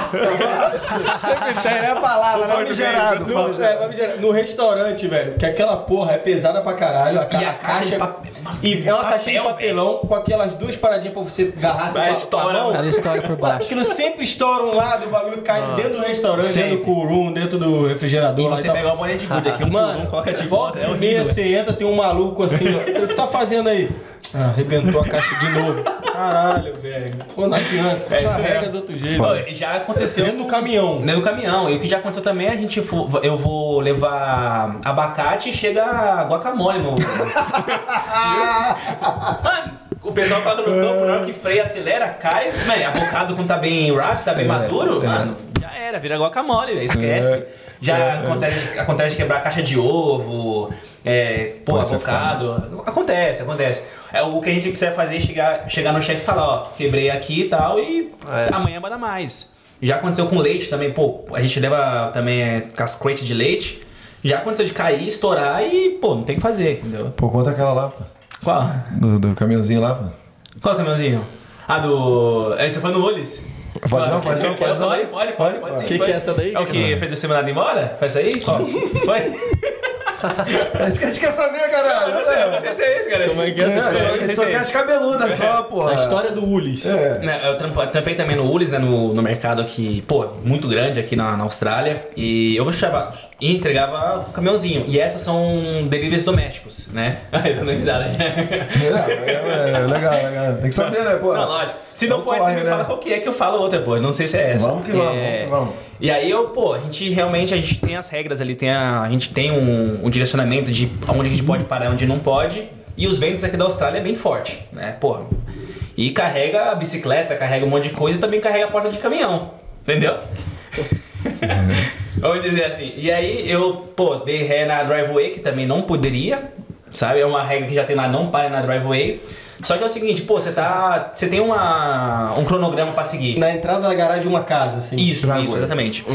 Sempre tem, né? A palavra, né? Famigerado, No, é, famigerado. no restaurante, velho, que aquela porra é pesada pra caralho. A, ca- E a caixa caixa. e é uma caixinha de papelão com aquelas duas paradinhas pra você agarrar Vai, a- estoura, mão. Ela estoura por baixo. Aquilo sempre estoura um lado, o bagulho cai dentro do restaurante, dentro do Sempre. curum, dentro do refrigerador. E lá você pega uma bolinha de gude aqui, um Mano, coloca de volta é e meia, horrível. você entra, tem um maluco assim, ó. O que tá fazendo aí? Ah, arrebentou a caixa de novo. Caralho, velho. Pô, não adianta. É isso mesmo. do outro jeito. Pô, já aconteceu. Dentro do caminhão. Dentro do caminhão. E o que já aconteceu também, a gente eu vou levar abacate e chega guacamole no. Mano, o pessoal paga no campo, na hora que freia, acelera, cai. Mano, avocado quando tá bem rápido, tá bem É, maduro, é. mano, já era, vira guacamole, velho, esquece. Já É. acontece, acontece de quebrar caixa de ovo, é, pô, é avocado. acontece, acontece. É, o que a gente precisa fazer é chegar, chegar no chefe e falar, ó, quebrei aqui e tal, e amanhã manda mais. Já aconteceu com leite também, pô, a gente leva também é, com as crates de leite. Já aconteceu de cair, estourar e, pô, não tem o que fazer, entendeu? Pô, conta aquela lá, pô. Qual? Do, do caminhãozinho lá, pô. Qual caminhãozinho? Ah, do. Esse foi no Ulis? Pode não, pode não, pode. Pode, pode, pode, pode sim. Que é essa daí? É o que fez você mandar embora? Foi isso aí? Foi? É isso que a gente quer saber, caralho. Não sei, não sei se é esse, cara. Como é que é essa sei, história? a gente só é quer as cabeludas só, pô. A história do Ulis. É. Né, Eu trampei também no Ulis, né, no, no mercado aqui, pô, muito grande aqui na, na Austrália. E eu chamava e entregava o caminhãozinho. E essas são deliveries domésticos, né? Ai, dando risada. É, é, é, legal, legal. Tem que saber, né, pô? Não, lógico. Se não for essa, me né? fala qual que é que eu falo outra, pô. Não sei se é essa. Vamos que vamos, É, vamos que vamos. E aí eu, pô, a gente realmente a gente tem as regras ali, tem a, a gente tem um, um direcionamento de onde a gente pode parar, onde não pode. E os ventos aqui da Austrália é bem forte, né? Porra. E carrega a bicicleta, carrega um monte de coisa e também carrega a porta de caminhão. Entendeu? Vamos dizer assim. E aí eu, pô, dei ré na driveway, que também não poderia, sabe? É uma regra que já tem lá, não pare na driveway. Só que é o seguinte, pô, você tá. Você tem uma, um cronograma pra seguir. Na entrada da garagem de uma casa, assim. Isso, isso, exatamente.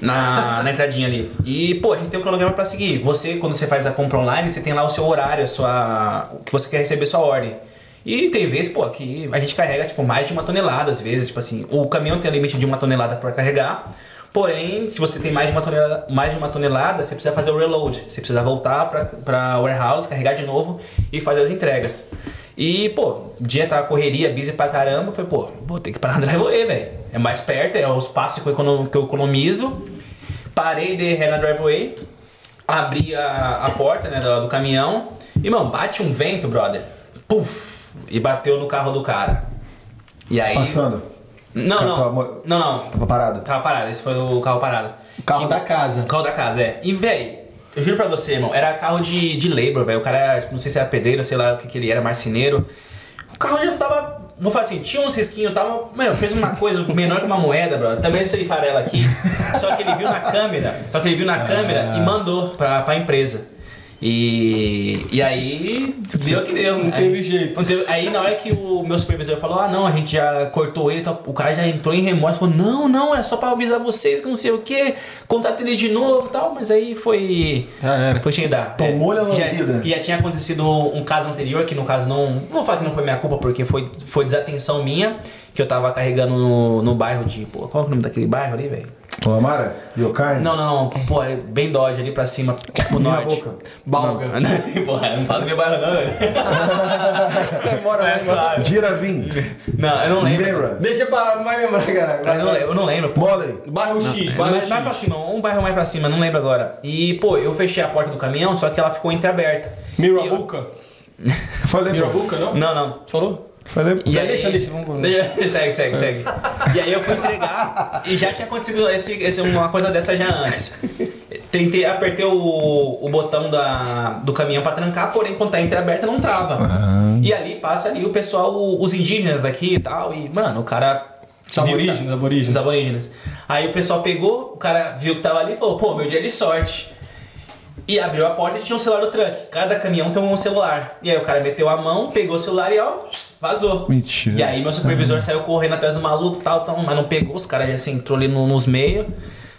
Na, na entradinha ali. E, pô, a gente tem um cronograma pra seguir. Você, quando você faz a compra online, você tem lá o seu horário, a sua. que você quer receber sua ordem. E tem vezes, pô, que a gente carrega, tipo, mais de uma tonelada, às vezes, tipo assim, o caminhão tem limite de uma tonelada pra carregar. Porém, se você tem mais de uma tonelada, mais de uma tonelada você precisa fazer o reload. Você precisa voltar pra, pra warehouse, carregar de novo e fazer as entregas. E, pô, o dia tava correria, busy pra caramba. Eu falei, pô, vou ter que parar na driveway, velho. É mais perto, é os passos que eu, economizo. Parei de ré na driveway, abri a, a porta né, do, do caminhão e, mano, bate um vento, brother. Puf! E bateu no carro do cara. E aí. Passando. Não, não. tava Não, não. Tava parado. Tava parado, esse foi o carro parado. O carro Que- da casa. O carro da casa, é. E, véi, eu juro pra você, irmão, era carro de, de labor, velho. O cara, não sei se era pedreiro, sei lá o que, que ele era, marceneiro. O carro já não tava. Vou falar assim, tinha uns risquinhos, tava. Mano, fez uma coisa menor que uma moeda, bro. Também esse farela aqui. Só que ele viu na câmera. Só que ele viu na câmera e mandou pra, pra empresa. E, e aí, deu o que deu. Não Aí- teve jeito. não teve- aí na hora que o meu supervisor falou, ah não, a gente já cortou ele, e tal, o cara já entrou em remorso, falou, não, não, é só pra avisar vocês que não sei o que, contrata ele de novo e tal, mas aí foi. Já era. Foi cheio dar. Tomou-lhe a já, lambida. que já tinha acontecido um caso anterior, que no caso não. Não vou falar que não foi minha culpa, porque foi, foi desatenção minha, que eu tava carregando no, no bairro de. Pô, qual é o nome daquele bairro ali, velho? Lamara? Yokai? Não, não, pô, é bem Dodge ali pra cima, pro Minha norte. boca. Balga. Não, Porra, não fala do meu bairro não, É suave. Diravim. Não, eu não lembro. Mira. Deixa eu parar, não vai lembrar, cara. Mas eu não, eu não lembro. pô. Molly. Bairro X, bairro Mais, X. mais pra cima, um bairro mais pra cima, não lembro agora. E, pô, eu fechei a porta do caminhão, só que ela ficou entreaberta. Mirabuca. Falei, pô. Mirabuca, não? Não, não. Falou? Falei. E aí, deixa, deixa, vamos- Deixa- segue, segue, segue. E aí eu fui entregar e já tinha acontecido esse, esse- uma coisa dessa já antes. Tentei, apertei o, o botão da, do caminhão pra trancar, porém quando tá entreaberta não trava. E ali passa ali o pessoal, os indígenas daqui e tal, e mano, o cara. Os aborígenes, tá- aborígenes. Os aborígenes. Aí o pessoal pegou, o cara viu que tava ali e falou, pô, meu dia de sorte. E abriu a porta e tinha um celular no truck. Cada caminhão tem um celular. E aí o cara meteu a mão, pegou o celular e ó, vazou. Mentira. E aí meu supervisor saiu correndo atrás do maluco tal, tal, mas não pegou, os caras já assim, entrou ali no- nos meios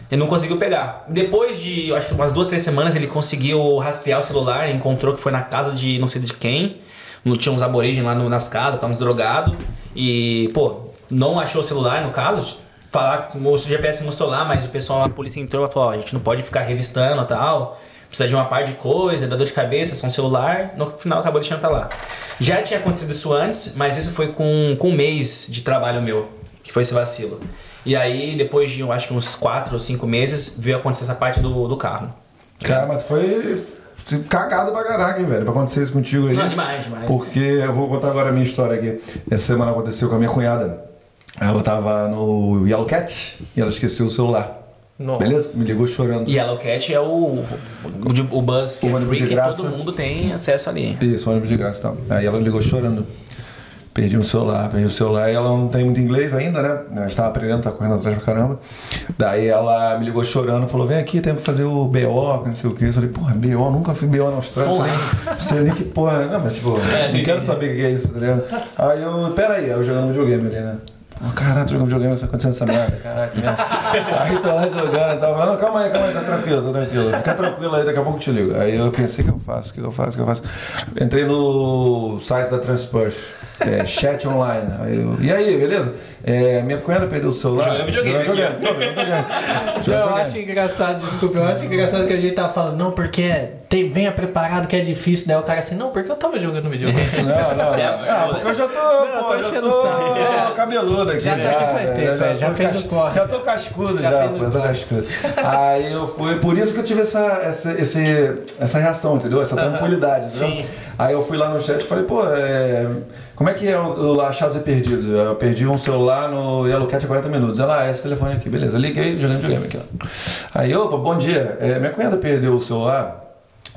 e não conseguiu pegar. Depois de, acho que umas duas, três semanas, ele conseguiu rastrear o celular, encontrou que foi na casa de não sei de quem. Não tinha uns aborígenes lá no- nas casas, uns drogados. E, pô, não achou o celular no caso. Falar, o GPS mostrou lá, mas o pessoal, a polícia entrou e falou, ó, a gente não pode ficar revistando e tal. Precisa de uma par de coisa, dá dor de cabeça, só um celular. No final acabou deixando pra lá. Já tinha acontecido isso antes, mas isso foi com, com um mês de trabalho meu, que foi esse vacilo. E aí, depois de, eu acho que uns 4 ou 5 meses, veio acontecer essa parte do, do carro. Cara, mas tu foi cagado pra caraca, hein, velho, pra acontecer isso contigo aí. Não, demais, demais. Porque eu vou contar agora a minha história aqui. Essa semana aconteceu com a minha cunhada. Ela tava no Yellow Cat e ela esqueceu o celular. Nossa. Beleza? Me ligou chorando. E Yellow Cat é o, o, o Buzz que O é free, que todo mundo tem acesso ali. Isso, ônibus de graça e tal. Aí ela ligou chorando. Perdi o celular, perdi o celular e ela não tem muito inglês ainda, né? Ela estava aprendendo, tá correndo atrás pra caramba. Daí ela me ligou chorando, falou: vem aqui, tem que fazer o BO, não sei o que. Eu falei, porra, BO, nunca fui BO na Austrália, nem, sei nem que porra. Não, mas tipo, É, não quero saber o que é isso, tá ligado? Aí eu, pera aí, eu jogando videogame ali, né? Pô, caralho, jogando videogame, tá acontecendo essa merda, caraca, né? Aí tô lá jogando e tava falando, calma aí, calma aí, tá tranquilo, tá tranquilo. Fica tranquilo aí, daqui a pouco eu te ligo. Aí eu pensei, o que eu faço, o que eu faço, o que eu faço? Entrei no site da Transport, é, chat online. Aí eu, e aí, beleza? É, minha cunhada perdeu o celular. Jogando videogame Jogando jogando. Eu acho engraçado, desculpa, eu acho engraçado que a gente tava falando, não, porque tem, venha preparado que é difícil, daí o cara assim, não, porque eu tava jogando videogame. Não, não, É, não. Ah, porque eu já tô, Não, pô, tô já enchendo tô o saco. cabeludo aqui. Já Já, tá aqui faz tempo, já, é, já tô fez o corre. Já tô cascudo, Já já, fez o pô, já tô cascudo. Aí eu fui, por isso que eu tive essa, essa, esse, essa reação, entendeu? Essa tranquilidade, entendeu? Sim. Aí eu fui lá no chat e falei, pô, é, como é que é o, o achados e perdidos? Eu perdi um celular no Yellow Cat há 40 minutos. Ela, ah, esse telefone aqui, beleza. Liguei, jogando videogame aqui, ó. Aí, opa, bom dia. É, minha cunhada perdeu o celular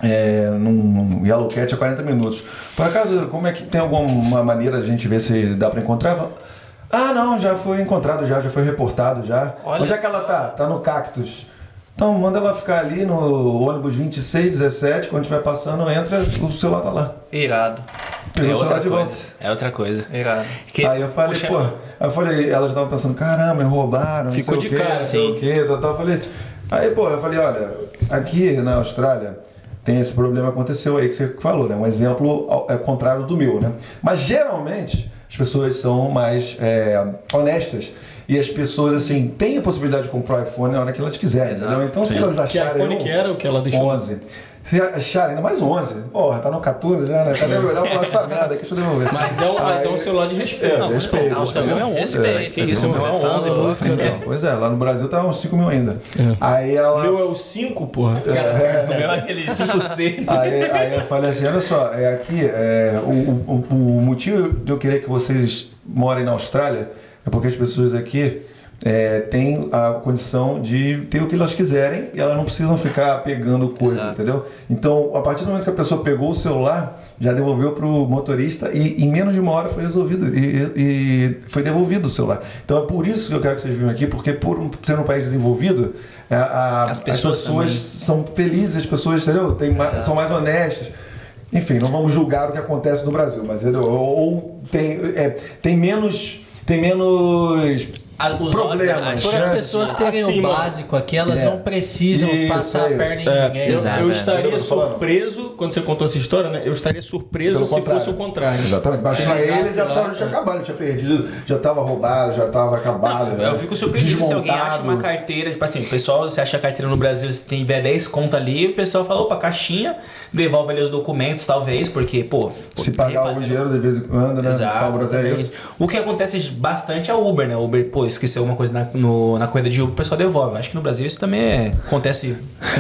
é, num Yellow Cat há 40 minutos. Por acaso, como é que tem alguma maneira de a gente ver se dá pra encontrar? Ah, não, já foi encontrado já, já foi reportado já. Olha Onde é que ela tá? Tá no Cactus. Então manda ela ficar ali no ônibus 26, 17, quando estiver passando, entra, o celular tá lá. Irado. Pegou É o celular de volta. É outra coisa. Irado. Que- aí eu falei, puxa- pô, aí eu falei, ela já tava pensando, caramba, roubaram, Ficou não sei de o quê, cara, não sei o sim. quê, tal, tal. Eu falei, aí, pô, eu falei, olha, aqui na Austrália tem esse problema que aconteceu aí que você falou, né? Um exemplo ao- é contrário do meu, né? Mas geralmente as pessoas são mais é, honestas. E as pessoas, assim, têm a possibilidade de comprar o iPhone na hora que elas quiserem, Exato. entendeu? Então, se elas Que acharem. iPhone um- que era o que ela deixou? 11. Se acharem, ainda mais 11. Porra, tá no 14 já, né? Tá nem melhor falar essa merda aqui, deixa eu devolver. Mas é um, mas é um celular de respeito. É, de respeito. Não, meu é um 11, velho. Que isso, o meu é um 11, pô. Então, pois é, lá no Brasil tá uns 5 mil ainda. Aí ela. Meu é o 5, porra. O meu é aquele 5C. Aí, aí eu falei assim, olha só, é aqui, é, o, o, o motivo de eu querer que vocês morem na Austrália é porque as pessoas aqui é, têm a condição de ter o que elas quiserem e elas não precisam ficar pegando coisa, Exato. entendeu? Então, a partir do momento que a pessoa pegou o celular, já devolveu para o motorista e em menos de uma hora foi resolvido e, e foi devolvido o celular. Então é por isso que eu quero que vocês venham aqui, porque por um- ser um país desenvolvido, a- a- As as pessoas pessoas, também. são felizes, as pessoas entendeu? Tem mais- são mais honestas. Enfim, não vamos julgar o que acontece no Brasil, mas entendeu? ou, ou tem, é, tem menos. Tem menos Ah, os problemas. olhos, Por as chances. pessoas terem Assim, o básico aqui, elas É. não precisam Isso, passar é a perna em É, ninguém. eu, Exato, eu é. estaria Eu surpreso, quando você contou essa história, né? Eu estaria surpreso Pelo se contrário. fosse o contrário. Exatamente. Mas pra ele ligasse já, lá, tava, já tinha acabado, ele tinha perdido, já tava roubado, já tava acabado. Não, eu fico surpreendido se alguém acha desmontado. uma carteira. Tipo assim, o pessoal, você acha a carteira no Brasil, se tiver 10 conto ali, o pessoal fala, opa, caixinha, devolve ali os documentos, talvez, porque, pô. Se pagar o refazendo- dinheiro de vez em quando, né? Exato. Cobra até isso. O que acontece bastante é o Uber, né? O Uber, pô, esqueceu uma coisa na, no- na corrida de Uber, o pessoal devolve. Acho que no Brasil isso também é- acontece.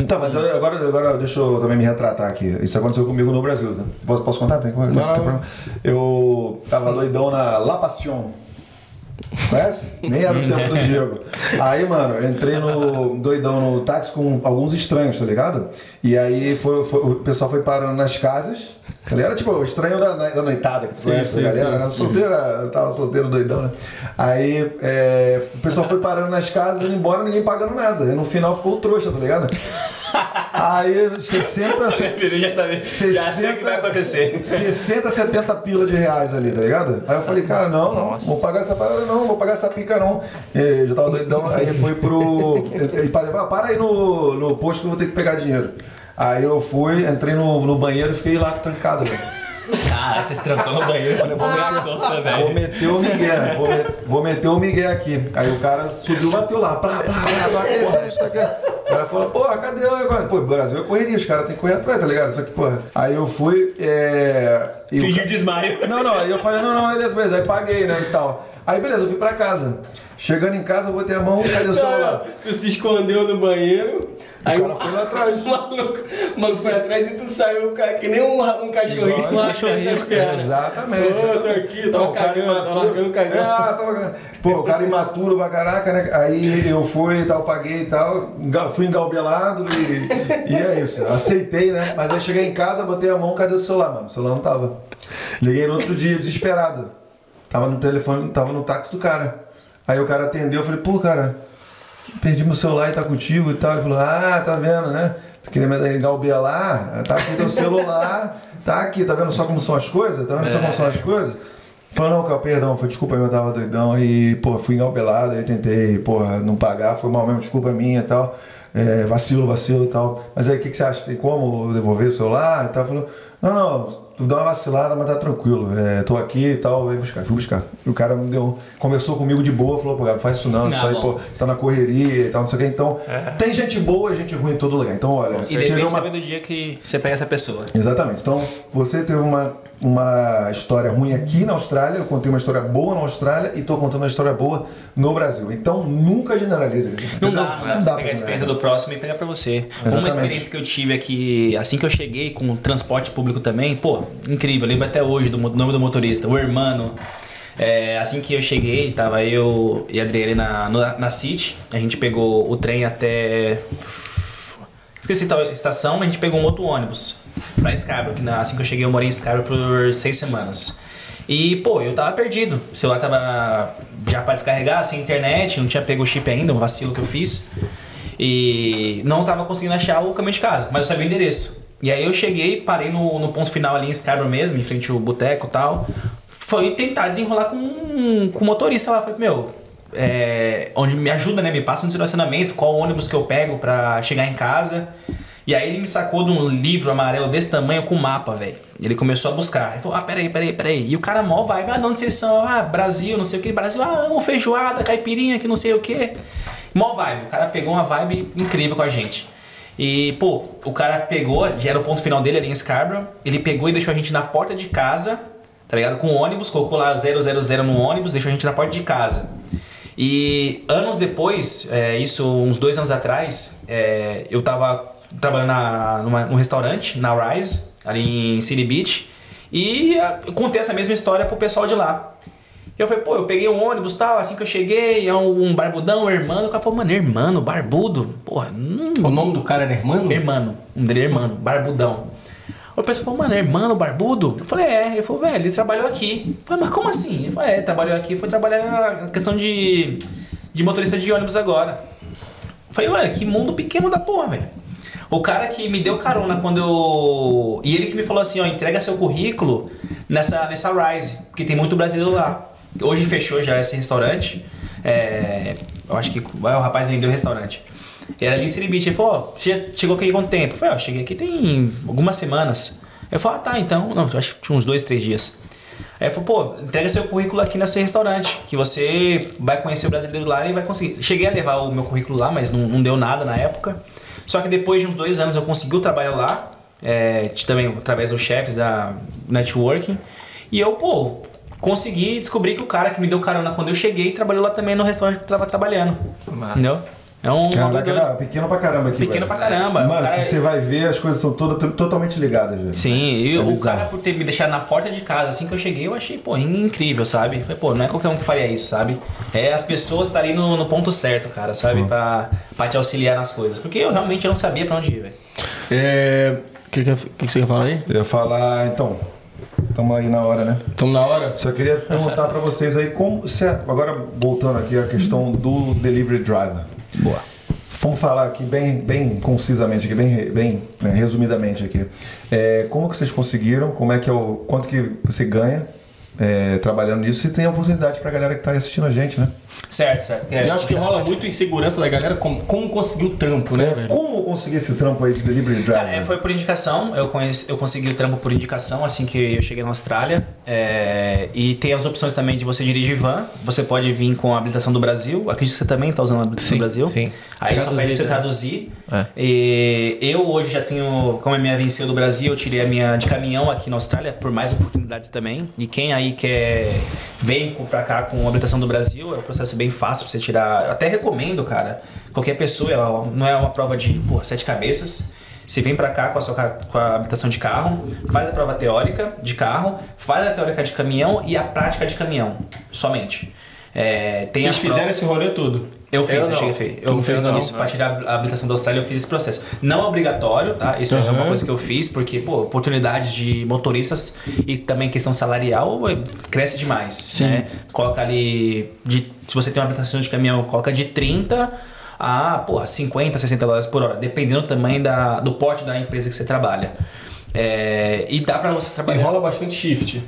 Tá, mas eu- agora, agora deixa eu também me retratar aqui. Isso aconteceu comigo no Brasil. tá? Posso, posso contar? Tem, tem problema? Eu tava doidão na La Passion. Conhece? Nem era o tempo do Diego. Aí, mano, eu entrei no doidão no táxi com alguns estranhos, tá ligado? E aí foi, foi- o pessoal foi parando nas casas. Ele era tipo o estranho da, da noitada que você Sim, conhece, sim, a galera, sim. né? Solteira, eu tava solteiro doidão, né? Aí é, o pessoal foi parando nas casas, indo embora, ninguém pagando nada. E no final ficou o trouxa, tá ligado? Aí 60, já sabe, já sei o que vai acontecer. 60, 70 pila de reais ali, tá ligado? Aí eu falei, cara, não, não, vou pagar essa parada não, vou pagar essa pica não. E já tava doidão, aí foi pro. E falei, "Ah, para aí no, no posto que eu vou ter que pegar dinheiro. Aí eu fui, entrei no, no banheiro e fiquei lá trancado, velho. Ah, vocês trancou no banheiro. Olha, vou ver a conta, Vou meter o Miguel, vou, me- vou meter o Miguel aqui. Aí o cara subiu, bateu lá, pá, pá, pá, pá, que isso, isso aqui. O cara falou, pô, cadê o negócio? Pô, Brasil é correria, os caras têm que correr atrás, tá ligado? Isso aqui, porra. Aí eu fui, é... o Fingiu ca- desmaio. Não, não, aí eu falei, não, não, beleza, beleza. Aí paguei, né, e tal. Aí beleza, eu fui pra casa. Chegando em casa, eu botei a mão, cadê o celular? Tu se escondeu no banheiro, aí O cara foi lá atrás. o maluco, o maluco foi atrás e tu saiu que nem um, um cachorrinho Igual um lá cachorrinho. Exatamente. Ô, tô aqui, tava cagando, tava largando cagando. Ah, tava cagando. Pô, o cara imaturo pra caraca, né? Aí eu fui e tal, paguei e tal, fui engalbelado e, e é isso. Aceitei, né? Mas aí cheguei em casa, botei a mão, cadê o celular, mano? O celular não tava. Liguei no outro dia, desesperado. Tava no telefone, tava no táxi do cara. Aí o cara atendeu, eu falei, pô, cara, perdi meu celular e tá contigo e tal. Ele falou, ah, tá vendo, né? Tu queria me engalbelar? Tá aqui teu celular, tá aqui, tá vendo só como são as coisas? Tá vendo só como são as coisas? Falou, não, cara, perdão, foi desculpa aí, eu tava doidão e, pô, fui engalbelado, aí tentei, porra, não pagar, foi mal mesmo, desculpa minha e tal. É, vacilo, vacilo e tal. Mas aí o que, que você acha? Tem como devolver o celular e tal? Falou, não, não, tu dá uma vacilada, mas tá tranquilo. É, tô aqui e tal, vai buscar, fui buscar. E o cara me deu, conversou comigo de boa, falou, pô, cara, não faz isso não, Não, isso aí, pô, você tá na correria e tal, não sei o que. Então, tem gente boa e gente ruim em todo lugar. Então, olha, E você depende uma, também do dia que você pega essa pessoa. Exatamente. Então, você teve uma, uma história ruim aqui na Austrália, eu contei uma história boa na Austrália e estou contando uma história boa no Brasil. Então, nunca generalize. Não dá, não dá pra você pegar a experiência do próximo e pegar pra você. Uma Exatamente. experiência que eu tive aqui, assim que eu cheguei com o transporte público também, pô, incrível, lembro até hoje do nome do motorista, o Hermano. É, assim que eu cheguei, tava eu e a Adriele na, na, na City, a gente pegou o trem até. Esqueci tal estação, a gente pegou um outro ônibus pra Scarborough, que na- assim que eu cheguei eu morei em Scarborough por seis semanas. E, pô, eu tava perdido. O celular tava já pra descarregar, sem internet, não tinha pego o chip ainda, um vacilo que eu fiz. E não tava conseguindo achar o caminho de casa, mas eu sabia o endereço. E aí eu cheguei, parei no, no ponto final ali em Scarborough mesmo, em frente ao boteco e tal. Foi tentar desenrolar com, com o motorista lá. Falei, meu, é, onde me ajuda, né? Me passa no estacionamento, qual ônibus que eu pego pra chegar em casa. E aí ele me sacou de um livro amarelo desse tamanho com mapa, velho. Ele começou a buscar. Ele falou, ah, peraí, peraí, peraí. E o cara mó vai, ah, de onde vocês são? Ah, Brasil, não sei o que. Brasil, ah, uma feijoada, caipirinha, que não sei o que. Mó vibe. O cara pegou uma vibe incrível com a gente. E, pô, o cara pegou, já era o ponto final dele ali em Scarborough. Ele pegou e deixou a gente na porta de casa, tá ligado? Com o ônibus, colocou lá 000 no ônibus, deixou a gente na porta de casa. E anos depois, é, isso uns dois anos atrás, é, eu tava trabalhando na, numa, num restaurante, na Rise, ali em City Beach, e eu contei essa mesma história pro pessoal de lá. Eu falei, pô, eu peguei um ônibus tal, assim que eu cheguei, é um, um barbudão, um irmão. O cara falou, mano, irmão, barbudo. Porra, hum, O nome do cara era Hermano? Irmão, um dele é irmão, barbudão. O pessoal falou, mano, é irmão, barbudo? Eu falei, é. Ele falou, velho, ele trabalhou aqui. Eu falei, mas como assim? Ele falou, é, trabalhou aqui, foi trabalhar na questão de, de motorista de ônibus agora. Eu falei, olha, que mundo pequeno da porra, velho. O cara que me deu carona quando eu. E ele que me falou assim, ó, entrega seu currículo nessa, nessa Rise, porque tem muito brasileiro lá. Hoje fechou já esse restaurante. É, eu acho que ah, o rapaz vendeu o restaurante. Era ali em Beach. Ele falou, ó, che- chegou aqui há quanto tempo? Eu falei, ó, cheguei aqui tem algumas semanas. Eu falei, ah, tá, então. Não, acho que tinha uns dois, três dias. Aí ele pô, entrega seu currículo aqui nesse restaurante, que você vai conhecer o brasileiro lá e vai conseguir. Cheguei a levar o meu currículo lá, mas não, não deu nada na época. Só que depois de uns dois anos eu consegui o trabalho lá, é, também através dos chefes da networking. E eu, pô, consegui descobrir que o cara que me deu carona quando eu cheguei trabalhou lá também no restaurante que eu tava trabalhando. Massa. Entendeu? É um. Caraca, não, pequeno pra caramba aqui. Pequeno velho. pra caramba. Mano, cara- se você vai ver, as coisas são todas to- totalmente ligadas, velho. Sim, e É o bizarro. cara por ter me deixado na porta de casa assim que eu cheguei, eu achei, pô, incrível, sabe? Falei, pô, não é qualquer um que faria isso, sabe? É as pessoas estarem no, no ponto certo, cara, sabe? Pra, pra te auxiliar nas coisas. Porque eu realmente não sabia pra onde ir, velho. É. O que, que, que você quer falar aí? Eu ia falar, então, estamos aí na hora, né? Estamos na hora? Só queria perguntar pra vocês aí como se agora voltando aqui a questão do delivery driver. Boa. Vamos falar aqui bem, bem concisamente, aqui, bem, bem né, resumidamente aqui. É, como que vocês conseguiram? Como é que é o quanto que você ganha é, trabalhando nisso? E tem oportunidade pra galera que tá aí assistindo a gente, né? Certo, certo. É, Eu acho que rola muito insegurança da galera como, como conseguir o trampo, né, velho? Como conseguir esse trampo aí de delivery driver? Cara, é, foi por indicação. Eu, conheci, eu consegui o trampo por indicação assim que eu cheguei na Austrália. É, e tem as opções também de você dirigir van. Você pode vir com a habilitação do Brasil. Acredito que você também está usando a habilitação Sim, do Brasil. sim. Aí só pede você Traduzir, traduzir. É. E eu hoje já tenho, como a minha venceu do Brasil, eu tirei a minha de caminhão aqui na Austrália por mais oportunidades também. E quem aí quer vem pra cá com a habilitação do Brasil, é um processo bem fácil pra você tirar. Eu até recomendo, cara. Qualquer pessoa, ela não é uma prova de pô, sete cabeças. Você vem pra cá com a sua com a habilitação de carro, faz a prova teórica de carro, faz a teórica de caminhão e a prática de caminhão, somente. É, tem as fizeram esse rolê todo. Eu fiz, Eu eu, cheguei. Tu Eu fiz não? isso, pra tirar a habilitação da Austrália, eu fiz esse processo. Não é obrigatório, tá? Isso é Aham. uma coisa que eu fiz, porque, pô, oportunidades de motoristas e também questão salarial cresce demais. Né? Coloca ali. De, se você tem uma habilitação de caminhão, coloca de 30 a, porra, 50, 60 dólares por hora, dependendo também da, do porte da empresa que você trabalha. É, e dá pra você E trabalhar. rola bastante shift.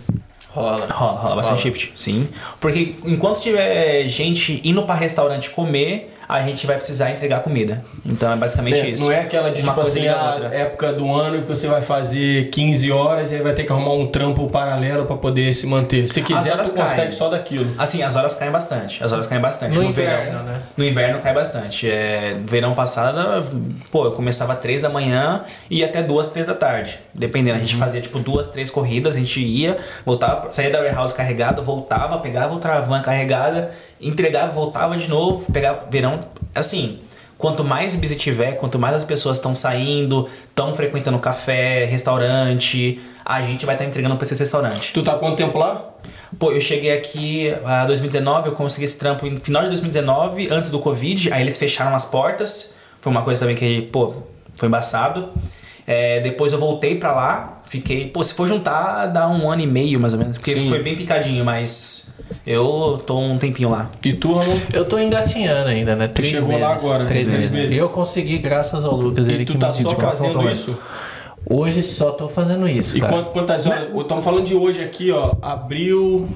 Rola. Rola, rola bastante shift, sim. Porque enquanto tiver gente indo pra restaurante comer, a gente vai precisar entregar comida. Então é basicamente É, isso. Não é aquela de Uma tipo coisa assim, a a outra. época do ano que você vai fazer 15 horas e aí vai ter que arrumar um trampo paralelo pra poder se manter. Se quiser, horas tu consegue caem. só daquilo. Assim, as horas caem bastante. As horas caem bastante. No inverno, verão, né? No inverno cai bastante. É, no verão passado, pô, eu começava três da manhã e ia até duas, três da tarde. Dependendo. A Uhum. gente fazia tipo duas, três corridas, a gente ia, voltava, saía da warehouse carregado, voltava, pegava outra van carregada, entregava, voltava de novo, pegava verão. Assim, quanto mais busy tiver, quanto mais as pessoas estão saindo, estão frequentando café, restaurante, a gente vai estar entregando pra esse restaurante. Tu tá quanto tempo lá? Pô, eu cheguei aqui em 2019, eu consegui esse trampo no final de 2019, antes do Covid, aí eles fecharam as portas. Foi uma coisa também que, pô, foi embaçado. É, depois eu voltei pra lá, fiquei, pô, se for juntar, dá um ano e meio mais ou menos, porque Sim. foi bem picadinho, mas Eu tô um tempinho lá. E tu, Ramon? Eu tô engatinhando ainda, né? Três chegou meses. lá agora, Três meses. meses. E eu consegui graças ao Lucas, ele E tu que tá me só fazendo isso? Hoje só tô fazendo isso, E cara. quant- quantas horas? Estamos falando de hoje aqui, ó. Abril.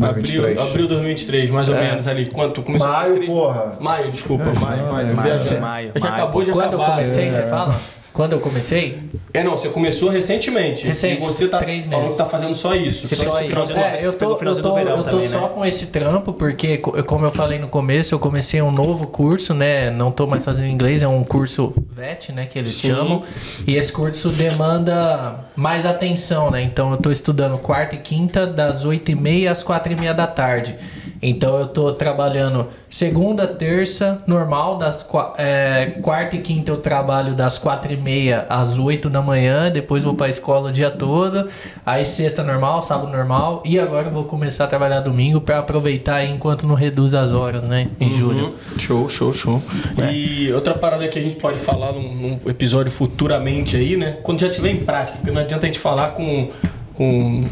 Abril, 2023. abril 2023, mais ou menos ali. Quanto? Começou Maio, 23? porra. Maio, desculpa. É, maio, maio. maio, viajando. maio, É que maio. acabou de Quando eu acabar. comecei, é. você fala? Quando eu comecei? É, não, você começou recentemente. Recente, E você tá três falando meses. que tá fazendo só isso. Você só esse trampo. É, eu tô, eu tô, eu tô também, só né? com esse trampo, porque, co- como eu falei no começo, eu comecei um novo curso, né? Não tô mais fazendo inglês, é um curso VET, né? Que eles Sim. chamam. E esse curso demanda mais atenção, né? Então eu tô estudando quarta e quinta, das 8h30 às 4h30 da tarde. Então eu tô trabalhando segunda, terça, normal, das é, quarta e quinta eu trabalho das quatro e meia às 8 da manhã, depois vou pra escola o dia todo, aí sexta normal, sábado normal, e agora eu vou começar a trabalhar domingo pra aproveitar aí enquanto não reduz as horas, né? Em julho. Uhum. Show, show, show. E outra parada que a gente pode falar num, num episódio futuramente aí, né? Quando já tiver em prática, porque não adianta a gente falar com, com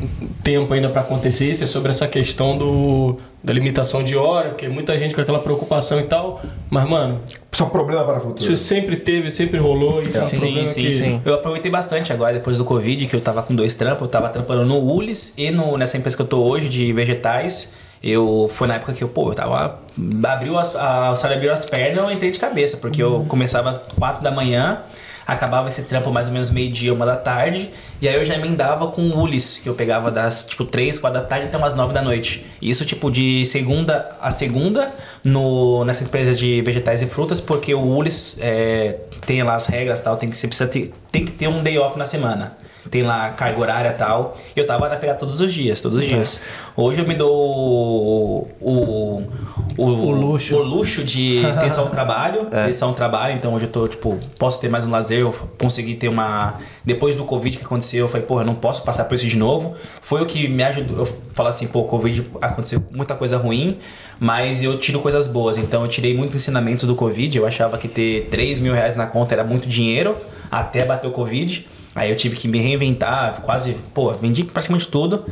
tempo ainda pra acontecer, isso é sobre essa questão do, da limitação de hora, porque muita gente com aquela preocupação e tal. Mas, mano, Isso é um problema para o futuro. isso sempre teve, sempre rolou. Isso é um Sim, problema sim, que... sim. Eu aproveitei bastante agora, depois do Covid, que eu tava com dois trampos. Eu tava trampando no Ulis e no, nessa empresa que eu tô hoje, de vegetais. Eu, foi na época que eu, pô, eu tava... Abriu as, a, o salário abriu as pernas, eu entrei de cabeça. Porque eu começava 4 da manhã, acabava esse trampo mais ou menos meio-dia, uma da tarde. E aí eu já emendava com o Ulis, que eu pegava das, tipo, 3, 4 da tarde até umas 9 da noite. Isso, tipo, de segunda a segunda, no, nessa empresa de vegetais e frutas, porque o Ulis é, tem lá as regras tal, tem que, você precisa ter, tem que ter um day off na semana. Tem lá carga horária e tal. E eu tava na pegar todos os dias, todos os dias. Hoje eu me dou o, o, o, O luxo. o luxo de ter só um trabalho, ter só um trabalho, então hoje eu tô, tipo, posso ter mais um lazer, eu consegui ter uma... Depois do Covid que aconteceu, eu falei, porra, não posso passar por isso de novo. Foi o que me ajudou, eu falo assim, pô, Covid aconteceu muita coisa ruim, mas eu tiro coisas boas, então eu tirei muitos ensinamentos do Covid, eu achava que ter 3 mil reais na conta era muito dinheiro, até bater o Covid. Aí eu tive que me reinventar, quase, pô, vendi praticamente tudo.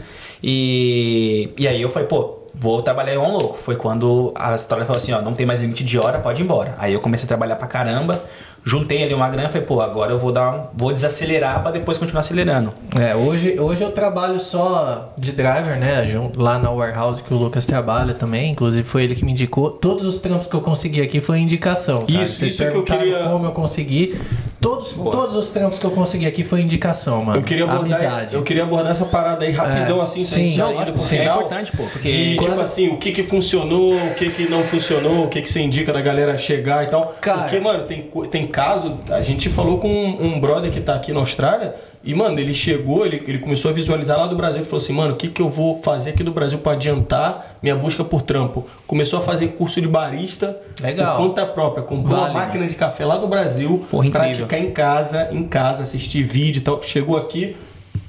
E, e aí eu falei, pô, vou trabalhar igual um louco. Foi quando a história falou assim, ó, não tem mais limite de hora, pode ir embora. Aí eu comecei a trabalhar pra caramba, juntei ali uma grana, falei, pô, agora eu vou dar, um- vou desacelerar pra depois continuar acelerando. É, hoje, hoje eu trabalho só de driver, né? Lá na warehouse que o Lucas trabalha também. Inclusive foi ele que me indicou. Todos os trampos que eu consegui aqui foi indicação. cara. Isso, Vocês isso que eu queria- Como eu consegui. Todos, todos os trampos que eu consegui aqui foi indicação, mano. Eu queria, abordar, Amizade. eu queria abordar essa parada aí rapidão, É, assim, sim. já Não, pro que sim. final. É importante, pô, porque- De, tipo Quando- assim, o que que funcionou, o que que não funcionou, o que que você indica da galera chegar e tal. Cara- Porque, mano, tem, tem caso, a gente falou com um, um brother que tá aqui na Austrália, e, mano, ele chegou, ele, ele começou a visualizar lá do Brasil, ele falou assim, mano, o que que eu vou fazer aqui do Brasil pra adiantar minha busca por trampo? Começou a fazer curso de barista Legal. por conta própria, comprou Válido. uma máquina de café lá do Brasil, Porra, incrível. praticar em casa, em casa, assistir vídeo e tal. Chegou aqui,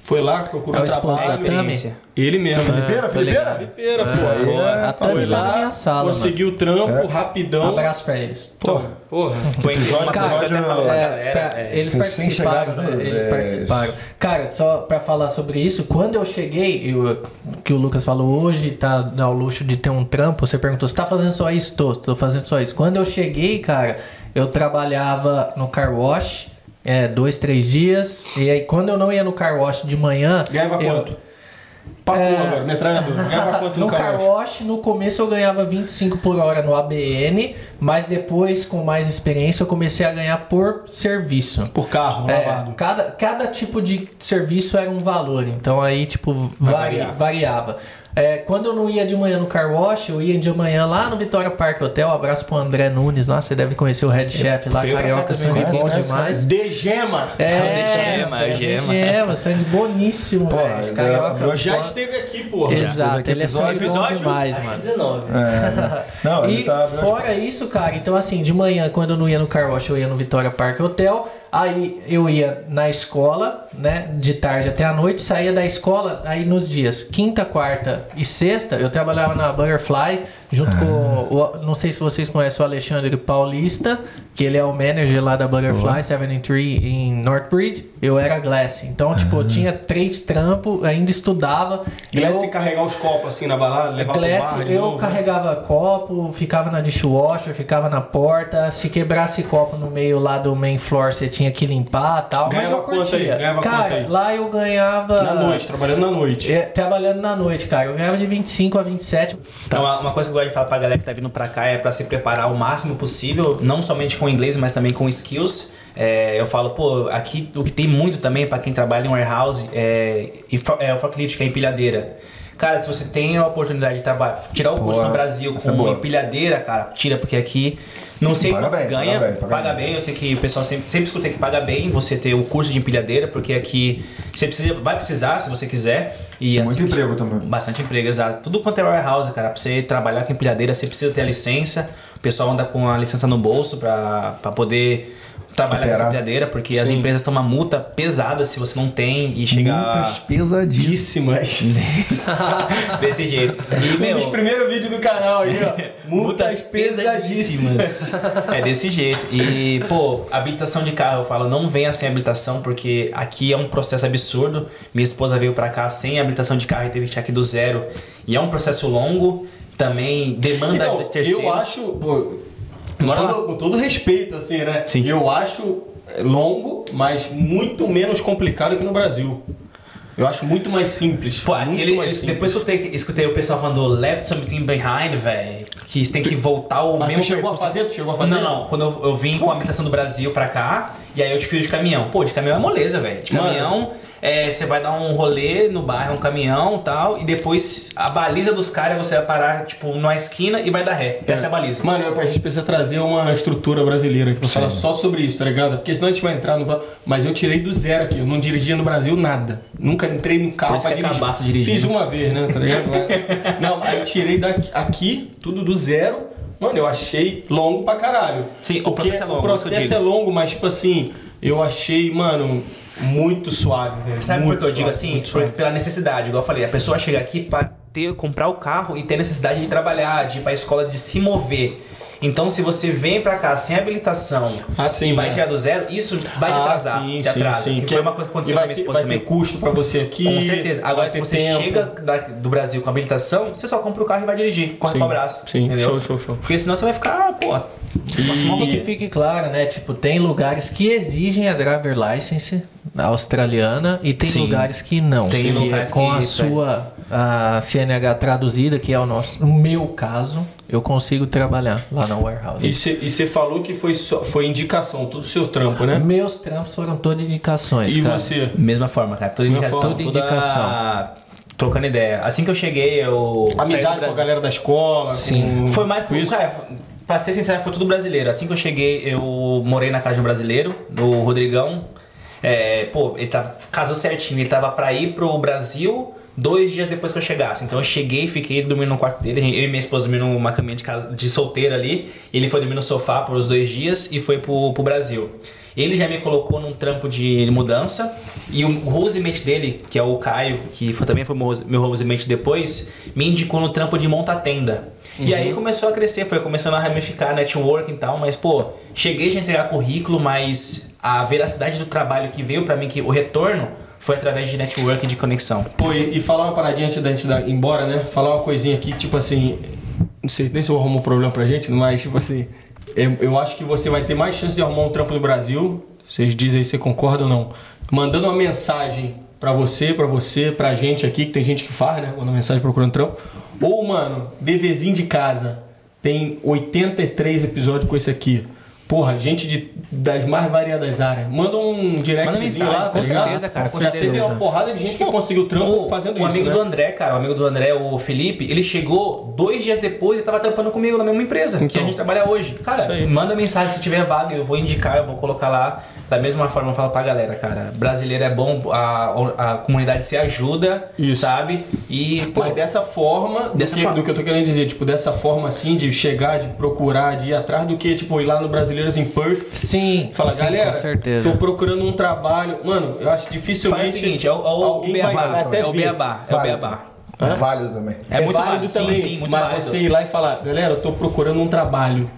foi lá, procurou É o trabalho. experiência. Ele mesmo. Filipeira, foi Filipeira? Filipeira, pô. É, foi lá, na minha sala, Conseguiu o trampo, É. rapidão. Abraço pra eles. Porra, porra. Foi Cara, que pra É, pra- é, eles participaram, recém-chegados, né? Eles É, participaram. Cara, só pra falar sobre isso, quando eu cheguei, eu- que o Lucas falou hoje, tá dá o luxo de ter um trampo, você perguntou, você tá fazendo só isso? Tô, tô fazendo só isso. Quando eu cheguei, cara, eu trabalhava no car wash, é, dois, três dias, e aí quando eu não ia no car wash de manhã... Ganhava eu- quanto? Papo É. agora, metralhador. Ganhava quanto no, no car carro? wash, no começo eu ganhava 25 por hora no ABN, mas depois, com mais experiência, eu comecei a ganhar por serviço. Por carro, É, lavado. cada, cada tipo de serviço era um valor, então aí, tipo, vari- variar. variava. É, quando eu não ia de manhã no car wash, eu ia de manhã lá no Vitória Park Hotel. Abraço pro André Nunes lá, você deve conhecer o head chef lá, carioca, sangue bom conhece, demais. De gema. É, Gema, é, gema. gema, sangue boníssimo, Pô, velho. Carioca. eu Já Pô. esteve aqui, porra. Exato, ele é episódio- sangue bom episódio? demais, Acho que mano. 19. É. Não, ele E tá. fora isso, cara, então assim, de manhã, quando eu não ia no car wash, eu ia no Vitória Park Hotel. Aí eu ia na escola, né, de tarde até a noite, saía da escola, aí nos dias quinta, quarta e sexta, eu trabalhava na Butterfly, Junto com. O, não sei se vocês conhecem o Alexandre Paulista, que ele é o manager lá da Butterfly 73 em Northbridge. Eu era Glass. Então, tipo, eu tinha três trampos, ainda estudava. Glass eu, carregar os copos assim na balada, levar Glass, pro bar eu novo, né? carregava copo, ficava na dishwasher, ficava na porta. Se quebrasse copo no meio lá do main floor, você tinha que limpar e tal. Ganhava mas eu quanto aí? curtia. Ganhava cara, aí? lá eu ganhava. Na noite, trabalhando na noite. É, trabalhando na noite, cara. Eu ganhava de 25 a 27. Então, uma, uma coisa que gosto de falar pra galera que tá vindo pra cá é pra se preparar o máximo possível, não somente com inglês, mas também com skills. É, eu falo, pô, aqui o que tem muito também pra quem trabalha em warehouse é, é o forklift, que é empilhadeira. Cara, se você tem a oportunidade de trabalhar, tirar o curso no Brasil Essa é com boa. empilhadeira, cara, tira, porque aqui não sei Paga bem, ganha, paga bem, paga paga bem. bem. Eu sei que o pessoal sempre, sempre escutei que paga bem você ter o curso de empilhadeira, porque aqui você precisa, vai precisar se você quiser. E assim muito emprego também. Bastante emprego, exato. Tudo quanto é warehouse, cara. Pra você trabalhar com empilhadeira, você precisa ter a licença. O pessoal anda com a licença no bolso pra, pra poder trabalhar com essa Operar. empilhadeira, porque as Sim. empresas tomam multa pesada se você não tem e chega Multas pesadíssimas. Díssimas. desse jeito. E, Um meu, dos primeiros vídeos do canal aí, ó. Multas pesadíssimas. é desse jeito. E, pô, habilitação de carro, eu falo, não venha sem habilitação, porque aqui é um processo absurdo. Minha esposa veio pra cá sem habilitação de carro e teve que tirar aqui do zero. E é um processo longo, também demanda Então, de terceiros. eu acho, pô, com, todo, com todo respeito, assim, né? Sim. Eu acho longo, mas muito menos complicado que no Brasil. Eu acho muito mais simples. Pô, muito aquele, mais simples. depois que eu te- escutei o pessoal falando left something behind, velho, que você tem que voltar o Mas mesmo tu chegou a percurso. fazer? Tu chegou a fazer? Não, não. Quando eu, eu vim com a habilitação do Brasil pra cá, e aí eu te fiz de caminhão. Pô, de caminhão é moleza, velho. De Mano. É, você vai dar um rolê no bairro, um caminhão e tal, e depois a baliza dos caras você vai parar, tipo, numa esquina e vai dar ré. Essa é a baliza. Mano, a gente precisa trazer uma estrutura brasileira aqui pra falar só sobre isso, tá ligado? Porque senão a gente vai entrar no. Mas eu tirei do zero aqui. Eu não dirigia no Brasil nada. Nunca entrei no carro Por isso pra que dirigir. acabaço dirigindo. Fiz uma vez, né? Tá ligado? Mas- não, aí eu tirei daqui, aqui, tudo do zero. Mano, eu achei longo pra caralho. Sim, o processo é longo, O processo que eu é longo, mas tipo assim, eu achei, mano, muito suave, velho. Sabe por que eu digo assim? pela necessidade. Igual eu falei, a pessoa chega aqui pra ter, comprar o carro e ter necessidade de trabalhar, de ir pra escola, de se mover. Então, se você vem pra cá sem habilitação Ah, sim, e vai né? tirar do zero, isso vai te Ah, atrasar. sim, te sim, atrasa. sim. Que Que foi uma coisa que aconteceu e com a vai minha ter, esposa vai também. ter custo pra você aqui. Com certeza. Agora, se você tempo. chega da- do Brasil com habilitação, você só compra o carro e vai dirigir. Corre Sim, pra braço. sim. entendeu? Show, show, show. Porque senão você vai ficar, pô. E que fique claro, né? Tipo, tem lugares que exigem a driver license australiana e tem Sim. lugares que não. Tem Que lugares com que a sua a CNH traduzida, que é o nosso, no meu caso, eu consigo trabalhar lá na warehouse. E você falou que foi, só, foi indicação, tudo seu trampo, né? Meus trampos foram todas indicações, E cara. você? Mesma forma, cara. Toda Mesma indicação. forma. toda Indicação. Trocando ideia. Assim que eu cheguei, eu. Amizade com a galera da escola? Sim. com- Foi mais com com isso? Cara, pra ser sincero, foi tudo brasileiro. Assim que eu cheguei, eu morei na casa de um brasileiro, do Rodrigão. É, pô, ele tava, casou certinho. Ele tava pra ir pro Brasil dois dias depois que eu chegasse. Então eu cheguei, fiquei dormindo no quarto dele. Eu e minha esposa dormindo numa caminha de, casa, de solteira ali. Ele foi dormir no sofá por os dois dias e foi pro, pro Brasil. Ele já me colocou num trampo de mudança e o housemate dele, que é o Caio, que foi- também foi meu housemate depois, me indicou no trampo de monta-tenda. E aí começou a crescer, foi começando a ramificar network e tal, mas pô, cheguei a entregar currículo, mas a veracidade do trabalho que veio pra mim, que o retorno foi através de network de conexão. Pô, e, e falar uma paradinha antes da gente ir embora, né? Falar uma coisinha aqui, tipo assim. Não sei nem se eu arrumo um problema pra gente, mas tipo assim. Eu, eu acho que você vai ter mais chance de arrumar um trampo no Brasil. Vocês dizem aí se concorda ou não. Mandando uma mensagem pra você, pra você, pra gente aqui, que tem gente que faz, né? Manda mensagem procurando trampo. Ou, mano, bebezinho de casa. Tem 83 episódios com esse aqui. Porra, gente de, das mais variadas áreas. Manda um directzinho lá, tá com ligado? certeza, cara, com Já certeza. teve uma porrada de gente que conseguiu trampo O, fazendo o isso, amigo né? do André, cara, o amigo do André, o Felipe, ele chegou dois dias depois e tava trampando comigo na mesma empresa que Então. a gente trabalha hoje. Cara, Isso aí. manda mensagem se tiver vaga, eu vou indicar, eu vou colocar lá. Da mesma forma, eu falo pra galera, cara, brasileiro é bom, a, a comunidade se ajuda, Isso. sabe? E, pô, Mas dessa forma, do, Dessa que, forma. do que eu tô querendo dizer, tipo, dessa forma assim, de chegar, de procurar, de ir atrás, do que, tipo, ir lá no Brasileiros em Perth, Sim, fala, sim, galera, com certeza. tô procurando um trabalho. Mano, eu acho dificilmente. faz o seguinte, é o, é o beabá, vai até é o beabá, é o beabá. É válido também. É, muito válido, também, sim, sim, muito mas válido. você ir lá e falar, galera, eu tô procurando um trabalho.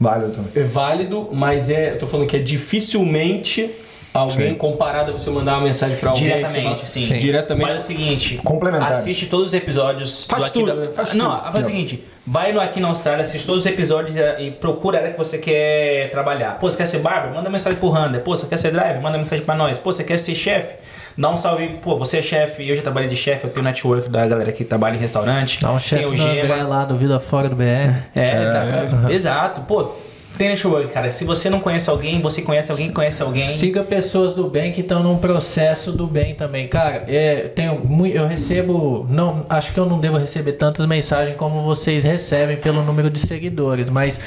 Válido também. É válido, mas é, eu tô falando que é dificilmente alguém Sim. comparado a você mandar uma mensagem pra alguém. Diretamente, fala- sim. Sim. Diretamente. Faz o seguinte, assiste todos os episódios Faz tudo, da- né? Faz Não, tudo. faz o seguinte, vai no Aqui na Austrália, assiste todos os episódios e e procura a área que você quer trabalhar. Pô, você quer ser barber? Manda mensagem pro Hunter. Pô, você quer ser driver? Manda mensagem pra nós. Pô, você quer ser chefe? Dá um salve. Pô, você é chefe, eu já trabalhei de chefe, eu tenho network da galera que trabalha em restaurante. Dá um tem chefe lá do Vida Fora do BR. É, tá- exato. Pô, tem network, cara. Se você não conhece alguém, você conhece alguém que conhece alguém. Siga pessoas do bem que estão num processo do bem também. Cara, é, tenho, eu recebo. Não, acho que eu não devo receber tantas mensagens como vocês recebem pelo número de seguidores, mas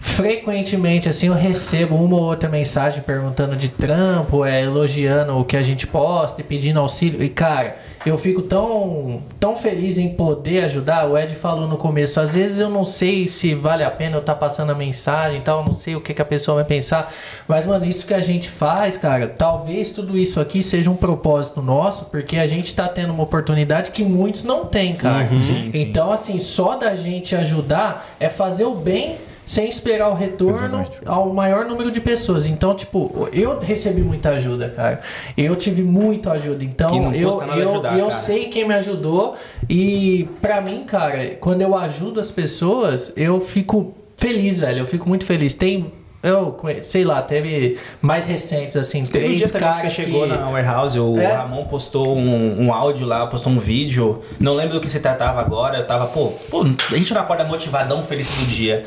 frequentemente assim eu recebo uma ou outra mensagem perguntando de trampo, é, elogiando o que a gente posta e pedindo auxílio. E cara, eu fico tão, tão feliz em poder ajudar. O Ed falou no começo, às vezes eu não sei se vale a pena eu estar passando a mensagem e tal, não sei o que, que a pessoa vai pensar. Mas, mano, isso que a gente faz, cara, talvez tudo isso aqui seja um propósito nosso, porque a gente tá tendo uma oportunidade que muitos não têm, cara. Sim, sim. Então, assim, só da gente ajudar é fazer o bem sem esperar o retorno Exatamente. ao maior número de pessoas. Então, tipo, eu recebi muita ajuda, cara. Eu tive muita ajuda. Então, eu, eu, ajudar, eu cara. sei quem me ajudou. E pra mim, cara, quando eu ajudo as pessoas, eu fico feliz, velho. Eu fico muito feliz. Tem. Eu, sei lá, teve mais recentes, assim, Teve um três dia também caras que você chegou na warehouse, o É. Ramon postou um, um áudio lá, postou um vídeo. Não lembro do que se tratava agora. Eu tava, pô, pô, a gente não acorda motivadão, feliz todo dia.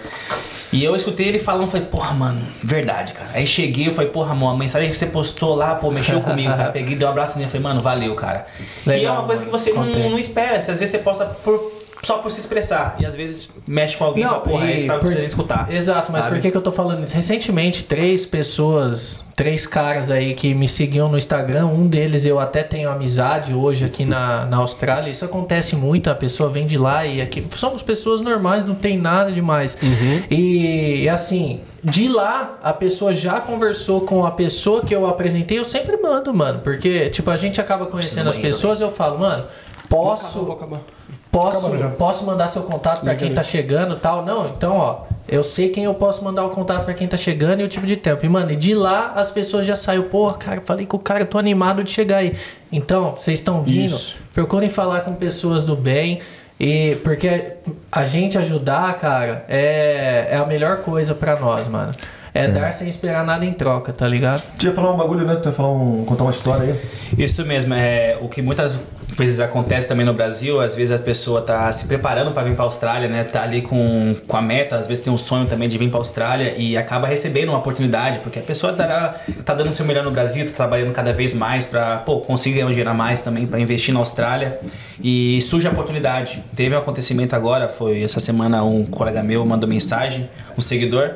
E eu escutei ele falando, falei, porra, mano, verdade, cara. Aí cheguei, eu falei, porra, Ramon, a mensagem que você postou lá, pô, mexeu comigo, cara. Peguei, dei um abraço nele, falei, mano, valeu, cara. e é Legal, uma coisa que mano. você não, não espera. Às vezes você posta por, só por se expressar. E às vezes mexe com alguém e fala, porra, é isso tava por- precisando escutar. Exato, mas sabe? por que, que eu tô falando isso? Recentemente, três pessoas, três caras aí que me seguiam no Instagram, um deles eu até tenho amizade hoje aqui na, na Austrália. Isso acontece muito, a pessoa vem de lá e aqui. Somos pessoas normais, não tem nada demais. E assim, de lá, a pessoa já conversou com a pessoa que eu apresentei, eu sempre mando, mano. Porque, tipo, a gente acaba conhecendo as pessoas, eu falo, mano, posso. Vou acabar. Posso, Acabando já. posso mandar seu contato pra quem tá chegando e tal? Não, então, ó, eu sei quem eu posso mandar o contato pra quem tá chegando e o tipo de tempo. E, mano, e de lá as pessoas já saíram, porra, cara, falei com o cara, eu tô animado de chegar aí. Então, vocês estão vindo, Isso. procurem falar com pessoas do bem. E porque a gente ajudar, cara, é, é a melhor coisa pra nós, mano. É, dar sem esperar nada em troca, tá ligado? Tu ia falar um bagulho, né? Tu ia falar um, contar uma história aí. Isso mesmo, é o que muitas vezes acontece também no Brasil, às vezes a pessoa tá se preparando para vir para Austrália, né? Tá ali com, com a meta, às vezes tem um sonho também de vir para Austrália e acaba recebendo uma oportunidade, porque a pessoa tá, tá dando seu melhor no Brasil, tá trabalhando cada vez mais para, pô, conseguir a mais também para investir na Austrália e surge a oportunidade. Teve um acontecimento agora, foi essa semana um colega meu mandou mensagem, um seguidor,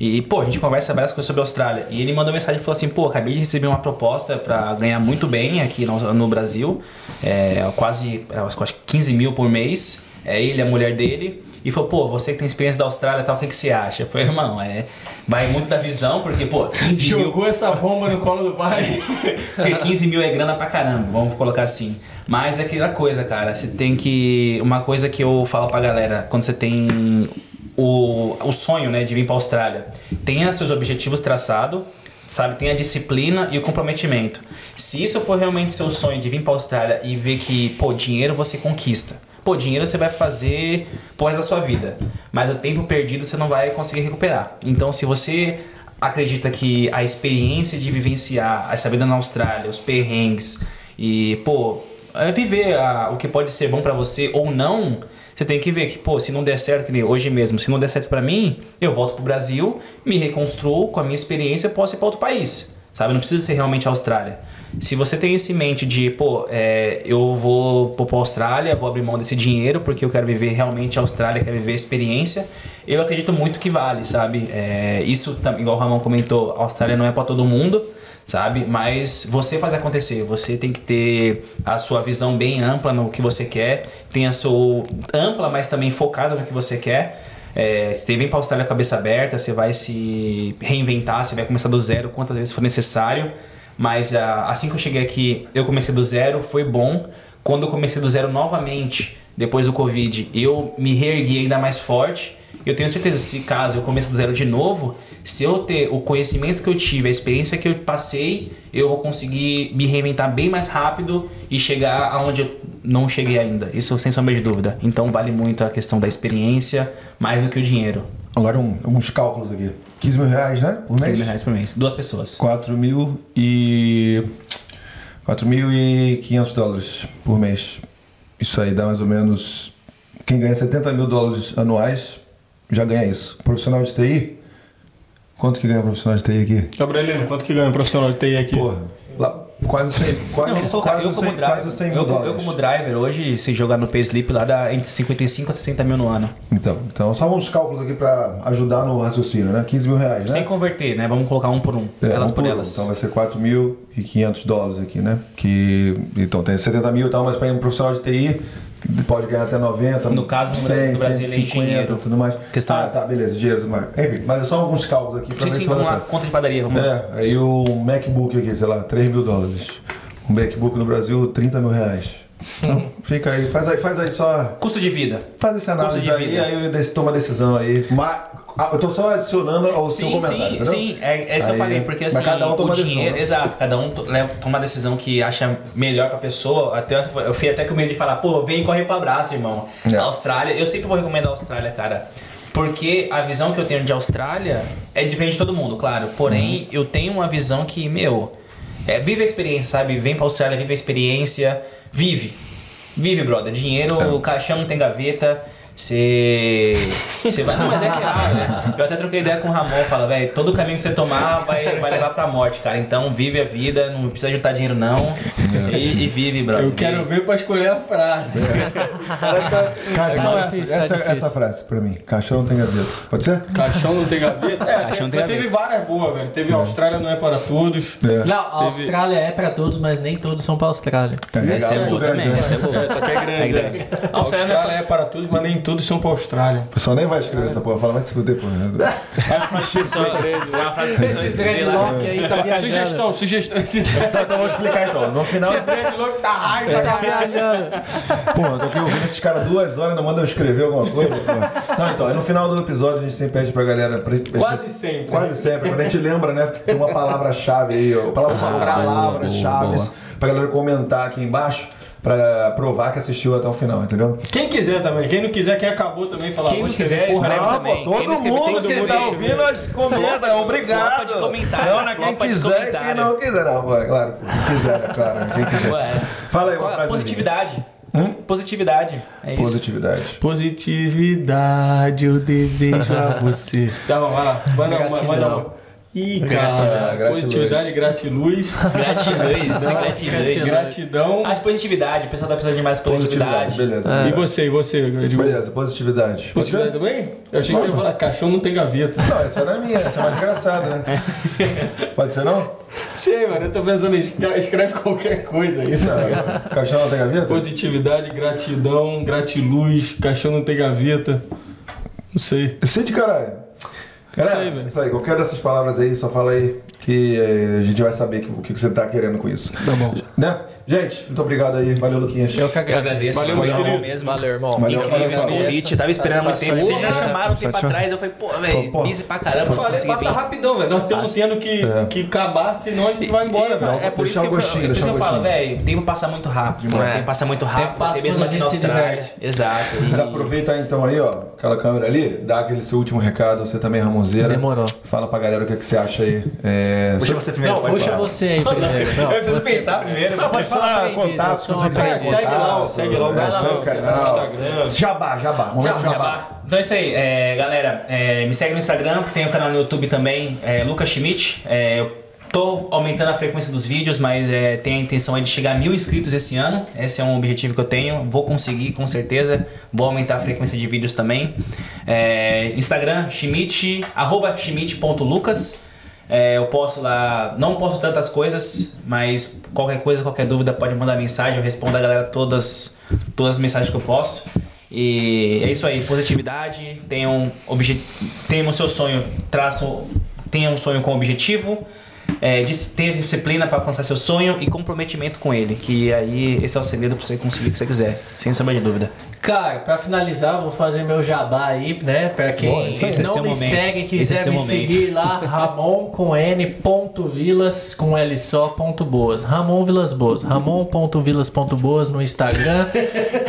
e, pô, a gente conversa várias coisas sobre a Austrália. E ele mandou mensagem e falou assim: pô, acabei de receber uma proposta pra ganhar muito bem aqui no, no Brasil, é, quase acho que 15 mil por mês. É ele, a mulher dele. E falou: pô, você que tem experiência da Austrália e tal, o que, que você acha? Eu falei: irmão, é, vai muito da visão, porque, pô, 15 mil. Jogou essa bomba no colo do pai. Porque 15 mil é grana pra caramba, vamos colocar assim. Mas é aquela coisa, cara, você tem que. Uma coisa que eu falo pra galera, quando você tem o, o sonho, né, de vir pra Austrália, tenha seus objetivos traçados, sabe? Tenha a disciplina e o comprometimento. Se isso for realmente seu sonho de vir pra Austrália e ver que, pô, dinheiro você conquista. Pô, dinheiro você vai fazer por da sua vida. Mas o tempo perdido você não vai conseguir recuperar. Então, se você acredita que a experiência de vivenciar essa vida na Austrália, os perrengues e, pô, é viver a- o que pode ser bom pra você ou não, você tem que ver que, pô, se não der certo, que nem hoje mesmo, se não der certo pra mim, eu volto pro Brasil, me reconstruo com a minha experiência, posso ir pra outro país, sabe? Não precisa ser realmente a Austrália. Se você tem isso em mente de, pô, é, eu vou pra Austrália, vou abrir mão desse dinheiro porque eu quero viver realmente a Austrália, quero viver a experiência, eu acredito muito que vale, sabe? É, isso, igual o Ramon comentou, a Austrália não é pra todo mundo, sabe? Mas você faz acontecer, você tem que ter a sua visão bem ampla no que você quer, tem a sua ampla, mas também focada no que você quer. É, você vem para a Austrália cabeça aberta, você vai se reinventar, você vai começar do zero quantas vezes for necessário. Mas ah, assim que eu cheguei aqui, eu comecei do zero, foi bom. Quando eu comecei do zero novamente, depois do Covid, eu me reergui ainda mais forte. Eu tenho certeza, se caso eu comece do zero de novo, se eu ter o conhecimento que eu tive, a experiência que eu passei, eu vou conseguir me reinventar bem mais rápido e chegar aonde eu não cheguei ainda. Isso sem sombra de dúvida. Então vale muito a questão da experiência mais do que o dinheiro. Agora um, alguns cálculos aqui. 15 mil reais, né? Por 15 mês? mil reais por mês. Duas pessoas. 4 mil e... 4.500 dólares por mês. Isso aí dá mais ou menos... Quem ganha 70 mil dólares anuais já ganha isso. Profissional de TI, quanto que ganha um profissional de TI aqui? Gabrielino, quanto que ganha um profissional de TI aqui? Porra, lá, quase 100, quase, Não, eu, sou, quase, eu, como 100, driver, quase 100 mil eu, dólares. eu como driver hoje, se jogar no Payslip lá dá entre 55 a 60 mil no ano. Então, então, só uns cálculos aqui pra ajudar no raciocínio, né? 15 mil reais, né? Sem converter, né? Vamos colocar um por um. É, elas um por um. elas. Então vai ser 4.500 dólares aqui, né? Que, então tem 70 mil e tal, mas para um profissional de TI pode ganhar até 90. No caso, no 100, no Brasil, ele é 150 engenheiro. tudo mais. Questão- Ah, tá, beleza, dinheiro e tudo mais. Enfim, mas é só alguns cálculos aqui pra Sim, ver sim, se vale a lá. pena. Conta de padaria, vamos. É, aí o MacBook aqui, sei lá, 3 mil dólares. Um MacBook no Brasil, 30 mil reais. Então, fica aí, faz aí, faz aí só. Custo de vida. Faz essa análise aí, vida. aí eu tomo a decisão aí. Mas, ah, eu tô só adicionando ao seu Sim, comentário. sim, entendeu? sim. É, é isso que eu falei, porque assim, cada um toma o uma decisão, dinheiro. né? Exato, cada um leva- toma uma decisão que acha melhor pra pessoa. Até, eu fui até com medo de falar, pô, vem e corre pro abraço, irmão. É. A Austrália, eu sempre vou recomendar a Austrália, cara. Porque a visão que eu tenho de Austrália é diferente de todo mundo, claro. Porém, Uhum. eu tenho uma visão que, meu, é, vive a experiência, sabe? Vem pra Austrália, vive a experiência, vive. Vive, brother. Dinheiro, É. o caixão não tem gaveta. Você. Você vai. Não, mas é real, né? Eu até troquei ideia com o Ramon, fala, velho, todo caminho que você tomar vai, vai levar pra morte, cara. Então vive a vida, não precisa juntar dinheiro, não. E, e vive, brother. Eu quero ver pra escolher a frase. Caixa, Tá essa, difícil, tá essa, difícil. essa frase pra mim. Caixão não tem gaveta. Pode ser? Caixão não tem gaveta? É, Caixão tem, tem mas teve várias boas, velho. Teve Austrália não é para todos. É. Não, a Austrália é pra todos, mas nem todos são pra Austrália. É, Essa é muito boa também, essa é boa. É, só que é grande. É grande. né? A Austrália é para todos, mas nem todos são para a Austrália. O pessoal nem vai escrever essa porra. Fala, vai se fuder, porra. Pessoa, é uma frase pessoa escrever lá. Aí tá viajando. Sugestão, sugestão. Então, então vou explicar então. No final. Esse dreadlock tá raiva, Tá viajando. Porra, tô aqui ouvindo esses caras duas horas, não mandam eu escrever alguma coisa. porra. Então, aí no final do episódio a gente sempre pede pra galera. pra- Quase sempre. Quase sempre. Quando a gente lembra, né? Tem uma palavra-chave aí, ó. Palavra, palavras-chave boa, boa. pra galera comentar aqui embaixo pra provar que assistiu até o final, entendeu? Quem quiser também. Quem não quiser, quem acabou também, falar. Quem não quiser, porra escreve também. Quem não escreve, todo mundo tá escreve. comenta, obrigado. Flopa de comentário, Não, né? Quem quiser e quem não quiser, não, pô, é claro. Quem quiser, é claro. né? Quem quiser. Ué. Fala aí uma Qual- frase. Positividade. Hum? Positividade. É isso. Positividade. Positividade, eu desejo a você. Tá bom, vai lá. Manda uma, manda uma. Ih, Gratidão, cara. gratiluz. Positividade, gratiluz. Gratiluz. Gratiluz. Gratidão. Ah, positividade. O pessoal tá precisando de mais positividade. Beleza. E você, e você? Edgar? Beleza, positividade. Positividade também? Eu achei que ia falar, caixão não tem gaveta. Não, essa não é minha, essa é mais engraçada, né? Pode ser não? Sei, mano, eu tô pensando, escre- escreve qualquer coisa aí. Não, caixão não tem gaveta? Positividade, gratidão, gratiluz, caixão não tem gaveta. Não sei. Eu sei de caralho. Galera, Isso aí, velho. isso aí, qualquer dessas palavras aí, só fala aí que eh, a gente vai saber que- o que, que você tá querendo com isso. Tá bom. Né? Gente, muito obrigado aí. Valeu, Luquinhas. Eu que agradeço. Valeu, meus queridos. mesmo. Valeu, irmão. Valeu, Incrível convite, tava esperando muito tempo. Vocês já chamaram um tempo atrás, eu falei, pô, velho, disse pra caramba. Eu falei, passa rapidão, velho. Nós estamos tendo que, É. que acabar, senão a gente vai embora, velho. É por isso que eu, é falo, velho, o tempo passa muito rápido, irmão. É. O tempo passa muito rápido, até mesmo aqui a na gente se Austrália. diverte. Exato. Mas aproveita então aí, ó, aquela câmera ali, dá aquele seu último recado, você também, Ramonzeira. Demorou. Fala pra galera o que, que você acha aí. É, Puxa você primeiro, Não, puxa falar. você aí primeiro. Não, Eu preciso você- pensar primeiro. Não, pode falar É, segue lá, contato, segue lá o né, canal, seu no canal. Instagram. Jabá, jabá. Momento jabá. Jabá. Então é isso aí, é, galera. é, me segue no Instagram, tem o canal no YouTube também, é, Lucas Schmidt. É, eu tô aumentando a frequência dos vídeos, mas é, tenho a intenção de chegar a mil inscritos esse ano. Esse é um objetivo que eu tenho. Vou conseguir, com certeza. Vou aumentar a frequência de vídeos também. É, Instagram, Schmidt, arroba schmidt.lucas. É, eu posto lá, não posto tantas coisas, mas qualquer coisa, qualquer dúvida pode mandar mensagem, eu respondo a galera todas, todas as mensagens que eu posso. E é isso aí, positividade, tenham, obje... tenham o seu sonho, traçam, tenham um sonho com objetivo, é, tenha disciplina para alcançar seu sonho e comprometimento com ele. Que aí esse é o segredo para você conseguir o que você quiser, sem sombra de dúvida. Cara, pra finalizar, eu vou fazer meu jabá aí, né? Pra quem Boa, esse é não seu me momento. segue, é quiser me momento. seguir lá, Ramon com N ponto Vilas com L só ponto boas. Ramon Vilas Boas. Ramon ponto Vilas ponto boas no Instagram.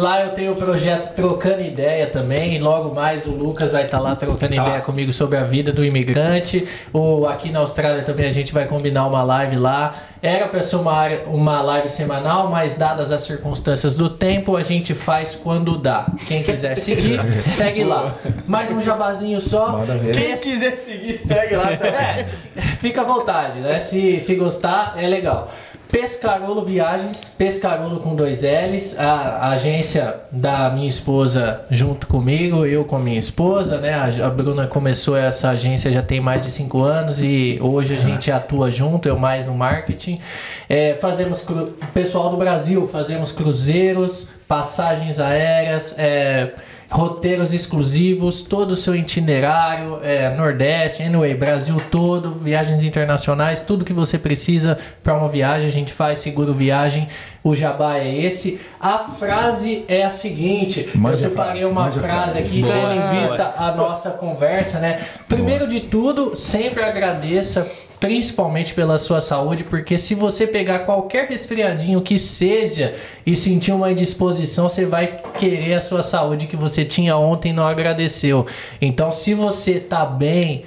lá eu tenho o projeto Trocando Ideia também. Logo mais o Lucas vai estar lá trocando Tá ideia comigo sobre a vida do imigrante. O, aqui na Austrália também a gente vai combinar uma live lá. Era para ser uma, uma live semanal, mas dadas as circunstâncias do tempo, a gente faz quando dá. Quem quiser seguir, segue lá. Mais um jabazinho só. Quem quiser seguir, segue lá também. É, fica à vontade, né? Se, se gostar, é legal. Pescarolo Viagens, Pescarolo com dois L's, a, agência da minha esposa junto comigo, eu com a minha esposa, né? A, a Bruna começou essa agência já tem mais de cinco anos e hoje a gente atua junto, eu mais no marketing. É, fazemos, cru- pessoal do Brasil, fazemos cruzeiros, passagens aéreas, é, roteiros exclusivos, todo o seu itinerário, é, Nordeste, anyway, Brasil todo, viagens internacionais, tudo que você precisa para uma viagem, a gente faz seguro viagem. O jabá é esse. A frase é a seguinte: Mande eu separei frase, uma frase aqui, Boa. tendo em vista a nossa conversa, né? Primeiro de tudo, sempre agradeça principalmente pela sua saúde, porque se você pegar qualquer resfriadinho que seja e sentir uma indisposição, você vai querer a sua saúde que você tinha ontem e não agradeceu. Então, se você tá bem,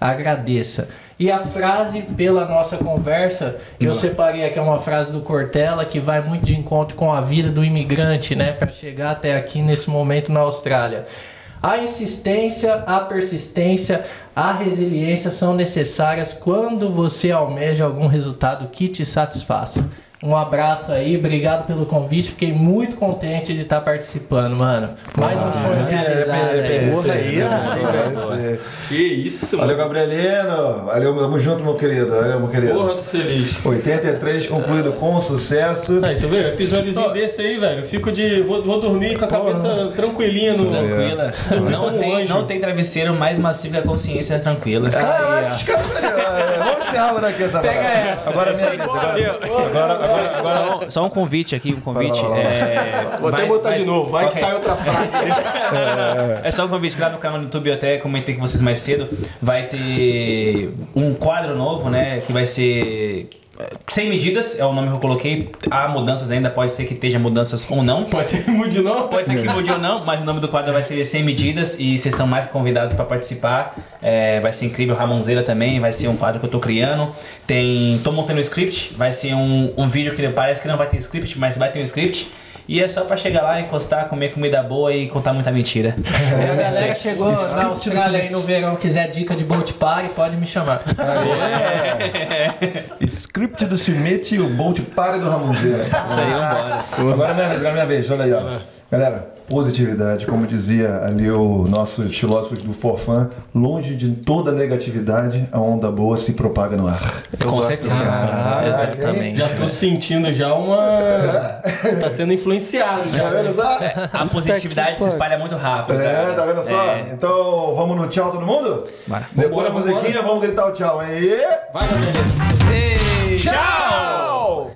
agradeça. E a frase pela nossa conversa, eu separei aqui uma frase do Cortella que vai muito de encontro com a vida do imigrante, né, para chegar até aqui nesse momento na Austrália. A insistência, a persistência, a resiliência são necessárias quando você almeja algum resultado que te satisfaça. Um abraço aí, obrigado pelo convite. Fiquei muito contente de estar participando, mano. Mais um sonho realizado aí. É, Que isso, Valeu, mano. Gabrielino. Valeu, tamo junto, meu querido. Valeu, meu querido. Porra, tô feliz. 83 concluído com sucesso. Aí, tá vendo? Episódiozinho desse aí, velho. Eu fico de. Vou, vou dormir com a cabeça tranquilinha no. Tranquila. Não, um tem, não tem travesseiro mais macio que a consciência tranquila. Cara, esses caras. é, Vamos encerrar por aqui essa Pega parada. essa. Agora, minha agora, Só, um- só um convite aqui, um convite. Vai. É, Vou até vai- botar vai- de novo, vai que Ok. sai outra frase. É só um convite lá no canal do YouTube, eu até comentei com vocês mais cedo. Vai ter um quadro novo, né? Que vai ser. Sem medidas, é o nome que eu coloquei. Há mudanças ainda, pode ser que esteja mudanças ou não. Pode ser que mude não? Pode ser que mude ou não, mas o nome do quadro vai ser Sem Medidas e vocês estão mais convidados para participar. É, vai ser incrível, Ramonzeira também, vai ser um quadro que eu tô criando. Tem. tô montando um script, vai ser um, um vídeo que parece que não vai ter script, mas vai ter um script. E é só pra chegar lá, encostar, comer comida boa e contar muita mentira. É, a galera chegou Script na Austrália aí no verão, quiser dica de boat party, pode me chamar. Script do Schmidt e o Bolt Pare do Ramonzeira. Isso aí, vambora. Agora é minha vez, agora é minha vez, olha aí, ó. Galera, positividade, como dizia ali o nosso filósofo do Forfã, longe de toda negatividade, a onda boa se propaga no ar. Com certeza. Caraca, Exatamente. Já tô sentindo já uma. tá sendo influenciado Tá já. vendo só? A positividade se espalha muito rápido. É, cara. tá vendo só? É. Então, vamos no tchau todo mundo? Bora. Depois da musiquinha, vamos gritar o tchau, hein? E... Vai, Gabriel. Tchau!